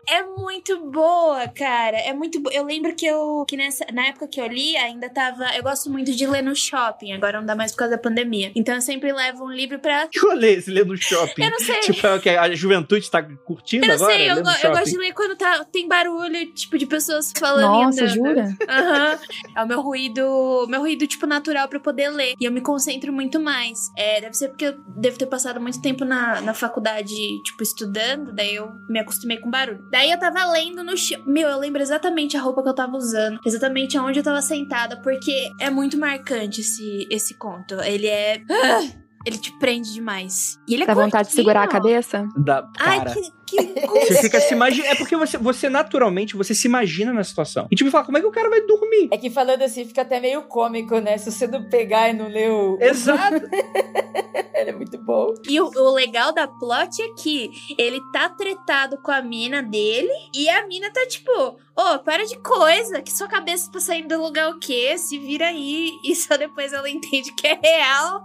É muito boa, cara. É muito boa. Eu lembro que eu. Que nessa, na época que eu li, ainda tava. Eu gosto muito de ler no shopping. Agora não dá mais por causa da pandemia. Então eu sempre levo um livro pra. Que rolê esse ler no shopping? Eu não sei. Tipo, é o que a juventude tá curtindo Eu não agora? sei, eu, go- eu gosto de ler quando tá, tem barulho, tipo, de pessoas falando Nossa, jura? Aham. É o meu ruído, meu ruído, tipo, natural pra eu poder ler. E eu me concentro muito mais. É, deve ser porque eu devo ter passado muito tempo na, na faculdade, tipo, estudando, daí eu me acostumei com barulho. Daí eu tava lendo no chão. Meu, eu lembro exatamente a roupa que eu tava usando, exatamente aonde eu tava sentada, porque é muito marcante esse, esse conto. Ele é. Ah! Ele te prende demais. E ele é Dá vontade de segurar a cabeça? Da, Ai, cara. que, que Você fica se imagina. É porque você, você naturalmente você se imagina na situação. E tipo, fala, como é que o cara vai dormir? É que falando assim fica até meio cômico, né? Se você não pegar e não ler o. Exato. Ele é muito bom. E o, o legal da plot é que ele tá tretado com a mina dele e a mina tá tipo, ô, para de coisa, que sua cabeça tá saindo do lugar o quê? Se vira aí. E só depois ela entende que é real.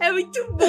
É muito bom.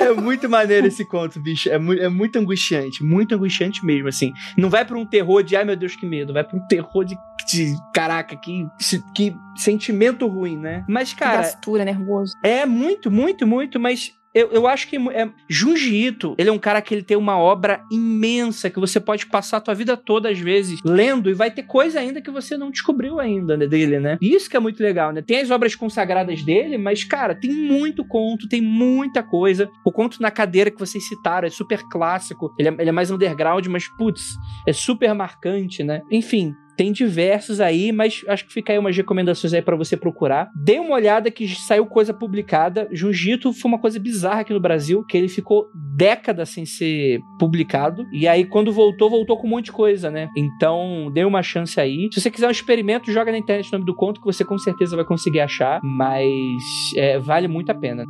É muito maneiro esse conto, bicho. É, mu é muito angustiante. Muito angustiante mesmo, assim. Não vai pra um terror de, ai meu Deus, que medo. Vai pra um terror de, de caraca, que, que sentimento ruim, né? Mas, cara, Gastura, nervoso. É muito, muito, muito, mas eu, eu acho que é, Junji Ito, ele é um cara que ele tem uma obra imensa que você pode passar a tua vida toda, às vezes, lendo, e vai ter coisa ainda que você não descobriu ainda né, dele, né? Isso que é muito legal, né? Tem as obras consagradas dele, mas, cara, tem muito conto, tem muita coisa. O conto na cadeira que vocês citaram é super clássico, ele é, ele é mais underground, mas, putz, é super marcante, né? Enfim, tem diversos aí, mas acho que fica aí umas recomendações aí pra você procurar. Dê uma olhada que saiu coisa publicada. Jujito foi uma coisa bizarra aqui no Brasil, que ele ficou décadas sem ser publicado. E aí, quando voltou, voltou com um monte de coisa, né? Então, dê uma chance aí. Se você quiser um experimento, joga na internet o nome do conto, que você com certeza vai conseguir achar. Mas é, vale muito a pena.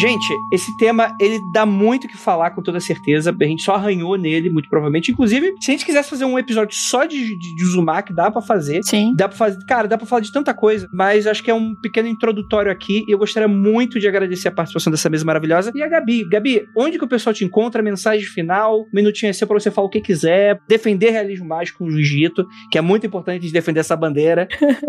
Gente, esse tema, ele dá muito o que falar, com toda certeza. A gente só arranhou nele, muito provavelmente. Inclusive, se a gente quisesse fazer um episódio só de, de, de Uzumaki, dá pra fazer. Sim. Dá pra fazer. Cara, dá pra falar de tanta coisa. Mas acho que é um pequeno introdutório aqui. E eu gostaria muito de agradecer a participação dessa mesa maravilhosa. E a Gabi. Gabi, onde que o pessoal te encontra? Mensagem final. Minutinho assim pra você falar o que quiser. Defender realismo mágico com o jiu-jitsu, que é muito importante de defender essa bandeira.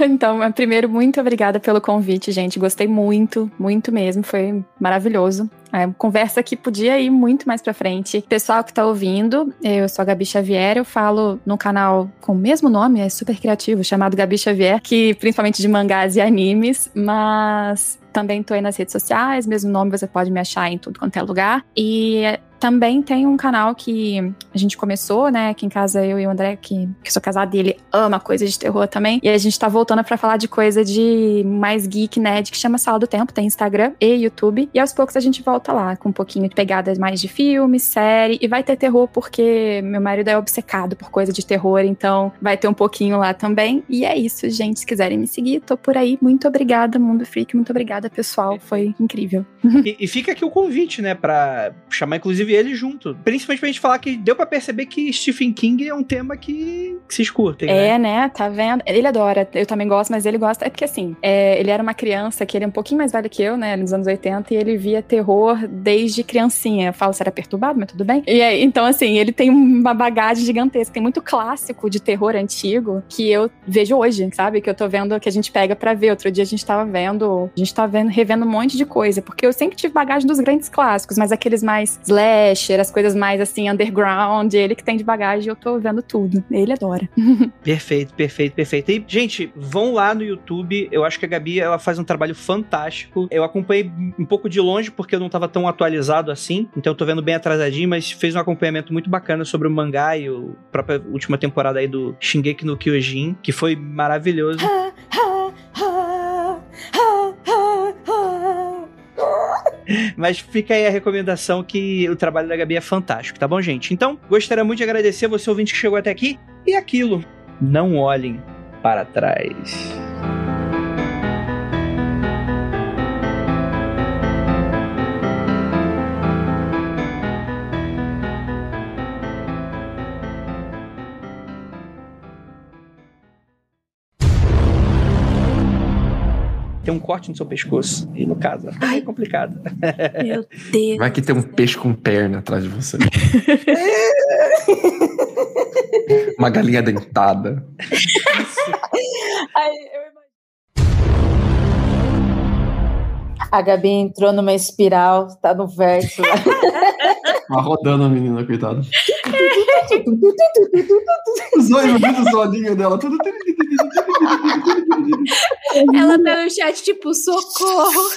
Então, primeiro, muito obrigada pelo convite, gente. Gostei muito, muito mesmo. Foi maravilhoso. A conversa que podia ir muito mais pra frente. Pessoal que tá ouvindo, eu sou a Gabi Xavier, eu falo no canal com o mesmo nome, é super criativo, chamado Gabi Xavier, que principalmente de mangás e animes, mas também tô aí nas redes sociais, mesmo nome você pode me achar em tudo quanto é lugar. E também tem um canal que a gente começou, né? Aqui em casa, eu e o André, que, que sou casada, e ele ama coisa de terror também. E a gente tá voltando pra falar de coisa de mais geek, nerd, que chama Sala do Tempo, tem Instagram e YouTube. E aos poucos a gente volta lá, com um pouquinho de pegadas mais de filme, série. E vai ter terror, porque meu marido é obcecado por coisa de terror, então vai ter um pouquinho lá também. E é isso, gente. Se quiserem me seguir, tô por aí. Muito obrigada, Mundo Freak. Muito obrigada, pessoal. Foi incrível. E, e fica aqui o convite, né? Pra chamar, inclusive, ele junto. Principalmente pra gente falar que deu pra perceber que Stephen King é um tema que, que curtem, né? É, né? Tá vendo? Ele adora. Eu também gosto, mas ele gosta. É porque assim, é, ele era uma criança que ele é um pouquinho mais velho que eu, né? Nos anos 80, e ele via terror desde criancinha. Eu falo se era perturbado, mas tudo bem. E aí, então, assim, ele tem uma bagagem gigantesca. Tem muito clássico de terror antigo que eu vejo hoje, sabe? Que eu tô vendo, que a gente pega pra ver. Outro dia a gente tava vendo, a gente tava vendo, revendo um monte de coisa. Porque eu sempre tive bagagem dos grandes clássicos, mas aqueles mais slasher, as coisas mais assim, underground, ele que tem de bagagem, eu tô vendo tudo. Ele adora. Perfeito, perfeito, perfeito. E, gente, vão lá no YouTube. Eu acho que a Gabi ela faz um trabalho fantástico. Eu acompanhei um pouco de longe porque eu não tava tão atualizado assim. Então eu tô vendo bem atrasadinho, mas fez um acompanhamento muito bacana sobre o mangá e a própria última temporada aí do Shingeki no Kyojin, que foi maravilhoso. Mas fica aí a recomendação que o trabalho da Gabi é fantástico, tá bom, gente? Então, gostaria muito de agradecer você ouvinte que chegou até aqui. E aquilo, não olhem para trás. Tem um corte no seu pescoço. E no caso, é complicado. Meu Deus. Vai que tem um peixe com perna atrás de você. Uma galinha dentada. Ai, eu A Gabi entrou numa espiral, tá no verso. Tá rodando a menina, coitada. Os olhos, os olhinhos dela. Ela tá no chat, tipo, socorro.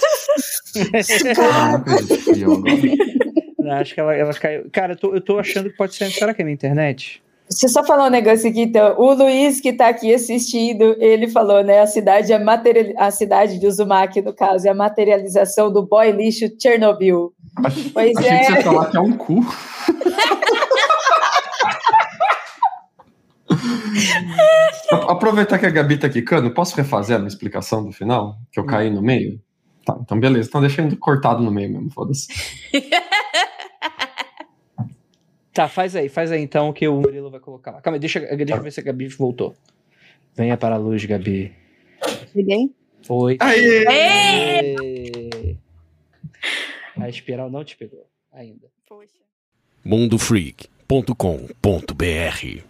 Não, acho que ela, ela caiu. Cara, eu tô, eu tô achando que pode ser. Será que é minha internet? Deixa eu só falar um negócio aqui, então. O Luiz, que tá aqui assistindo, ele falou, né? A cidade, é material... a cidade de Uzumaki, no caso, é a materialização do boy lixo Chernobyl. Pois Achei é. que você ia falar que é um cu. A- Aproveitar que a Gabi tá quicando, posso refazer a minha explicação do final? Que eu caí no meio? Tá, então beleza. Então deixa indo cortado no meio mesmo, foda-se. Tá, faz aí, faz aí então que o Murilo vai colocar lá. Calma aí, deixa, deixa eu ver se a Gabi voltou. Venha para a luz, Gabi. Liguei? Foi. Aê! Aê! A espiral não te pegou ainda. mundofreak.com.br